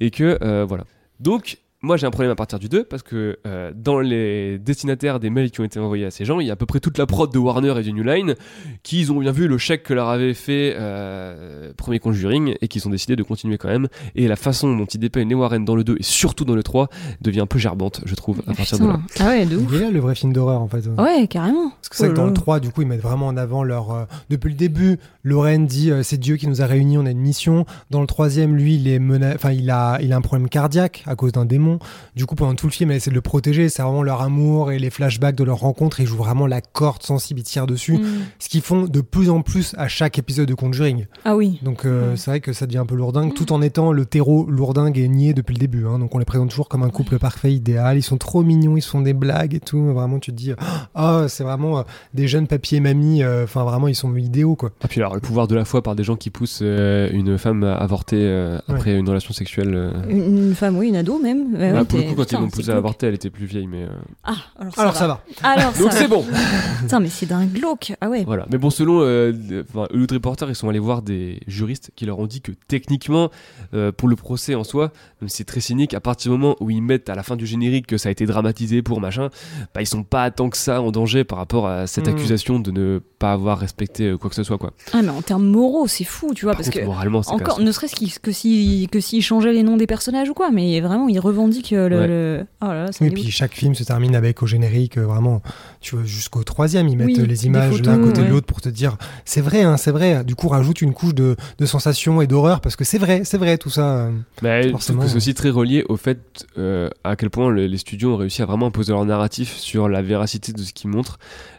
Et que, euh, voilà. Donc, moi j'ai un problème à partir du 2 parce que euh, dans les destinataires des mails qui ont été envoyés à ces gens, il y a à peu près toute la prod de Warner et du New Line qui ont bien vu le chèque que leur avait fait euh, premier Conjuring et qui ont décidé de continuer quand même. Et la façon dont ils dépeignent les Warren dans le 2 et surtout dans le 3 devient un peu gerbante, je trouve, à partir de là. Ah ouais, de ouf. Il est là le vrai film d'horreur en fait. Ouais, carrément. Parce que c'est vrai que Oh dans le là. 3, du coup, ils mettent vraiment en avant leur. euh, depuis le début, Lorraine dit euh, c'est Dieu qui nous a réunis, on a une mission. Dans le troisième, lui, il est mena- enfin, il a, il a un problème cardiaque à cause d'un démon. Du coup, pendant tout le film, elle essaie de le protéger. C'est vraiment leur amour et les flashbacks de leur rencontre. Ils jouent vraiment la corde sensible, ils tirent dessus. Mm. Ce qu'ils font de plus en plus à chaque épisode de Conjuring. Ah oui. Donc, euh, c'est vrai que ça devient un peu lourdingue, tout en étant le terreau lourdingue et niais depuis le début. hein. Donc, on les présente toujours comme un couple parfait, idéal. Ils sont trop mignons, ils se font des blagues et tout. Vraiment, tu te dis, ah, c'est vraiment euh, des jeunes papiers mamies. euh, Enfin, vraiment, ils sont idéaux, quoi. Et puis alors, le pouvoir de la foi par des gens qui poussent euh, une femme à avorter euh, Ouais. après une relation sexuelle. euh. Une, une femme, oui, une ado même. Bah, pour le coup, quand putain, ils l'ont poussée à avorter, elle était plus vieille, mais. euh, Ah, alors ça Alors, va. ça va. Alors Donc ça c'est va. bon Putain, mais c'est d'un glauque. Ah ouais. Voilà. Mais bon, selon euh, de- enfin, Hollywood Reporter, ils sont allés voir des juristes qui leur ont dit que techniquement, euh, pour le procès en soi, même si c'est très cynique, à partir du moment où ils mettent à la fin du générique que ça a été dramatisé pour machin, bah, ils sont pas tant que ça en danger par rapport à cette Mm. accusation de ne pas avoir respecté euh, quoi que ce soit. Quoi. Ah, mais en termes moraux, c'est fou, tu vois, Par parce contre, que. moralement, c'est Encore, catastrophique. ne serait-ce qu'il- que s'ils que s'ils changeaient les noms des personnages ou quoi, mais vraiment, ils revendiquent euh, le. Ouais. le- Oh là là, puis chaque film se termine avec au générique, euh, vraiment, tu vois, jusqu'au troisième, ils mettent Oui, les images l'un côté de ouais. l'autre pour te dire, c'est vrai, hein, c'est vrai. Du coup, rajoute une couche de, de sensation et d'horreur parce que c'est vrai, c'est vrai tout ça. euh. Bah, je trouve Forcément, que c'est aussi très relié au fait euh, à quel point le- les studios ont réussi à vraiment imposer leur narratif sur la véracité de ce qu'ils montrent,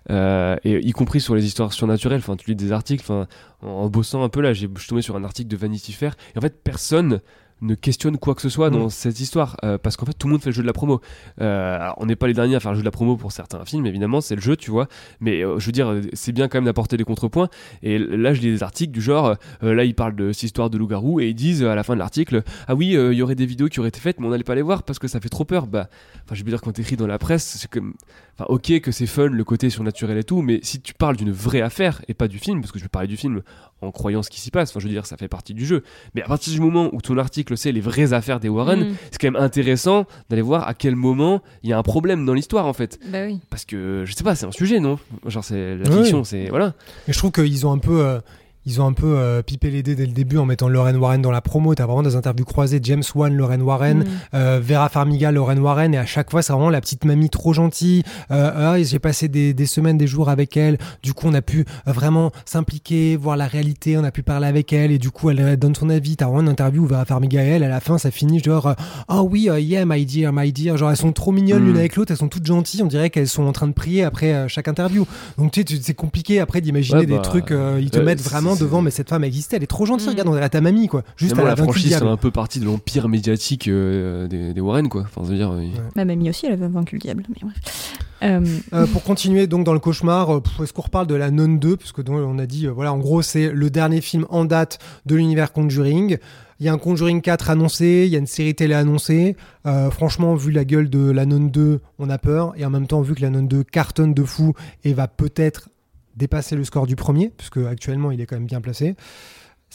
euh, et y compris sur les histoires surnaturelles. Enfin, tu lis des articles, enfin, en, en bossant un peu là, j'ai je suis tombé sur un article de Vanity Fair, et en fait, personne ne questionne quoi que ce soit dans Mm. cette histoire euh, parce qu'en fait tout le monde fait le jeu de la promo. Euh, alors, on n'est pas les derniers à faire le jeu de la promo pour certains films évidemment c'est le jeu tu vois. Mais euh, je veux dire c'est bien quand même d'apporter des contrepoints. Et là je lis des articles du genre là ils parlent de cette histoire de loup-garou et ils disent à la fin de l'article ah oui il y aurait des vidéos qui auraient été faites mais on n'allait pas les voir parce que ça fait trop peur bah enfin je veux dire quand t'écris dans la presse c'est comme enfin ok que c'est fun le côté surnaturel et tout mais si tu parles d'une vraie affaire et pas du film parce que je vais parler du film en croyant ce qui s'y passe enfin je veux dire ça fait partie du jeu mais à partir du moment où ton article c'est les vraies affaires des Warren Mm. c'est quand même intéressant d'aller voir à quel moment il y a un problème dans l'histoire en fait Bah oui. parce que je sais pas c'est un sujet non? Genre c'est la Oui. fiction c'est voilà Et je trouve qu'ils ont un peu, euh, ils ont un peu euh, pipé les dés dès le début en mettant Lorraine Warren dans la promo. T'as vraiment des interviews croisées, James Wan, Lorraine Warren, Mm. euh, Vera Farmiga, Lorraine Warren, et à chaque fois c'est vraiment la petite mamie trop gentille. Euh, ah, j'ai passé des, des semaines, des jours avec elle. Du coup, on a pu euh, vraiment s'impliquer, voir la réalité. On a pu parler avec elle, et du coup, elle, elle donne son avis. T'as vraiment une interview où Vera Farmiga et elle, à la fin, ça finit genre, euh, ah oui, euh, yeah, my dear, my dear. Genre, elles sont trop mignonnes Mm. l'une avec l'autre. Elles sont toutes gentilles. On dirait qu'elles sont en train de prier après euh, chaque interview. Donc tu sais, tu- c'est compliqué après d'imaginer Ouais, des bah, trucs. euh, ils te euh, mettent vraiment devant, mais cette femme existait. Elle est trop gentille. Mm. Regarde, on dirait ta mamie, quoi. Juste Finalement, à la franchise c'est un peu partie de l'empire médiatique euh, des, des Warren quoi enfin dire euh, Ma mamie aussi, elle avait vaincu le diable. Mais bref. Euh, Euh, pour continuer donc dans le cauchemar, est-ce qu'on reparle de la Nonne 2 Parce que donc, on a dit, euh, voilà, en gros, c'est le dernier film en date de l'univers Conjuring. Il y a un Conjuring 4 annoncé, il y a une série télé annoncée. Euh, franchement, vu la gueule de la Nonne 2, on a peur. Et en même temps, vu que la Nonne 2 cartonne de fou et va peut-être dépasser le score du premier, puisque actuellement il est quand même bien placé,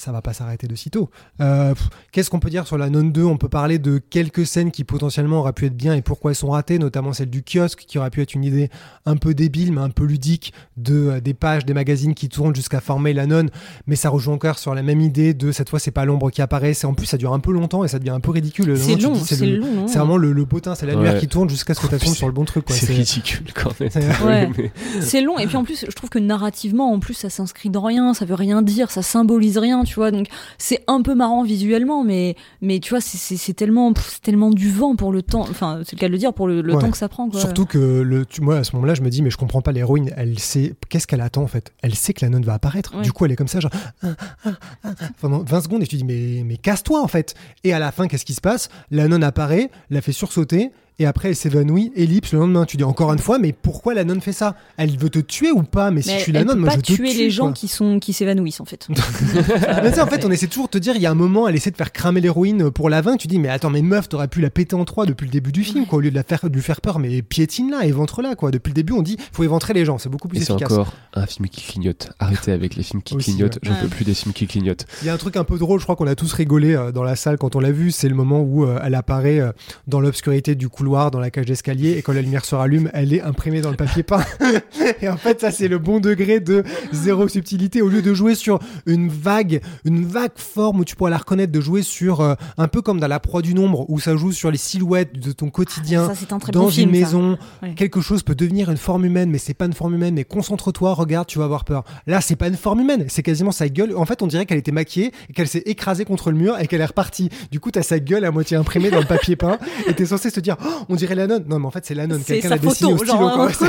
ça va pas s'arrêter de sitôt. Euh, Qu'est-ce qu'on peut dire sur la Nonne 2 On peut parler de quelques scènes qui potentiellement auraient pu être bien et pourquoi elles sont ratées, notamment celle du kiosque qui aurait pu être une idée un peu débile mais un peu ludique de euh, des pages des magazines qui tournent jusqu'à former la nonne, mais ça rejoue encore sur la même idée de cette fois c'est pas l'ombre qui apparaît, c'est en plus ça dure un peu longtemps et ça devient un peu ridicule. c'est Non, long, c'est long. hein. C'est vraiment le, le potin, c'est la lumière Ouais. qui tourne jusqu'à ce que tu tombes sur le bon truc. c'est ridicule quand même c'est- Ouais. Mais- C'est long et puis en plus je trouve que narrativement en plus ça s'inscrit dans rien, ça veut rien dire, ça symbolise rien, tu vois. Donc c'est un peu marrant visuellement mais mais tu vois c'est- tellement pff, tellement du vent pour le temps enfin c'est le cas de le dire pour le, le Ouais. temps que ça prend quoi. Surtout que le, tu, moi à ce moment-là, je me dis mais je comprends pas l'héroïne. Elle sait qu'est-ce qu'elle attend en fait? Elle sait que la nonne va apparaître. Ouais. Du coup, elle est comme ça genre ah, ah, ah, pendant 20 secondes et tu dis mais mais casse-toi en fait. Et à la fin, qu'est-ce qui se passe? La nonne apparaît, la fait sursauter et après elle s'évanouit, ellipse le lendemain. Tu dis encore une fois, mais pourquoi la nonne fait ça? Elle veut te tuer ou pas? Mais si Mais je suis elle, la nonne, moi pas je te tuer tue, les gens quoi. qui sont qui s'évanouissent en fait. Mais tu sais, en fait, on essaie toujours de te dire, il y a un moment, elle essaie de faire cramer l'héroïne pour la vaincre. Tu dis, mais attends, mais meuf, t'aurais pu la péter en trois depuis le début du film, quoi, au lieu de, la faire, de lui faire peur, mais piétine là, éventre là, quoi. Depuis le début, on dit, faut éventrer les gens, c'est beaucoup plus Et c'est efficace. encore un film qui clignote. Arrêtez avec les films qui Aussi, clignotent. ouais. J'en peux Ouais. plus des films qui clignotent. Il y a un truc un peu drôle, je crois qu'on a tous rigolé euh, dans la salle quand on l'a vu, c'est le moment où euh, elle apparaît euh, dans l'obscurité du couloir, dans la cage d'escalier, et quand la lumière se rallume, elle est imprimée dans le papier peint. et en fait, ça c'est le bon degré de zéro subtilité. Au lieu de jouer sur une vague, une vague forme où tu pourrais la reconnaître, de jouer sur euh, un peu comme dans la proie du nombre, où ça joue sur les silhouettes de ton quotidien. ça c'est un très dans bon une film. ça. maison, Ouais. quelque chose peut devenir une forme humaine, mais c'est pas une forme humaine. Mais concentre-toi, regarde, tu vas avoir peur. Là, c'est pas une forme humaine, c'est quasiment sa gueule. En fait, on dirait qu'elle était maquillée et qu'elle s'est écrasée contre le mur et qu'elle est repartie. Du coup, t'as sa gueule à moitié imprimée dans le papier peint et t'es censé se dire, Oh, on dirait la nonne. Non, mais en fait, c'est la nonne. C'est Quelqu'un l'a dessiné au stylo, quoi.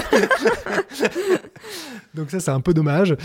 Donc ça, c'est un peu dommage.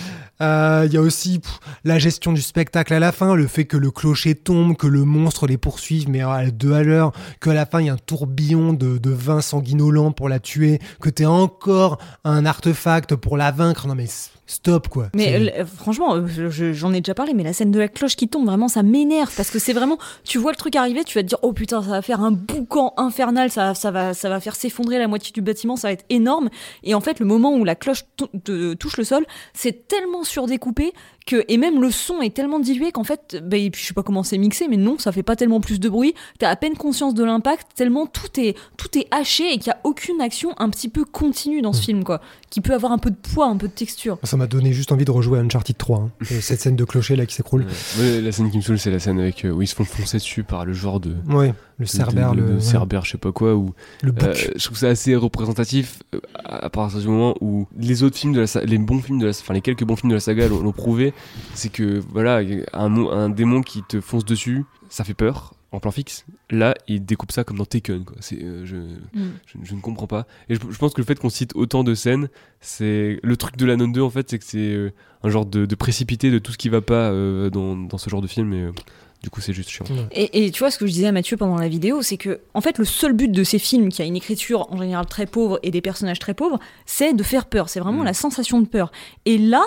Euh, Il y a aussi pff, la gestion du spectacle à la fin, le fait que le clocher tombe, que le monstre les poursuive, mais à deux à l'heure, qu'à la fin, il y a un tourbillon de, de vin sanguinolent pour la tuer, que t'es encore un artefact pour la vaincre. Non mais stop, quoi. Mais euh, franchement, euh, je- je- j'en ai déjà parlé, mais la scène de la cloche qui tombe, vraiment, ça m'énerve parce que c'est vraiment, tu vois le truc arriver, tu vas te dire, oh putain, ça va faire un boucan infernal, ça, ça va, ça va faire s'effondrer la moitié du bâtiment, ça va être énorme. Et en fait, le moment où la cloche te- touche le sol, c'est tellement surdécoupé que, et même le son est tellement dilué qu'en fait, bah, je sais pas comment c'est mixé, mais non, ça fait pas tellement plus de bruit. T'as à peine conscience de l'impact, tellement tout est, tout est haché et qu'il y a aucune action un petit peu continue dans ce film, quoi, qui peut avoir un peu de poids, un peu de texture. Ça m'a donné juste envie de rejouer à Uncharted 3. hein. Et cette scène de clocher là qui s'écroule. Ouais, la scène qui me saoule, c'est la scène avec euh, où ils se font foncer dessus par le genre de. Ouais, le cerbère, de- le, ouais, cerbère, je sais pas quoi, où le. Euh, je trouve ça assez représentatif euh, à à partir du moment où les autres films de la les bons films de la enfin les quelques bons films de la saga l'ont prouvé c'est que voilà un, mo- un démon qui te fonce dessus ça fait peur en plan fixe là il découpe ça comme dans Taken quoi c'est euh, je, Mm. je, je ne comprends pas et je, je pense que le fait qu'on cite autant de scènes c'est le truc de la non 2 en fait c'est que c'est euh, un genre de, de précipité de tout ce qui va pas euh, dans, dans ce genre de film et euh, du coup c'est juste chiant Et, et tu vois ce que je disais à Mathieu pendant la vidéo, c'est que en fait le seul but de ces films qui a une écriture en général très pauvre et des personnages très pauvres, c'est de faire peur. C'est vraiment Mm. la sensation de peur. Et là,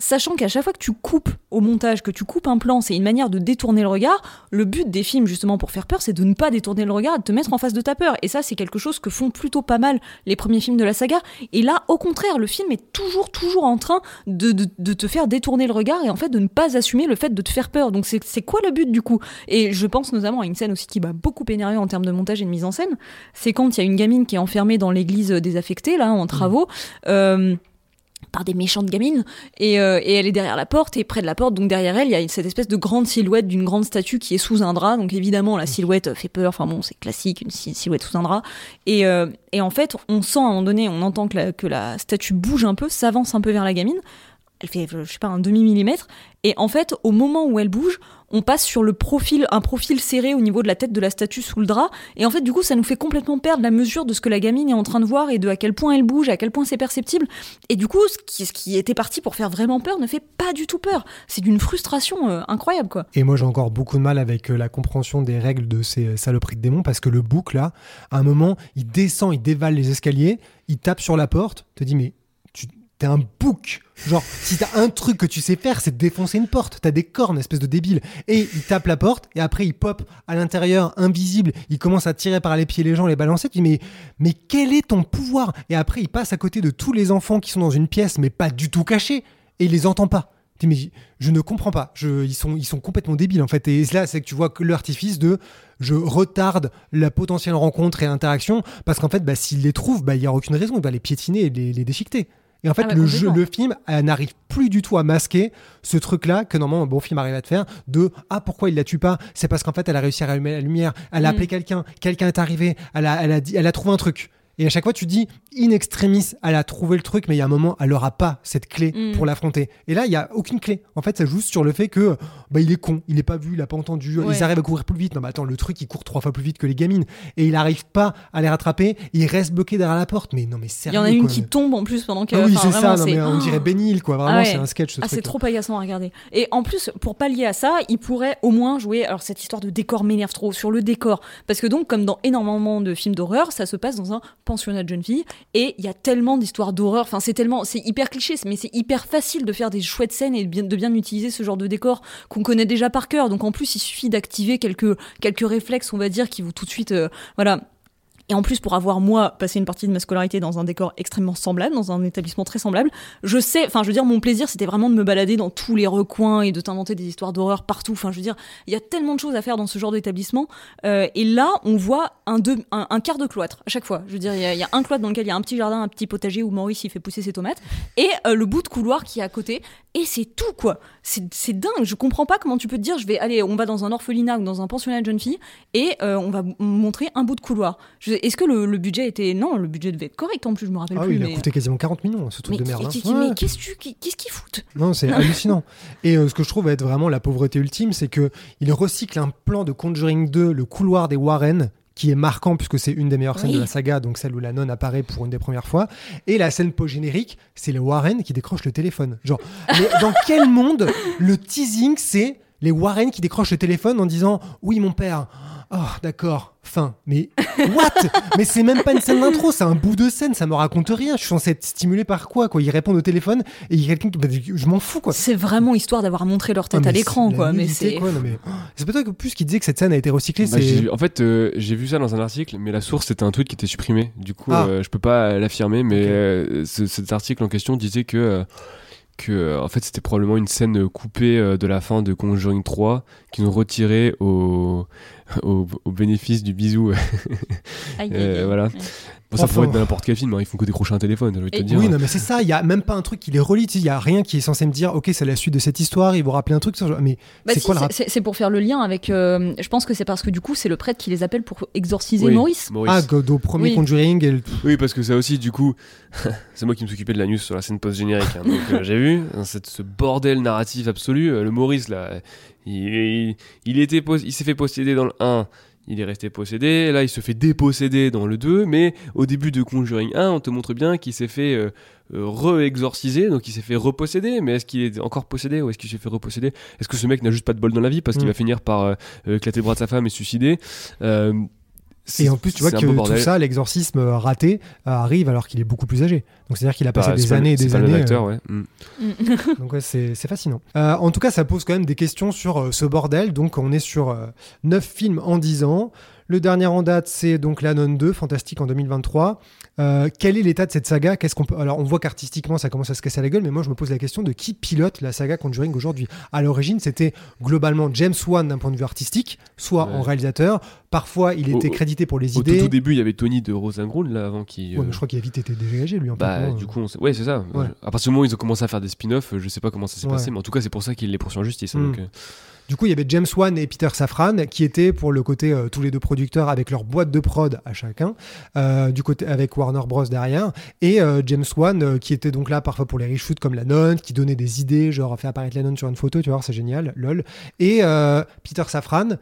sachant qu'à chaque fois que tu coupes au montage, que tu coupes un plan, c'est une manière de détourner le regard. Le but des films justement pour faire peur, c'est de ne pas détourner le regard de te mettre en face de ta peur. Et ça, c'est quelque chose que font plutôt pas mal les premiers films de la saga. Et là, au contraire, le film est toujours, toujours en train de, te faire détourner le regard et en fait de ne pas assumer le fait de te faire peur. Donc c'est c'est quoi le but du coup? Et je pense notamment à une scène aussi qui m'a beaucoup énervé en termes de montage et de mise en scène. C'est quand il y a une gamine qui est enfermée dans l'église désaffectée, là, en travaux. Euh, par des méchantes gamines et, euh, et elle est derrière la porte et près de la porte donc derrière elle il y a cette espèce de grande silhouette d'une grande statue qui est sous un drap. Donc évidemment la silhouette fait peur enfin bon c'est classique une si- silhouette sous un drap. Et, euh, et en fait on sent à un moment donné on entend que la, que la statue bouge un peu s'avance un peu vers la gamine. Elle fait je sais pas un demi millimètre et en fait au moment où elle bouge on passe sur le profil un profil serré au niveau de la tête de la statue sous le drap. Et en fait du coup ça nous fait complètement perdre la mesure de ce que la gamine est en train de voir et de à quel point elle bouge à quel point c'est perceptible. Et du coup ce qui, était parti pour faire vraiment peur ne fait pas du tout peur. C'est d'une frustration euh, incroyable quoi. Et moi, j'ai encore beaucoup de mal avec euh, la compréhension des règles de ces euh, saloperies de démons parce que le bouc, là, à un moment, il descend, il dévale les escaliers, il tape sur la porte, te dit, mais t'es un bouc. Genre, si t'as un truc que tu sais faire, c'est défoncer une porte. T'as des cornes, espèce de débile. Et il tape la porte, et après, il pop à l'intérieur, invisible. Il commence à tirer par les pieds les gens, les balancer. Tu dis, mais, mais quel est ton pouvoir? Et après, il passe à côté de tous les enfants qui sont dans une pièce, mais pas du tout cachés, et il les entend pas. Tu dis, mais je ne comprends pas. Ils, sont, ils sont complètement débiles en fait. Et là, c'est que tu vois que l'artifice de je retarde la potentielle rencontre et interaction parce qu'en fait, bah, s'il les trouve, bah, il n'y a aucune raison. Il va les piétiner et les déchiqueter. Et en fait, Ah bah, le, jeu, le film n'arrive plus du tout à masquer ce truc-là que normalement un bon film arrive à te faire de ah pourquoi il la tue pas? C'est parce qu'en fait elle a réussi à rallumer la lumière elle a Mm. appelé quelqu'un quelqu'un est arrivé elle a, elle a dit elle a trouvé un truc Et à chaque fois, tu dis, in extremis, elle a trouvé le truc, mais il y a un moment, elle aura pas cette clé Mm. pour l'affronter. Et là, il y a aucune clé. En fait, ça joue sur le fait que bah, il est con, il est pas vu, il a pas entendu, Ouais. ils arrivent à courir plus vite. Non, mais attends, le truc, il court trois fois plus vite que les gamines. Et il arrive pas à les rattraper, il reste bloqué derrière la porte. Mais non, mais Il sérieux. y en a une quoi. qui tombe en plus pendant que. Ah oui, c'est ça, non, mais on dirait Benil, quoi. Vraiment, Ah ouais. c'est un sketch, ce Ah, c'est trop agaçant à regarder. Et en plus, pour pallier à ça, il pourrait au moins jouer. Alors, cette histoire de décor m'énerve trop sur le décor. Parce que, donc, comme dans énormément de films d'horreur, ça se passe dans un pensionnat de jeunes. Et il y a tellement d'histoires d'horreur. Enfin, c'est tellement. C'est hyper cliché, mais c'est hyper facile de faire des chouettes scènes et de bien, de bien utiliser ce genre de décor qu'on connaît déjà par cœur. Donc, en plus, il suffit d'activer quelques, quelques réflexes, on va dire, qui vous tout de suite. euh, voilà. Et en plus, pour avoir, moi, passé une partie de ma scolarité dans un décor extrêmement semblable, dans un établissement très semblable, je sais, enfin, je veux dire, mon plaisir, c'était vraiment de me balader dans tous les recoins et de t'inventer des histoires d'horreur partout. Enfin, je veux dire, il y a tellement de choses à faire dans ce genre d'établissement. Euh, et là, on voit un, deux- un, quart de cloître, à chaque fois. Je veux dire, il y, a- un cloître dans lequel il y a un petit jardin, un petit potager où Maurice, il fait pousser ses tomates, et euh, le bout de couloir qui est à côté. Et c'est tout, quoi. C'est dingue. Je comprends pas comment tu peux te dire, je vais aller, on va dans un orphelinat ou dans un pensionnat de jeunes filles, et euh, on va montrer un bout de couloir. Est-ce que le, le budget était. Non, le budget devait être correct en plus, je me rappelle Ah plus. oui, il mais... a coûté quasiment 40 millions, ce truc Mais, de merde. hein. qui- qui- Ouais. mais qu'est-ce que tu- qu'est-ce qu'ils foutent? Non, c'est hallucinant. Et euh, ce que je trouve être vraiment la pauvreté ultime, c'est que il recycle un plan de Conjuring 2, le couloir des Warren, qui est marquant puisque c'est une des meilleures scènes Oui. de la saga, donc celle où la nonne apparaît pour une des premières fois. Et la scène post-générique, c'est les Warren qui décrochent le téléphone. Genre, mais dans quel monde le teasing, c'est les Warren qui décrochent le téléphone en disant Oui, mon père. Oh, d'accord, fin. Mais what? Mais c'est même pas une scène d'intro, c'est un bout de scène, ça me raconte rien. Je suis censé être stimulé par quoi quoi? Ils répondent au téléphone et il y a quelqu'un qui. bah, je m'en fous quoi. C'est vraiment histoire d'avoir montré leur tête Ah, à l'écran, quoi. Mais c'est. quoi, non, mais- C'est peut-être que plus qui disait que cette scène a été recyclée, Bah, c'est. j'ai- en fait, euh, j'ai vu ça dans un article, mais la source c'était un tweet qui était supprimé. Du coup, Ah. euh, je peux pas l'affirmer, mais euh, ce- cet article en question disait que, euh, que euh, en fait, c'était probablement une scène coupée euh, de la fin de Conjuring 3 qu'ils ont retirée au, au, au bénéfice du bisou. Euh, voilà. Ouais. Bon, ça Enfin. pourrait être n'importe quel film, hein, ils font que décrocher un téléphone, j'ai envie de te Et- dire. Oui, non, mais c'est ça. Il y a même pas un truc qui les relie. Il y a rien qui est censé me dire, ok, c'est la suite de cette histoire. Ils vont rappeler un truc. Mais Bah c'est si, quoi le c'est- rap? c'est c'est pour faire le lien avec. euh, je pense que c'est parce que du coup, c'est le prêtre qui les appelle pour exorciser Oui, Maurice. Ah, God, au premier Oui. Conjuring. et le- Oui, parce que ça aussi, du coup, c'est moi qui me suis occupé de la news sur la scène post-générique. hein. donc euh, j'ai vu hein, cette- ce bordel narratif absolu. Euh, le Maurice, là, il, il, il était il s'est fait posséder dans le 1. Il est resté possédé, là il se fait déposséder dans le 2, mais au début de Conjuring 1, on te montre bien qu'il s'est fait euh, euh, re-exorciser, donc il s'est fait reposséder, mais est-ce qu'il est encore possédé ou est-ce qu'il s'est fait reposséder? Est-ce que ce mec n'a juste pas de bol dans la vie parce qu'il Mm. va finir par euh, euh, éclater le bras de sa femme et se suicider? Euh, Et en plus, tu vois c'est que tout ça, l'exorcisme raté, euh, arrive alors qu'il est beaucoup plus âgé. Donc c'est-à-dire qu'il a passé Bah, des années et des pas le même années. acteur, euh, ouais. Mm. Donc ouais, c'est c'est fascinant. Euh, en tout cas, ça pose quand même des questions sur euh, ce bordel. Donc on est sur 9 films en 10 ans. Le dernier en date, c'est donc La Nonne 2, fantastique en 2023. Euh, quel est l'état de cette saga? Qu'est-ce qu'on peut... Alors on voit qu'artistiquement ça commence à se casser la gueule, mais moi je me pose la question de qui pilote la saga Conjuring aujourd'hui? À l'origine, c'était globalement James Wan d'un point de vue artistique, soit Ouais. en réalisateur. Parfois, il était au- crédité pour les Au tout, idées. tout début, il y avait Tony de Rosengrund là avant qui. Ouais, mais je crois qu'il a vite été dégagé lui en. Bah, du euh. coup, on sait- ouais, c'est ça. Ouais. À partir du moment où ils ont commencé à faire des spin-offs, je sais pas comment ça s'est passé, mais en tout cas, c'est pour ça qu'ils les poursuivent en justice. hein, Mm. donc, euh, Du coup, il y avait James Wan et Peter Safran qui étaient pour le côté euh, tous les deux producteurs avec leur boîte de prod à chacun, euh, du côté avec Warner Bros derrière, et euh, James Wan qui était donc là parfois pour les reshoots comme la nonne, qui donnait des idées, genre fait apparaître la nonne sur une photo, tu vois, c'est génial, lol. Et Peter Safran.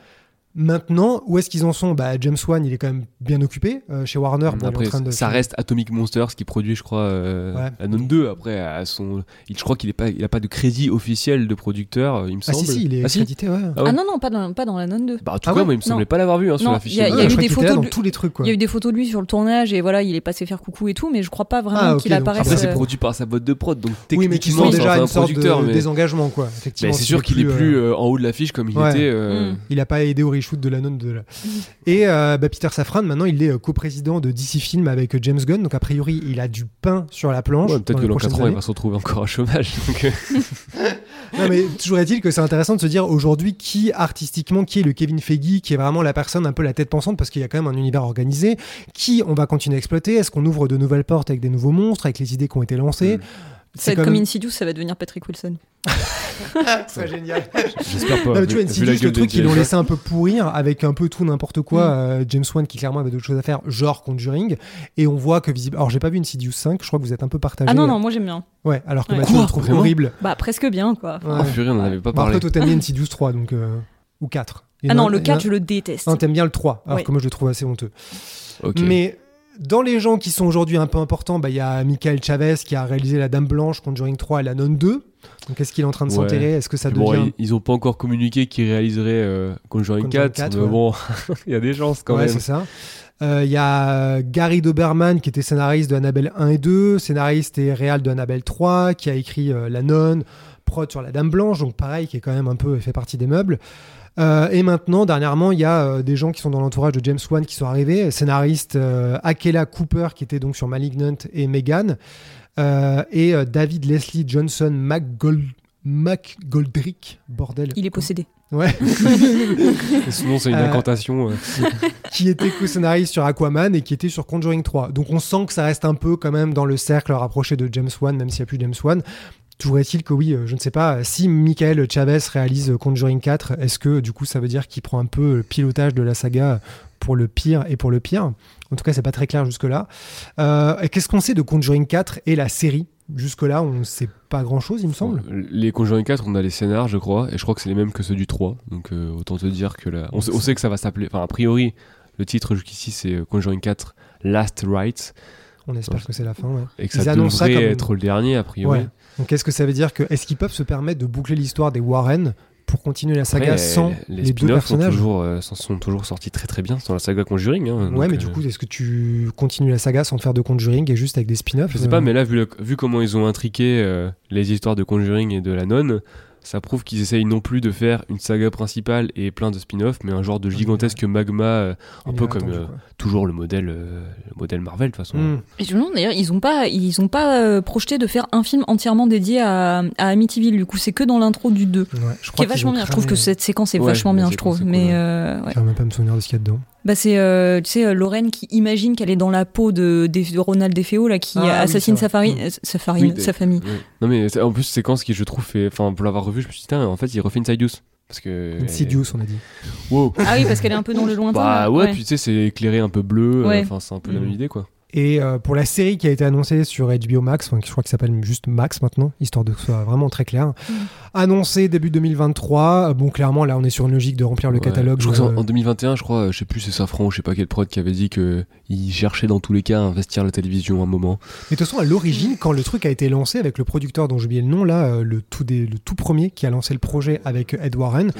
Maintenant, où est-ce qu'ils en sont bah, James Wan, il est quand même bien occupé euh, chez Warner. Bon, il est en Après, train de ça reste Atomic Monsters qui produit, je crois, euh, Ouais. la Non 2. Après, à son, il, je crois qu'il est pas, il a pas de crédit officiel de producteur, il me Ah semble. si, si, il est Ah, si crédité, ouais. Ah ouais. Ah non, non, pas dans, pas dans la nonne 2. Bah, en tout Ah cas, ouais moi, il me semblait Non. pas l'avoir vu hein, sur l'affiche. il y a- y eu des photos de- tous les trucs, quoi. Il y a eu des photos de lui sur le tournage et voilà, il est passé faire coucou et tout, mais je crois pas vraiment Ah, qu'il apparaisse. Après, c'est euh, produit par sa boîte de prod, donc Oui, mais qui techniquement, sont c'est déjà un une sorte producteur. de mais désengagement, quoi. Effectivement, c'est sûr qu'il est plus euh, en haut de l'affiche comme il était. euh, Mm. Il a pas aidé au de la nonne de la... Et euh, bah, Peter Safran, maintenant, il est euh, coprésident de DC Film avec euh, James Gunn. Donc, a priori, il a du pain sur la planche. ouais, Peut-être que dans prochaines 4 ans, il va se retrouver encore à chômage. donc, Non, mais toujours est-il que c'est intéressant de se dire aujourd'hui qui, artistiquement, qui est le Kevin Feige, qui est vraiment la personne un peu la tête pensante parce qu'il y a quand même un univers organisé. Qui on va continuer à exploiter? Est-ce qu'on ouvre de nouvelles portes avec des nouveaux monstres, avec les idées qui ont été lancées? Mm. Ça va C'est être comme même- Insidious, ça va devenir Patrick Wilson. Ce serait génial. J'espère pas. Non, mais tu vois, Insidious, le truc, ils l'ont laissé un peu pourrir avec un peu tout n'importe quoi. Mm. Euh, James Wan qui clairement avait d'autres choses à faire, genre Conjuring. Et on voit que visible. Alors, j'ai pas vu Insidious 5, je crois que vous êtes un peu partagé. Ah non, non, moi j'aime bien. Ouais, alors que Ouais. Mathieu le trouve horrible. Bah, presque bien, quoi. Ouais. Oh purée, on en avait pas parlé. après, toi, t'aimes bien Insidious 3, donc. euh, Ou 4. Et Ah non, le et 4, je le déteste. Non, t'aimes bien le 3, alors Ouais. que moi, je le trouve assez honteux. Ok. Mais dans les gens qui sont aujourd'hui un peu importants, bah, il y a Michael Chavez qui a réalisé La Dame Blanche, Conjuring 3 et La Nonne 2. Donc est-ce qu'il est en train de Ouais. s'enterrer? Est-ce que ça devient. Bon, ils, ils ont pas encore communiqué qu'ils réaliseraient euh, Conjuring, Conjuring 4, 4, mais ouais. bon, il y a des chances quand ouais, même. c'est ça. Euh, Il y a Gary Doberman qui était scénariste de Annabelle 1 et 2, scénariste et réal de Annabelle 3, qui a écrit euh, La Nonne, prod sur La Dame Blanche, donc pareil, qui est quand même un peu fait partie des meubles. Euh, et maintenant, dernièrement, il y a euh, des gens qui sont dans l'entourage de James Wan qui sont arrivés. Scénariste euh, Akela Cooper qui était donc sur Malignant et Megan. Euh, et euh, David Leslie Johnson McGold... McGoldrick, bordel. Il est possédé. Ouais. Et Sinon, c'est une incantation. euh. qui était co-scénariste sur Aquaman et qui était sur Conjuring 3. Donc on sent que ça reste un peu quand même dans le cercle rapproché de James Wan, même s'il n'y a plus James Wan. Toujours est-il que oui, euh, je ne sais pas, si Michael Chavez réalise Conjuring 4, est-ce que du coup ça veut dire qu'il prend un peu le pilotage de la saga pour le pire et pour le pire? En tout cas, c'est pas très clair jusque-là. Euh, Qu'est-ce qu'on sait de Conjuring 4 et la série? Jusque-là, on ne sait pas grand-chose, il me semble. Les Conjuring 4, on a les scénars, je crois, et je crois que c'est les mêmes que ceux du 3. Donc euh, autant te dire que là. On, sait, on sait que ça va s'appeler. Enfin, a priori, le titre jusqu'ici, c'est Conjuring 4 Last Rites, On espère que c'est la fin. ouais. et que ça devrait comme- être le dernier, a priori. Ouais. Donc est-ce que ça veut dire que est-ce qu'ils peuvent se permettre de boucler l'histoire des Warren pour continuer la saga Après, sans les, les, les deux spin-offs sont personnages? toujours, euh, sont, sont toujours sortis très très bien dans la saga Conjuring. hein, Ouais, mais euh, du coup, est-ce que tu continues la saga sans faire de Conjuring et juste avec des spin-offs? Je sais euh, pas, mais là, vu, le- vu comment ils ont intriqué euh, les histoires de Conjuring et de la nonne, ça prouve qu'ils essayent non plus de faire une saga principale et plein de spin-offs, mais un genre de gigantesque magma, euh, un peu comme attendu, euh, toujours le modèle, euh, le modèle Marvel de toute façon. Hmm. Et je me demande d'ailleurs, ils ont pas, ils ont pas euh, projeté de faire un film entièrement dédié à, à Amityville. Du coup, c'est que dans l'intro du 2. Ouais, je Qui est vachement bien. Je trouve que cette séquence est Ouais, vachement bien, je trouve. Mais cool, ouais. euh, ouais. Je vais même pas me souvenir de ce qu'il y a dedans. Bah c'est, euh, tu sais, euh, Lorraine qui imagine qu'elle est dans la peau de, de, de Ronald DeFeo là, qui Ah assassine sa, farine, Mm. euh, sa, farine, Oui, sa famille. Non mais en plus séquence qui je trouve fait, enfin pour l'avoir revu, je me suis dit tiens, en fait il refait Insidious parce que Insidious, on a dit. Wow. Ah oui, parce qu'elle est un peu dans le lointain. Bah là. ouais, puis tu sais c'est éclairé un peu bleu, Ouais. enfin c'est un peu la Mm. même idée quoi. Et euh, pour la série qui a été annoncée sur HBO Max, enfin, je crois qu'il s'appelle juste Max maintenant, histoire de que ce soit vraiment très clair, Mm. annoncée début 2023. euh, Bon, clairement, là, on est sur une logique de remplir le Ouais. catalogue. Je crois en- euh, en 2021, je crois, euh, je sais plus c'est Safran ou je sais pas quel prod qui avait dit que il cherchait dans tous les cas à investir la télévision à un moment. Mais de toute façon, à l'origine, quand le truc a été lancé avec le producteur dont j'ai oublié le nom, là, euh, le tout, des- le tout premier qui a lancé le projet avec Ed Warren,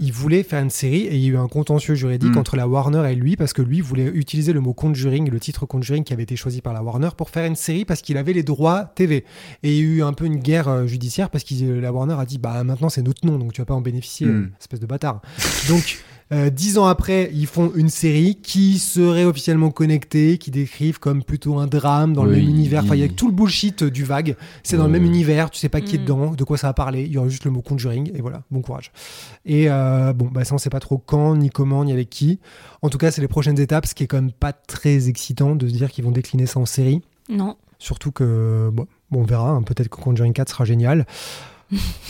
il voulait faire une série et il y a eu un contentieux juridique Mm. entre la Warner et lui parce que lui voulait utiliser le mot Conjuring, le titre Conjuring qui avait été choisi par la Warner pour faire une série parce qu'il avait les droits TV. Et il y a eu un peu une guerre euh, judiciaire parce que la Warner a dit bah maintenant c'est notre nom donc tu vas pas en bénéficier, Mm. euh, espèce de bâtard. donc euh, dix ans après, ils font une série qui serait officiellement connectée, qui décrivent comme plutôt un drame dans le même univers. Enfin, il y a tout le bullshit du vague. C'est dans le même univers, tu sais pas qui est Mm. dedans, de quoi ça va parler. Il y aura juste le mot Conjuring et voilà, bon courage. Et euh, bon, bah ça on sait pas trop quand, ni comment, ni avec qui. En tout cas, c'est les prochaines étapes, ce qui est quand même pas très excitant de se dire qu'ils vont décliner ça en série. Non. Surtout que, bon, bon, on verra, hein, peut-être que Conjuring 4 sera génial.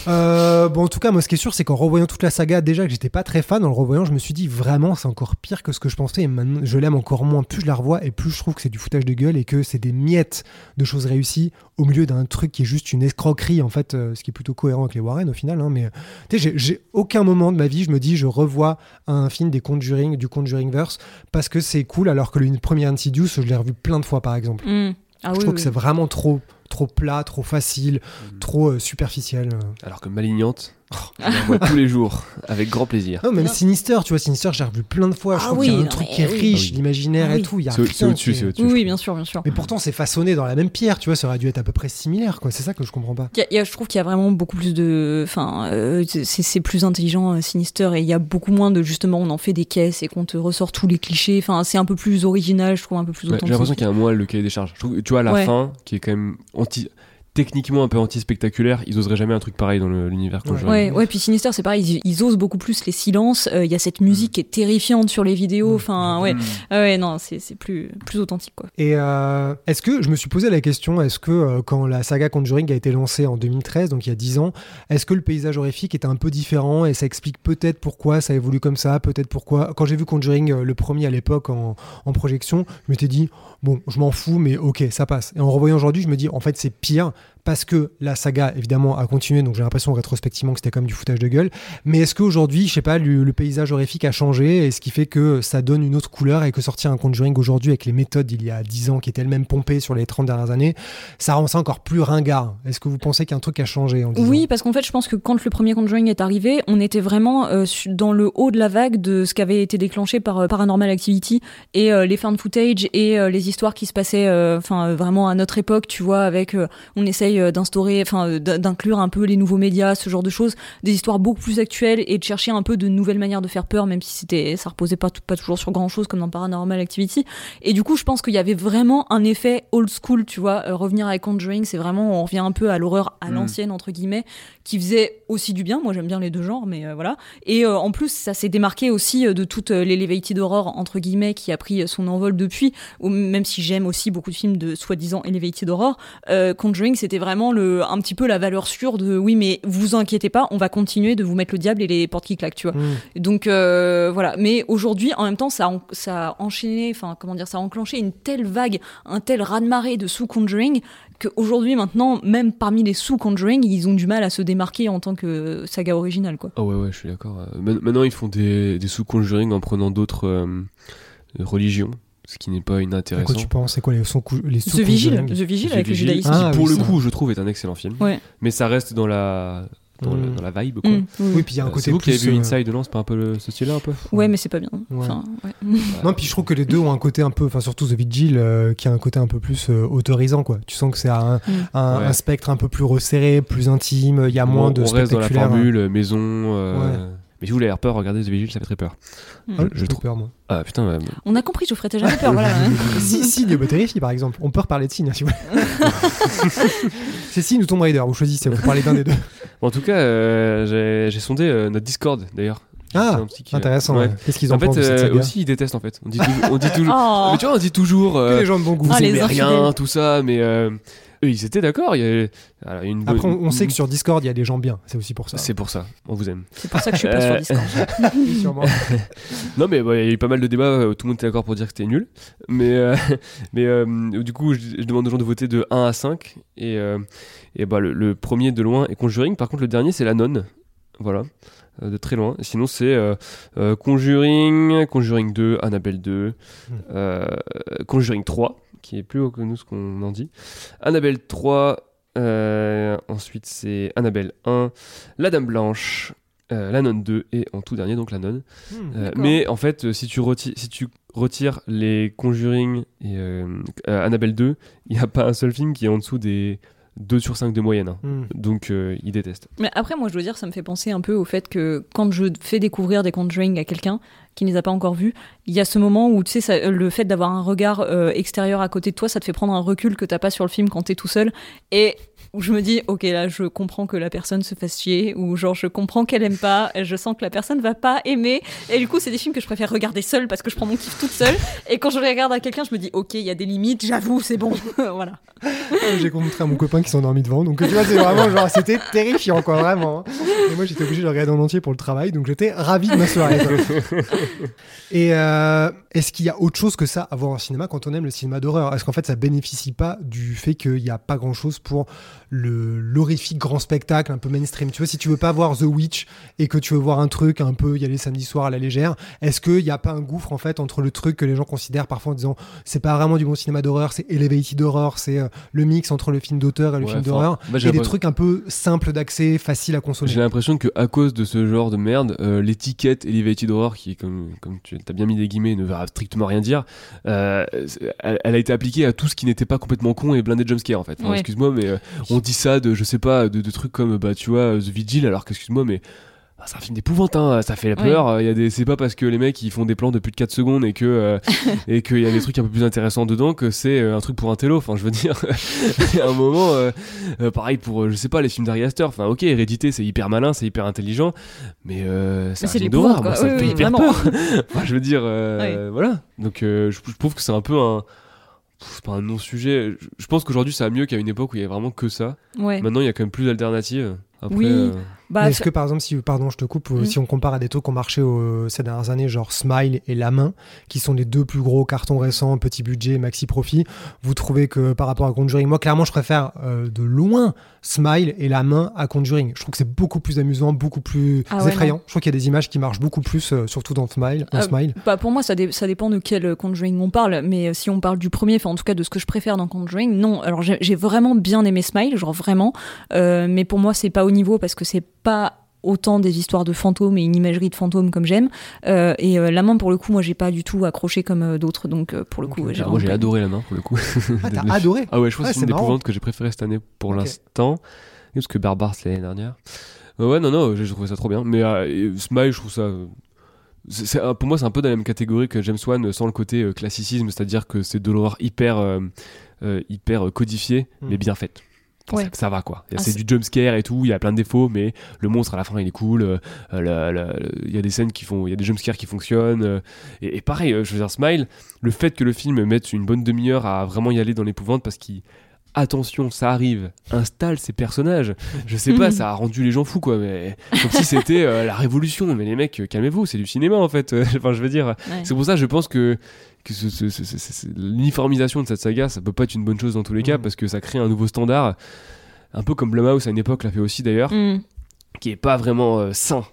Euh, bon, en tout cas, moi, ce qui est sûr, c'est qu'en revoyant toute la saga, déjà que j'étais pas très fan, en le revoyant, je me suis dit vraiment, c'est encore pire que ce que je pensais. Et maintenant, je l'aime encore moins. Plus je la revois, et plus je trouve que c'est du foutage de gueule et que c'est des miettes de choses réussies au milieu d'un truc qui est juste une escroquerie, en fait, euh, ce qui est plutôt cohérent avec les Warren au final. hein, mais euh, tu sais, j'ai- aucun moment de ma vie, je me dis, je revois un film des Conjuring, du Conjuringverse, parce que c'est cool, alors que le premier Insidious, je l'ai revu plein de fois, par exemple. Mm. Ah je oui, trouve oui. que c'est vraiment trop, trop plat, trop facile, trop euh, superficiel. euh. Alors que Malignante, je vois tous les jours avec grand plaisir. Non, même Sinister, tu vois, Sinister, j'ai revu plein de fois. Je Ah trouve qu'il y a oui, un non, truc qui est oui. riche, Ah oui. l'imaginaire Ah et oui. tout. Il y a C'est au-dessus, qui est- c'est au-dessus. Oui, oui, bien sûr, bien sûr. Mais pourtant, c'est façonné dans la même pierre, tu vois, ça aurait dû être à peu près similaire, quoi. C'est ça que je comprends pas. Y a- y a- je trouve qu'il y a vraiment beaucoup plus de. Enfin, euh, c'est plus intelligent, euh, Sinister, et il y a beaucoup moins de justement, on en fait des caisses et qu'on te ressort tous les clichés. Enfin, c'est un peu plus original, je trouve, un peu plus Ouais, authentique. J'ai l'impression qu'il y a un moelle le cahier des charges. Je trouve, tu vois, à la Ouais. fin, qui est quand même anti. Techniquement un peu anti-spectaculaire, ils oseraient jamais un truc pareil dans l'univers Conjuring. Ouais, ouais, puis Sinister, c'est pareil, ils, ils osent beaucoup plus les silences. euh, Il y a cette musique qui est terrifiante sur les vidéos. Enfin, ouais, Ah ouais, non, c'est c'est plus, plus authentique, quoi. Et euh, est-ce que, je me suis posé la question, est-ce que euh, quand la saga Conjuring a été lancée en 2013, donc il y a 10 ans, est-ce que le paysage horrifique était un peu différent et ça explique peut-être pourquoi ça évolue comme ça, peut-être pourquoi. Quand j'ai vu Conjuring, euh, le premier à l'époque en, en projection, je m'étais dit, bon, je m'en fous, mais ok, ça passe. Et en revoyant aujourd'hui, je me dis, en fait, c'est pire parce que la saga, évidemment, a continué, donc j'ai l'impression rétrospectivement que c'était comme du foutage de gueule. Mais est-ce qu'aujourd'hui, je sais pas, le, paysage horrifique a changé et ce qui fait que ça donne une autre couleur et que sortir un Conjuring aujourd'hui avec les méthodes d'il y a 10 ans qui étaient elles-mêmes pompées sur les 30 dernières années, ça rend ça encore plus ringard Est-ce que vous pensez qu'un truc a changé en 10 ans? Oui, parce qu'en fait, je pense que quand le premier Conjuring est arrivé, on était vraiment euh, dans le haut de la vague de ce qui avait été déclenché par euh, Paranormal Activity et euh, les found footage et les histoires qui se passaient, enfin vraiment à notre époque, tu vois, avec on essaye euh, d'instaurer, enfin euh, d'inclure un peu les nouveaux médias, ce genre de choses, des histoires beaucoup plus actuelles et de chercher un peu de nouvelles manières de faire peur, même si c'était, ça reposait pas tout- pas toujours sur grand chose comme dans Paranormal Activity. Et du coup, je pense qu'il y avait vraiment un effet old school, tu vois. Euh, revenir avec Conjuring, c'est vraiment, on revient un peu à l'horreur à Mm. l'ancienne, entre guillemets, qui faisait aussi du bien. Moi, j'aime bien les deux genres, mais euh, voilà. Et euh, en plus, ça s'est démarqué aussi de toute l'elevated horror, entre guillemets, qui a pris son envol depuis. Ou même si j'aime aussi beaucoup de films de soi-disant elevated horror, euh, Conjuring, c'était vraiment le, un petit peu la valeur sûre de oui, mais vous inquiétez pas, on va continuer de vous mettre le diable et les portes qui claquent, tu vois. Mm. Donc euh, voilà, mais aujourd'hui, en même temps, ça en- ça a enchaîné, enfin comment dire, ça a enclenché une telle vague, un tel raz-de-marée de sous Conjuring qu'aujourd'hui, maintenant, même parmi les sous Conjuring, ils ont du mal à se démarquer en tant que saga originale, quoi. Ah ouais, ouais, je suis d'accord. Euh, Maintenant, ils font des, des sous-conjuring en prenant d'autres euh, religions, ce qui n'est pas À quoi inintéressant. tu penses C'est quoi les, sous les sous The Vigil, The Vigil The avec le judaïsme. qui, Ah, pour oui, le ça. coup, je trouve, est un excellent film. Ouais. Mais ça reste dans la, dans, le- Mm. dans la vibe, quoi. Mm, oui. Puis il y a un Euh, côté c'est vous qui avez vu euh, Inside, non C'est pas un peu le, ce style-là, un peu Ouais, mais c'est pas bien. Ouais. Enfin, ouais. Non, puis je trouve que les deux ont un côté un peu, enfin surtout The Vigil, euh, qui a un côté un peu plus euh, autorisant, quoi. Tu sens que c'est un, Mm. un, Ouais. un spectre un peu plus resserré, plus intime, il y a moins on, de on reste dans la spectaculaire. formule euh, maison. Euh. Mais si vous voulez avoir peur, regardez The Vigil, ça fait très peur. Mm. Ah, je j'ai trouve- peur, moi. Ah putain, euh, On a compris, Geoffrey, t'as jamais peur, voilà. si, si, Dieu me terrifie, par exemple. On peut reparler de Signe, si vous voulez. c'est Signe ou Tomb Raider, vous choisissez, vous parlez d'un des deux. bon, en tout cas, euh, j'ai sondé euh, notre Discord d'ailleurs. Ah, C'est un petit qui- intéressant. ouais. Qu'est-ce qu'ils en En fait, pensent de cette euh, saga aussi, ils détestent en fait. On dit, tou- on dit toujours. Oh. Mais tu vois, on dit toujours. Que euh, les gens de bon goût. vous Ah, les aimez rien, tout ça, mais euh, eux, ils étaient d'accord. Il y a une bonne- Après, on, on sait que sur Discord, il y a des gens bien. C'est aussi pour ça. C'est pour ça, on vous aime. C'est pour ça que je suis pas sur Euh, Discord. Oui, sûrement. Non, mais bah, il y a eu pas mal de débats, euh, tout le monde était d'accord pour dire que c'était nul. Mais, euh, mais euh, du coup, je, je demande aux gens de voter de 1 à 5. Et, euh, et bah, le, le premier de loin est Conjuring. Par contre, le dernier, c'est La Nonne. Voilà. De très loin. Sinon, c'est euh, euh, Conjuring, Conjuring 2, Annabelle 2, euh, Conjuring 3, qui est plus haut que nous ce qu'on en dit. Annabelle 3, euh, ensuite c'est Annabelle 1, La Dame Blanche, euh, La Nonne 2 et en tout dernier donc La Nonne. Hmm. Euh, mais en fait, si tu, reti- si tu retires les Conjuring et Annabelle 2, il n'y a pas un seul film qui est en dessous des 2 sur 5 de moyenne. hein. Hmm. Donc euh, ils détestent. Mais après, moi, je dois dire, ça me fait penser un peu au fait que quand je fais découvrir des Conjuring à quelqu'un qui ne les a pas encore vus, il y a ce moment où, tu sais, ça- le fait d'avoir un regard euh, extérieur à côté de toi, ça te fait prendre un recul que t'as pas sur le film quand t'es tout seul. Et où je me dis, ok, là, je comprends que la personne se fasse chier, ou genre, je comprends qu'elle aime pas, je sens que la personne va pas aimer. Et du coup, c'est des films que je préfère regarder seule parce que je prends mon kiff toute seule. Et quand je les regarde à quelqu'un, je me dis, ok, il y a des limites, j'avoue, c'est bon. voilà. J'ai montré à mon copain qui s'est endormi devant. Donc, tu vois, c'est vraiment genre, c'était terrifiant, quoi, vraiment. Et moi, j'étais obligé de le regarder en entier pour le travail. Donc, j'étais ravi de ma soirée. Et euh, est-ce qu'il y a autre chose que ça à voir au cinéma quand on aime le cinéma d'horreur? Est-ce qu'en fait, ça bénéficie pas du fait qu'il n'y a pas grand-chose pour le l'horrifique grand spectacle un peu mainstream Tu vois, si tu veux pas voir The Witch et que tu veux voir un truc un peu y aller samedi soir à la légère, est-ce qu'il n'y a pas un gouffre en fait entre le truc que les gens considèrent parfois en disant c'est pas vraiment du bon cinéma d'horreur, c'est elevated horror, c'est euh, le mix entre le film d'auteur et le Ouais, film d'horreur, j'ai et des trucs un peu simples d'accès, faciles à consommer? J'ai l'impression que à cause de ce genre de merde, euh, l'étiquette Elevated Horror, qui comme comme tu as bien mis des guillemets, ne veut strictement rien dire, euh, elle, elle a été appliquée à tout ce qui n'était pas complètement con et blindé de jumpscare en fait. Enfin, Ouais. Excuse-moi, mais euh, on dit ça de je sais pas de, de trucs comme bah tu vois The Vigil, alors qu'excuse-moi mais ah, c'est un film d'épouvante, hein, ça fait la peur. Il y a des, c'est pas parce que les mecs ils font des plans de plus de 4 secondes et que euh, et qu'il y a des trucs un peu plus intéressants dedans que c'est euh, un truc pour un télo. Enfin, je veux dire, a un moment, euh, pareil pour, je sais pas, les films d'Ari Aster. Enfin, ok, Hérédité, c'est hyper malin, c'est hyper intelligent, mais c'est un film d'horreur, ça fait hyper peur. enfin, je veux dire, voilà. Donc, je, je, trouve que c'est un peu un c'est pas un non-sujet. Je pense qu'aujourd'hui ça va mieux qu'à une époque où il y avait vraiment que ça. Maintenant il y a quand même plus d'alternatives. Oui. Euh, bah, Est-ce que par exemple, si, pardon, je te coupe, mm. si on compare à des trucs qui ont marché ces dernières années, genre Smile et La Main, qui sont les deux plus gros cartons récents, petit budget, maxi profit, vous trouvez que par rapport à Conjuring, moi clairement je préfère euh, de loin Smile et La Main à Conjuring. Je trouve que c'est beaucoup plus amusant, beaucoup plus ah effrayant. Je trouve qu'il y a des images qui marchent beaucoup plus, euh, surtout dans Smile. Dans Smile. Bah pour moi, ça, ça dépend de quel Conjuring on parle, mais si on parle du premier, enfin en tout cas de ce que je préfère dans Conjuring, non. Alors j'ai vraiment bien aimé Smile, genre vraiment, mais pour moi c'est pas au niveau parce que c'est pas autant des histoires de fantômes et une imagerie de fantômes comme j'aime. Euh, et euh, la main, pour le coup, moi, j'ai pas du tout accroché comme euh, d'autres. Donc, pour le coup, j'ai moi, j'ai adoré la main, pour le coup. Ah, t'as adoré Ah ouais, je pense que c'est une d'épouvante que j'ai préféré cette année pour l'instant. Parce que Barbare, c'est l'année dernière. ouais, non, non, j'ai trouvé ça trop bien. Mais Smile, je trouve ça. pour moi, c'est un peu dans la même catégorie que James Wan sans le côté classicisme, c'est-à-dire que c'est de l'horreur hyper, hyper codifié, hmm. mais bien faite ça, va quoi. Ah, c'est du jump scare et tout, il y a plein de défauts, mais le monstre à la fin il est cool. Euh, euh, il y a des scènes qui font, il y a des jump scares qui fonctionnent. Euh, et, pareil, je veux dire, Smile, le fait que le film mette une bonne demi-heure à vraiment y aller dans l'épouvante parce qu'il attention, ça arrive, installe ces personnages. Je sais pas, ça a rendu les gens fous, quoi. Mais comme si c'était la révolution. Mais les mecs, calmez-vous, c'est du cinéma en fait. enfin, je veux dire, c'est pour ça, je pense que que l'uniformisation de cette saga, ça peut pas être une bonne chose dans tous les cas mm. parce que ça crée un nouveau standard, un peu comme Blumhouse à une époque l'a fait aussi d'ailleurs, mm. qui est pas vraiment euh, sain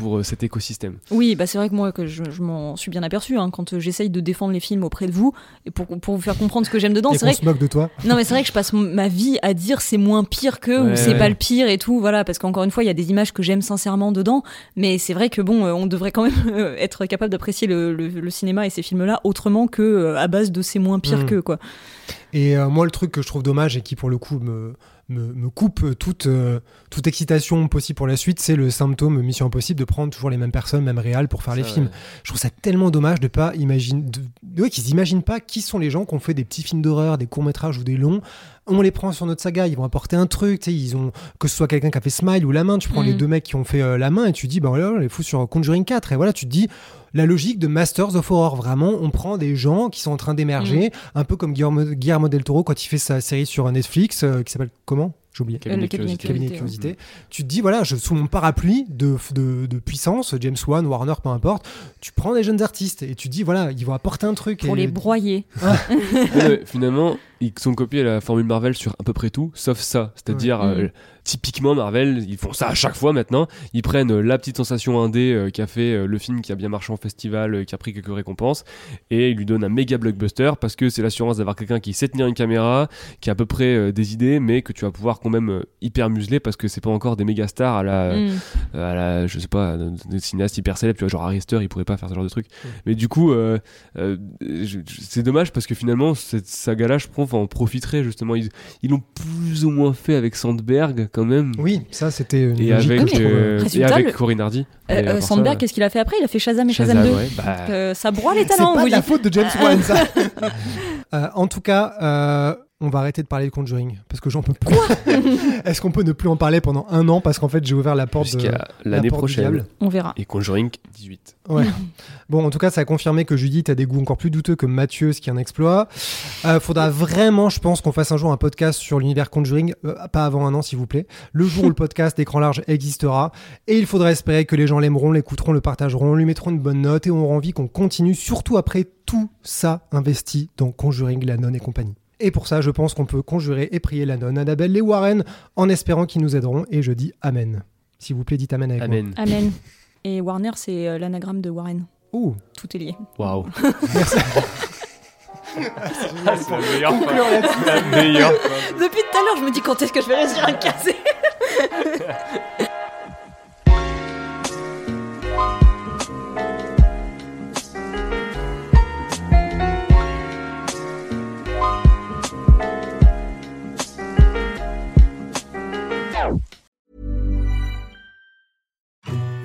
pour euh, cet écosystème. Oui, bah c'est vrai que moi que je, m'en suis bien aperçu hein, quand euh, j'essaye de défendre les films auprès de vous et pour, pour vous faire comprendre ce que j'aime dedans. C'est vrai se moque de toi. Non mais c'est vrai que je passe ma vie à dire c'est moins pire que ou c'est pas le pire et tout voilà parce qu'encore une fois il y a des images que j'aime sincèrement dedans mais c'est vrai que bon euh, on devrait quand même être capable d'apprécier le, le, cinéma et ces films là autrement que à base de c'est moins pire mm. que quoi. Et moi le truc que je trouve dommage et qui pour le coup me me, coupe toute, euh, toute excitation possible pour la suite, c'est le symptôme Mission Impossible de prendre toujours les mêmes personnes, même réels pour faire les films. Je trouve ça tellement dommage de pas imaginer, de, qu'ils imaginent pas qui sont les gens qui ont fait des petits films d'horreur, des courts métrages ou des longs. On les prend sur notre saga, ils vont apporter un truc, ils ont que ce soit quelqu'un qui a fait Smile ou La Main, tu prends les mm. deux mecs qui ont fait euh, La Main et tu dis ben voilà, on les fout sur Conjuring 4 et voilà, tu te dis la logique de Masters of Horror. Vraiment, on prend des gens qui sont en train d'émerger, mm. un peu comme Guillermo, del Toro quand il fait sa série sur Netflix euh, qui s'appelle comment? J'ai oublié. Cabinet, le cabinet, cabinet curiosité. Tu te dis, voilà, je, sous mon parapluie de, de, de, puissance, James Wan, Warner, peu importe, tu prends des jeunes artistes et tu te dis, voilà, ils vont apporter un truc. Pour les broyer. Ah. finalement, ils sont copiés la formule Marvel sur à peu près tout, sauf ça. C'est-à-dire, euh, typiquement Marvel, ils font ça à chaque fois maintenant. Ils prennent euh, la petite sensation indé euh, qui a fait euh, le film qui a bien marché en festival, qui a pris quelques récompenses, et ils lui donnent un méga blockbuster parce que c'est l'assurance d'avoir quelqu'un qui sait tenir une caméra, qui a à peu près des idées, mais que tu vas pouvoir quand même hyper museler parce que c'est pas encore des méga stars à la, mm. à la je sais pas, des cinéastes hyper célèbres, tu vois, genre Harry il pourrait pas faire ce genre de truc. Mm. Mais du coup, c'est dommage parce que finalement, cette saga-là, je pense, en profiterait justement. Ils, ils l'ont plus ou moins fait avec Sandberg même. Oui, ça c'était. Et, avec, euh, et avec Corinne Hardy. Euh, euh, Sandberg, qu'est-ce qu'il a fait après? Il a fait Shazam et Shazam, 2. Bah... ça broie les talents. C'est pas la faute de James Wan, ça. en tout cas on va arrêter de parler de Conjuring parce que j'en peux plus. Est-ce qu'on peut ne plus en parler pendant un an parce qu'en fait j'ai ouvert la porte jusqu'à l'année prochaine. On verra. Et Conjuring 18. Ouais. bon, en tout cas, ça a confirmé que Judith a des goûts encore plus douteux que Mathieu, ce qui est un exploit. Euh, faudra vraiment, je pense, qu'on fasse un jour un podcast sur l'univers Conjuring, euh, pas avant un an, s'il vous plaît. Le jour où le podcast écran large existera, et il faudra espérer que les gens l'aimeront, l'écouteront, le partageront, lui mettront une bonne note et auront envie qu'on continue, surtout après tout ça investi dans Conjuring, la nonne et compagnie. Et pour ça, je pense qu'on peut conjurer et prier la nonne, Annabelle, les Warren, en espérant qu'ils nous aideront. Et je dis Amen. S'il vous plaît, dites Amen avec Amen. moi. Amen. Et Warner, c'est euh, l'anagramme de Warren. Ouh. Tout est lié. Waouh. Merci. Ah, c'est la meilleure La meilleure Depuis tout à l'heure, je me dis quand est-ce que je vais réussir à casser.